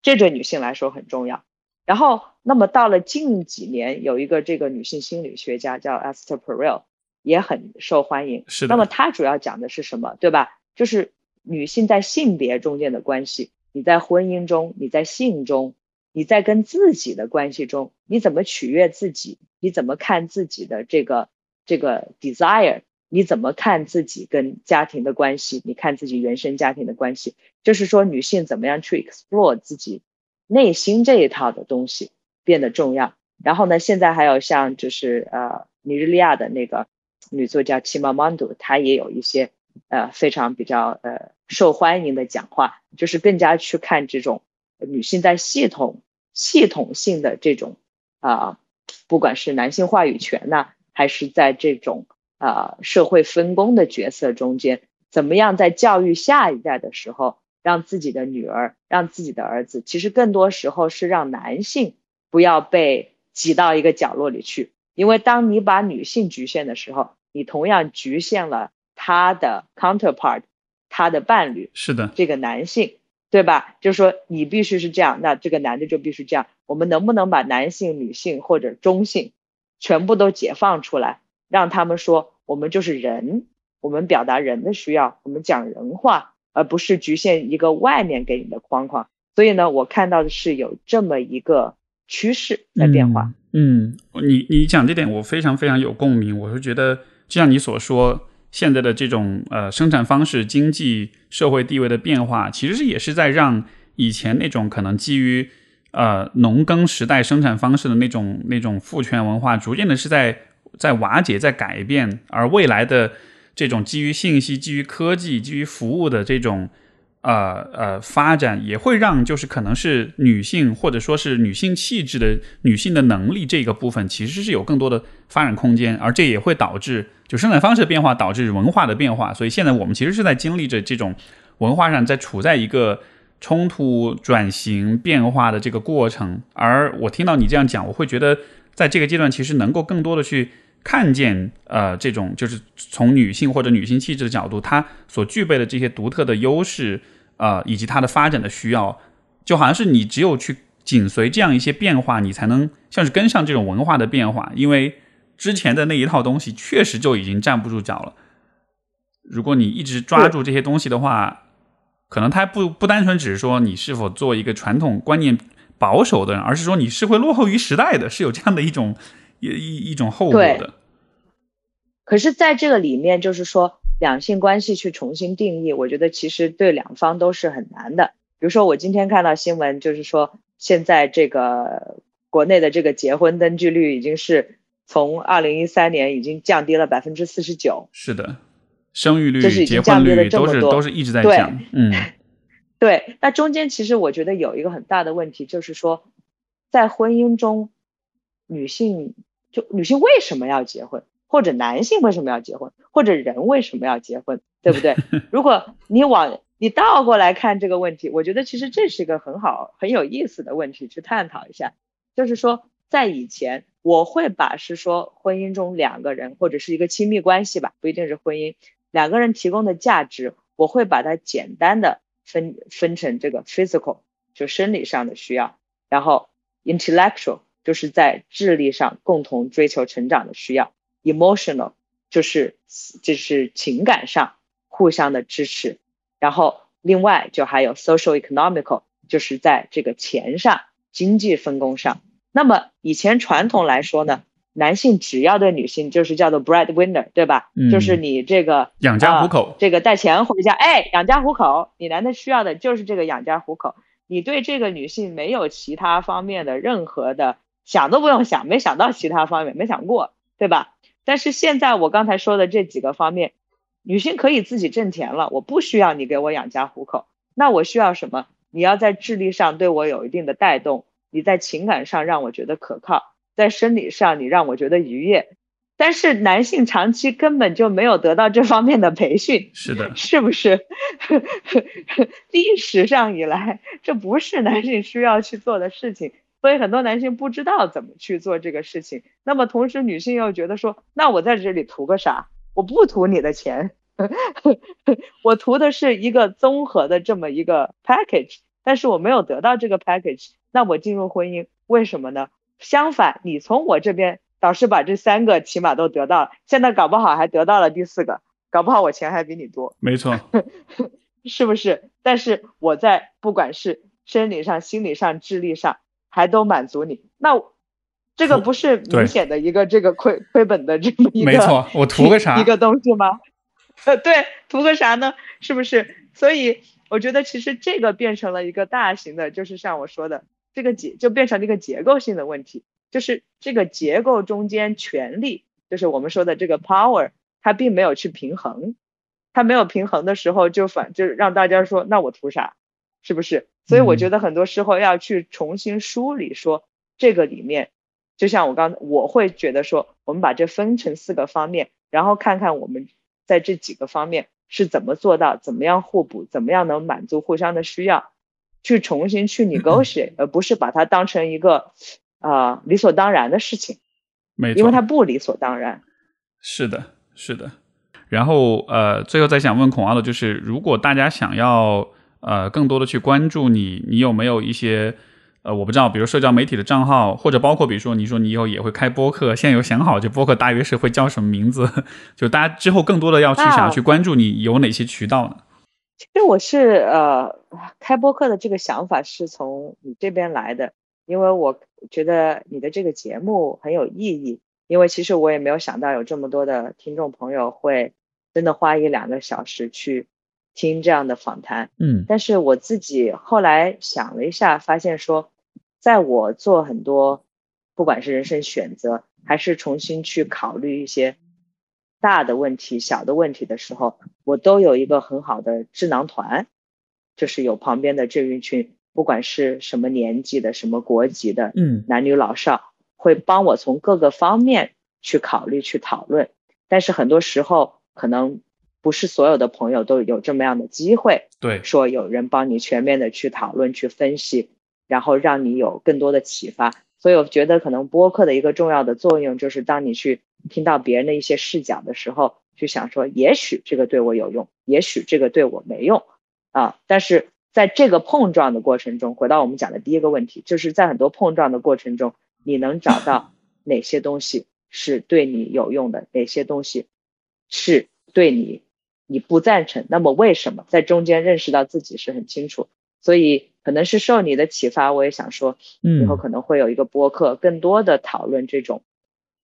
这对女性来说很重要。然后，那么到了近几年，有一个这个女性心理学家叫 Esther Perel，也很受欢迎。是的。那么她主要讲的是什么，对吧？就是女性在性别中间的关系。你在婚姻中，你在性中，你在跟自己的关系中，你怎么取悦自己？你怎么看自己的这个这个 desire？你怎么看自己跟家庭的关系？你看自己原生家庭的关系，就是说女性怎么样去 explore 自己内心这一套的东西变得重要。然后呢，现在还有像就是呃尼日利亚的那个女作家 Chimamanda，她也有一些呃非常比较呃受欢迎的讲话，就是更加去看这种女性在系统系统性的这种啊，不管是男性话语权呐，还是在这种啊社会分工的角色中间，怎么样在教育下一代的时候，让自己的女儿，让自己的儿子，其实更多时候是让男性不要被挤到一个角落里去，因为当你把女性局限的时候，你同样局限了他的 counterpart，他的伴侣，是的，这个男性。对吧？就是说你必须是这样，那这个男的就必须这样。我们能不能把男性、女性或者中性全部都解放出来，让他们说我们就是人，我们表达人的需要，我们讲人话，而不是局限一个外面给你的框框。所以呢，我看到的是有这么一个趋势在变化。嗯，你你讲这点我非常非常有共鸣。我是觉得，就像你所说。现在的这种呃生产方式、经济社会地位的变化，其实是也是在让以前那种可能基于呃农耕时代生产方式的那种那种父权文化，逐渐的是在在瓦解、在改变，而未来的这种基于信息、基于科技、基于服务的这种。呃呃，发展也会让就是可能是女性或者说是女性气质的女性的能力这个部分其实是有更多的发展空间，而这也会导致就生产方式的变化导致文化的变化，所以现在我们其实是在经历着这种文化上在处在一个冲突转型变化的这个过程。而我听到你这样讲，我会觉得在这个阶段其实能够更多的去看见呃这种就是从女性或者女性气质的角度，她所具备的这些独特的优势。呃，以及它的发展的需要，就好像是你只有去紧随这样一些变化，你才能像是跟上这种文化的变化。因为之前的那一套东西确实就已经站不住脚了。如果你一直抓住这些东西的话，可能它不不单纯只是说你是否做一个传统观念保守的人，而是说你是会落后于时代的，是有这样的一种一一一种后果的。可是，在这个里面，就是说。两性关系去重新定义，我觉得其实对两方都是很难的。比如说，我今天看到新闻，就是说现在这个国内的这个结婚登记率已经是从二零一三年已经降低了百分之四十九。是的，生育率、结婚率都是都是一直在降。嗯，对。那中间其实我觉得有一个很大的问题，就是说在婚姻中，女性就女性为什么要结婚？或者男性为什么要结婚？或者人为什么要结婚？对不对？如果你往你倒过来看这个问题，我觉得其实这是一个很好、很有意思的问题去探讨一下。就是说，在以前，我会把是说婚姻中两个人或者是一个亲密关系吧，不一定是婚姻，两个人提供的价值，我会把它简单的分分成这个 physical 就生理上的需要，然后 intellectual 就是在智力上共同追求成长的需要。emotional 就是就是情感上互相的支持，然后另外就还有 social economical 就是在这个钱上经济分工上。那么以前传统来说呢，男性只要对女性就是叫做 breadwinner，对吧？嗯，就是你这个养家糊口，这个带钱回家，哎，养家糊口，你男的需要的就是这个养家糊口，你对这个女性没有其他方面的任何的想都不用想，没想到其他方面，没想过，对吧？但是现在我刚才说的这几个方面，女性可以自己挣钱了，我不需要你给我养家糊口。那我需要什么？你要在智力上对我有一定的带动，你在情感上让我觉得可靠，在生理上你让我觉得愉悦。但是男性长期根本就没有得到这方面的培训，是的，是不是？历史上以来，这不是男性需要去做的事情。所以很多男性不知道怎么去做这个事情，那么同时女性又觉得说，那我在这里图个啥？我不图你的钱，我图的是一个综合的这么一个 package，但是我没有得到这个 package，那我进入婚姻为什么呢？相反，你从我这边导师把这三个起码都得到了，现在搞不好还得到了第四个，搞不好我钱还比你多。没错，是不是？但是我在不管是生理上、心理上、智力上。还都满足你，那这个不是明显的一个这个亏亏本的这么一个，没错，我图个啥一个东西吗？呃，对，图个啥呢？是不是？所以我觉得其实这个变成了一个大型的，就是像我说的，这个结就变成了一个结构性的问题，就是这个结构中间权力，就是我们说的这个 power，它并没有去平衡，它没有平衡的时候，就反就让大家说，那我图啥？是不是？所以我觉得很多时候要去重新梳理，说这个里面，就像我刚我会觉得说，我们把这分成四个方面，然后看看我们在这几个方面是怎么做到，怎么样互补，怎么样能满足互相的需要，去重新去 negotiate，而不是把它当成一个啊理所当然的事情，没错，因为它不理所当然。是的，是的。然后呃，最后再想问孔奥的就是，如果大家想要呃更多的去关注你，你有没有一些呃我不知道，比如社交媒体的账号，或者包括比如说你说你以后也会开播客，现在有想好这播客大约是会叫什么名字？就大家之后更多的要去想要去关注你，有哪些渠道呢？其实我是呃开播客的这个想法是从你这边来的，因为我觉得你的这个节目很有意义，因为其实我也没有想到有这么多的听众朋友会。真的花一两个小时去听这样的访谈，嗯，但是我自己后来想了一下，发现说，在我做很多不管是人生选择，还是重新去考虑一些大的问题、小的问题的时候，我都有一个很好的智囊团，就是有旁边的这一群，不管是什么年纪的、什么国籍的，嗯，男女老少，会帮我从各个方面去考虑、去讨论，但是很多时候。可能不是所有的朋友都有这么样的机会，对，说有人帮你全面的去讨论、去分析，然后让你有更多的启发。所以我觉得，可能播客的一个重要的作用，就是当你去听到别人的一些视角的时候，去想说，也许这个对我有用，也许这个对我没用啊。但是在这个碰撞的过程中，回到我们讲的第一个问题，就是在很多碰撞的过程中，你能找到 哪些东西是对你有用的，哪些东西。是对你，你不赞成，那么为什么在中间认识到自己是很清楚？所以可能是受你的启发，我也想说，以后可能会有一个播客，更多的讨论这种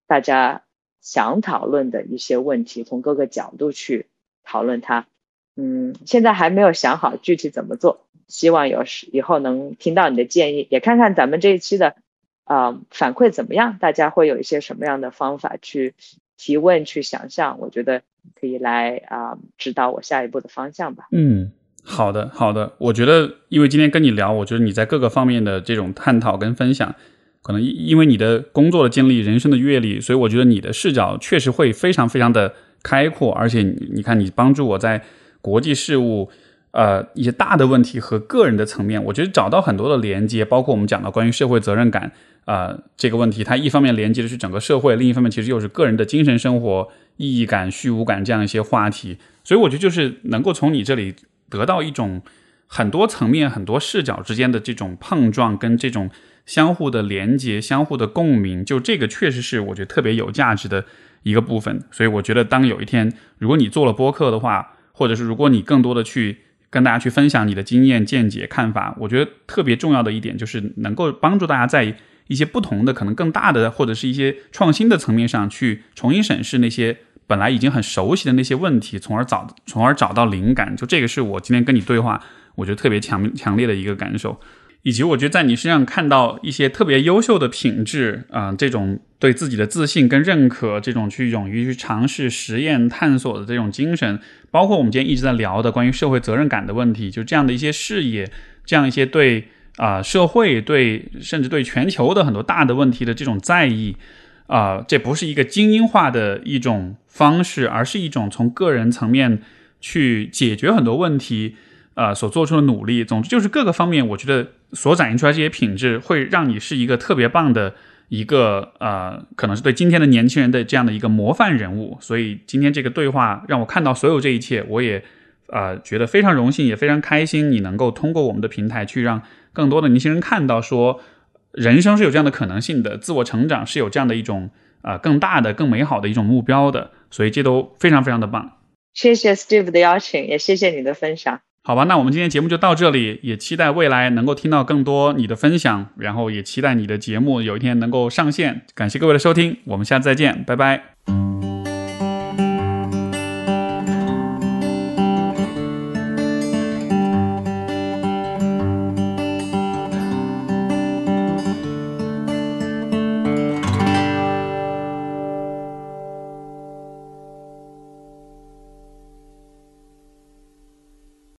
大家想讨论的一些问题，从各个角度去讨论它。嗯，现在还没有想好具体怎么做，希望有时以后能听到你的建议，也看看咱们这一期的啊反馈怎么样，大家会有一些什么样的方法去。提问去想象，我觉得可以来啊指导我下一步的方向吧。嗯，好的，好的。我觉得，因为今天跟你聊，我觉得你在各个方面的这种探讨跟分享，可能因为你的工作的经历、人生的阅历，所以我觉得你的视角确实会非常非常的开阔。而且，你看，你帮助我在国际事务、呃一些大的问题和个人的层面，我觉得找到很多的连接，包括我们讲到关于社会责任感。啊，这个问题，它一方面连接的是整个社会，另一方面其实又是个人的精神生活意义感、虚无感这样一些话题。所以我觉得就是能够从你这里得到一种很多层面、很多视角之间的这种碰撞，跟这种相互的连接、相互的共鸣，就这个确实是我觉得特别有价值的一个部分。所以我觉得，当有一天如果你做了播客的话，或者是如果你更多的去跟大家去分享你的经验、见解、看法，我觉得特别重要的一点就是能够帮助大家在。一些不同的、可能更大的，或者是一些创新的层面上去重新审视那些本来已经很熟悉的那些问题，从而找，从而找到灵感。就这个是我今天跟你对话，我觉得特别强强烈的一个感受，以及我觉得在你身上看到一些特别优秀的品质啊，这种对自己的自信跟认可，这种去勇于去尝试、实验、探索的这种精神，包括我们今天一直在聊的关于社会责任感的问题，就这样的一些视野，这样一些对。啊，社会对甚至对全球的很多大的问题的这种在意，啊，这不是一个精英化的一种方式，而是一种从个人层面去解决很多问题，呃，所做出的努力。总之就是各个方面，我觉得所展现出来这些品质，会让你是一个特别棒的一个呃，可能是对今天的年轻人的这样的一个模范人物。所以今天这个对话让我看到所有这一切，我也呃觉得非常荣幸，也非常开心，你能够通过我们的平台去让。更多的年轻人看到说，人生是有这样的可能性的，自我成长是有这样的一种啊更大的、更美好的一种目标的，所以这都非常非常的棒。谢谢 Steve 的邀请，也谢谢你的分享。好吧，那我们今天节目就到这里，也期待未来能够听到更多你的分享，然后也期待你的节目有一天能够上线。感谢各位的收听，我们下次再见，拜拜。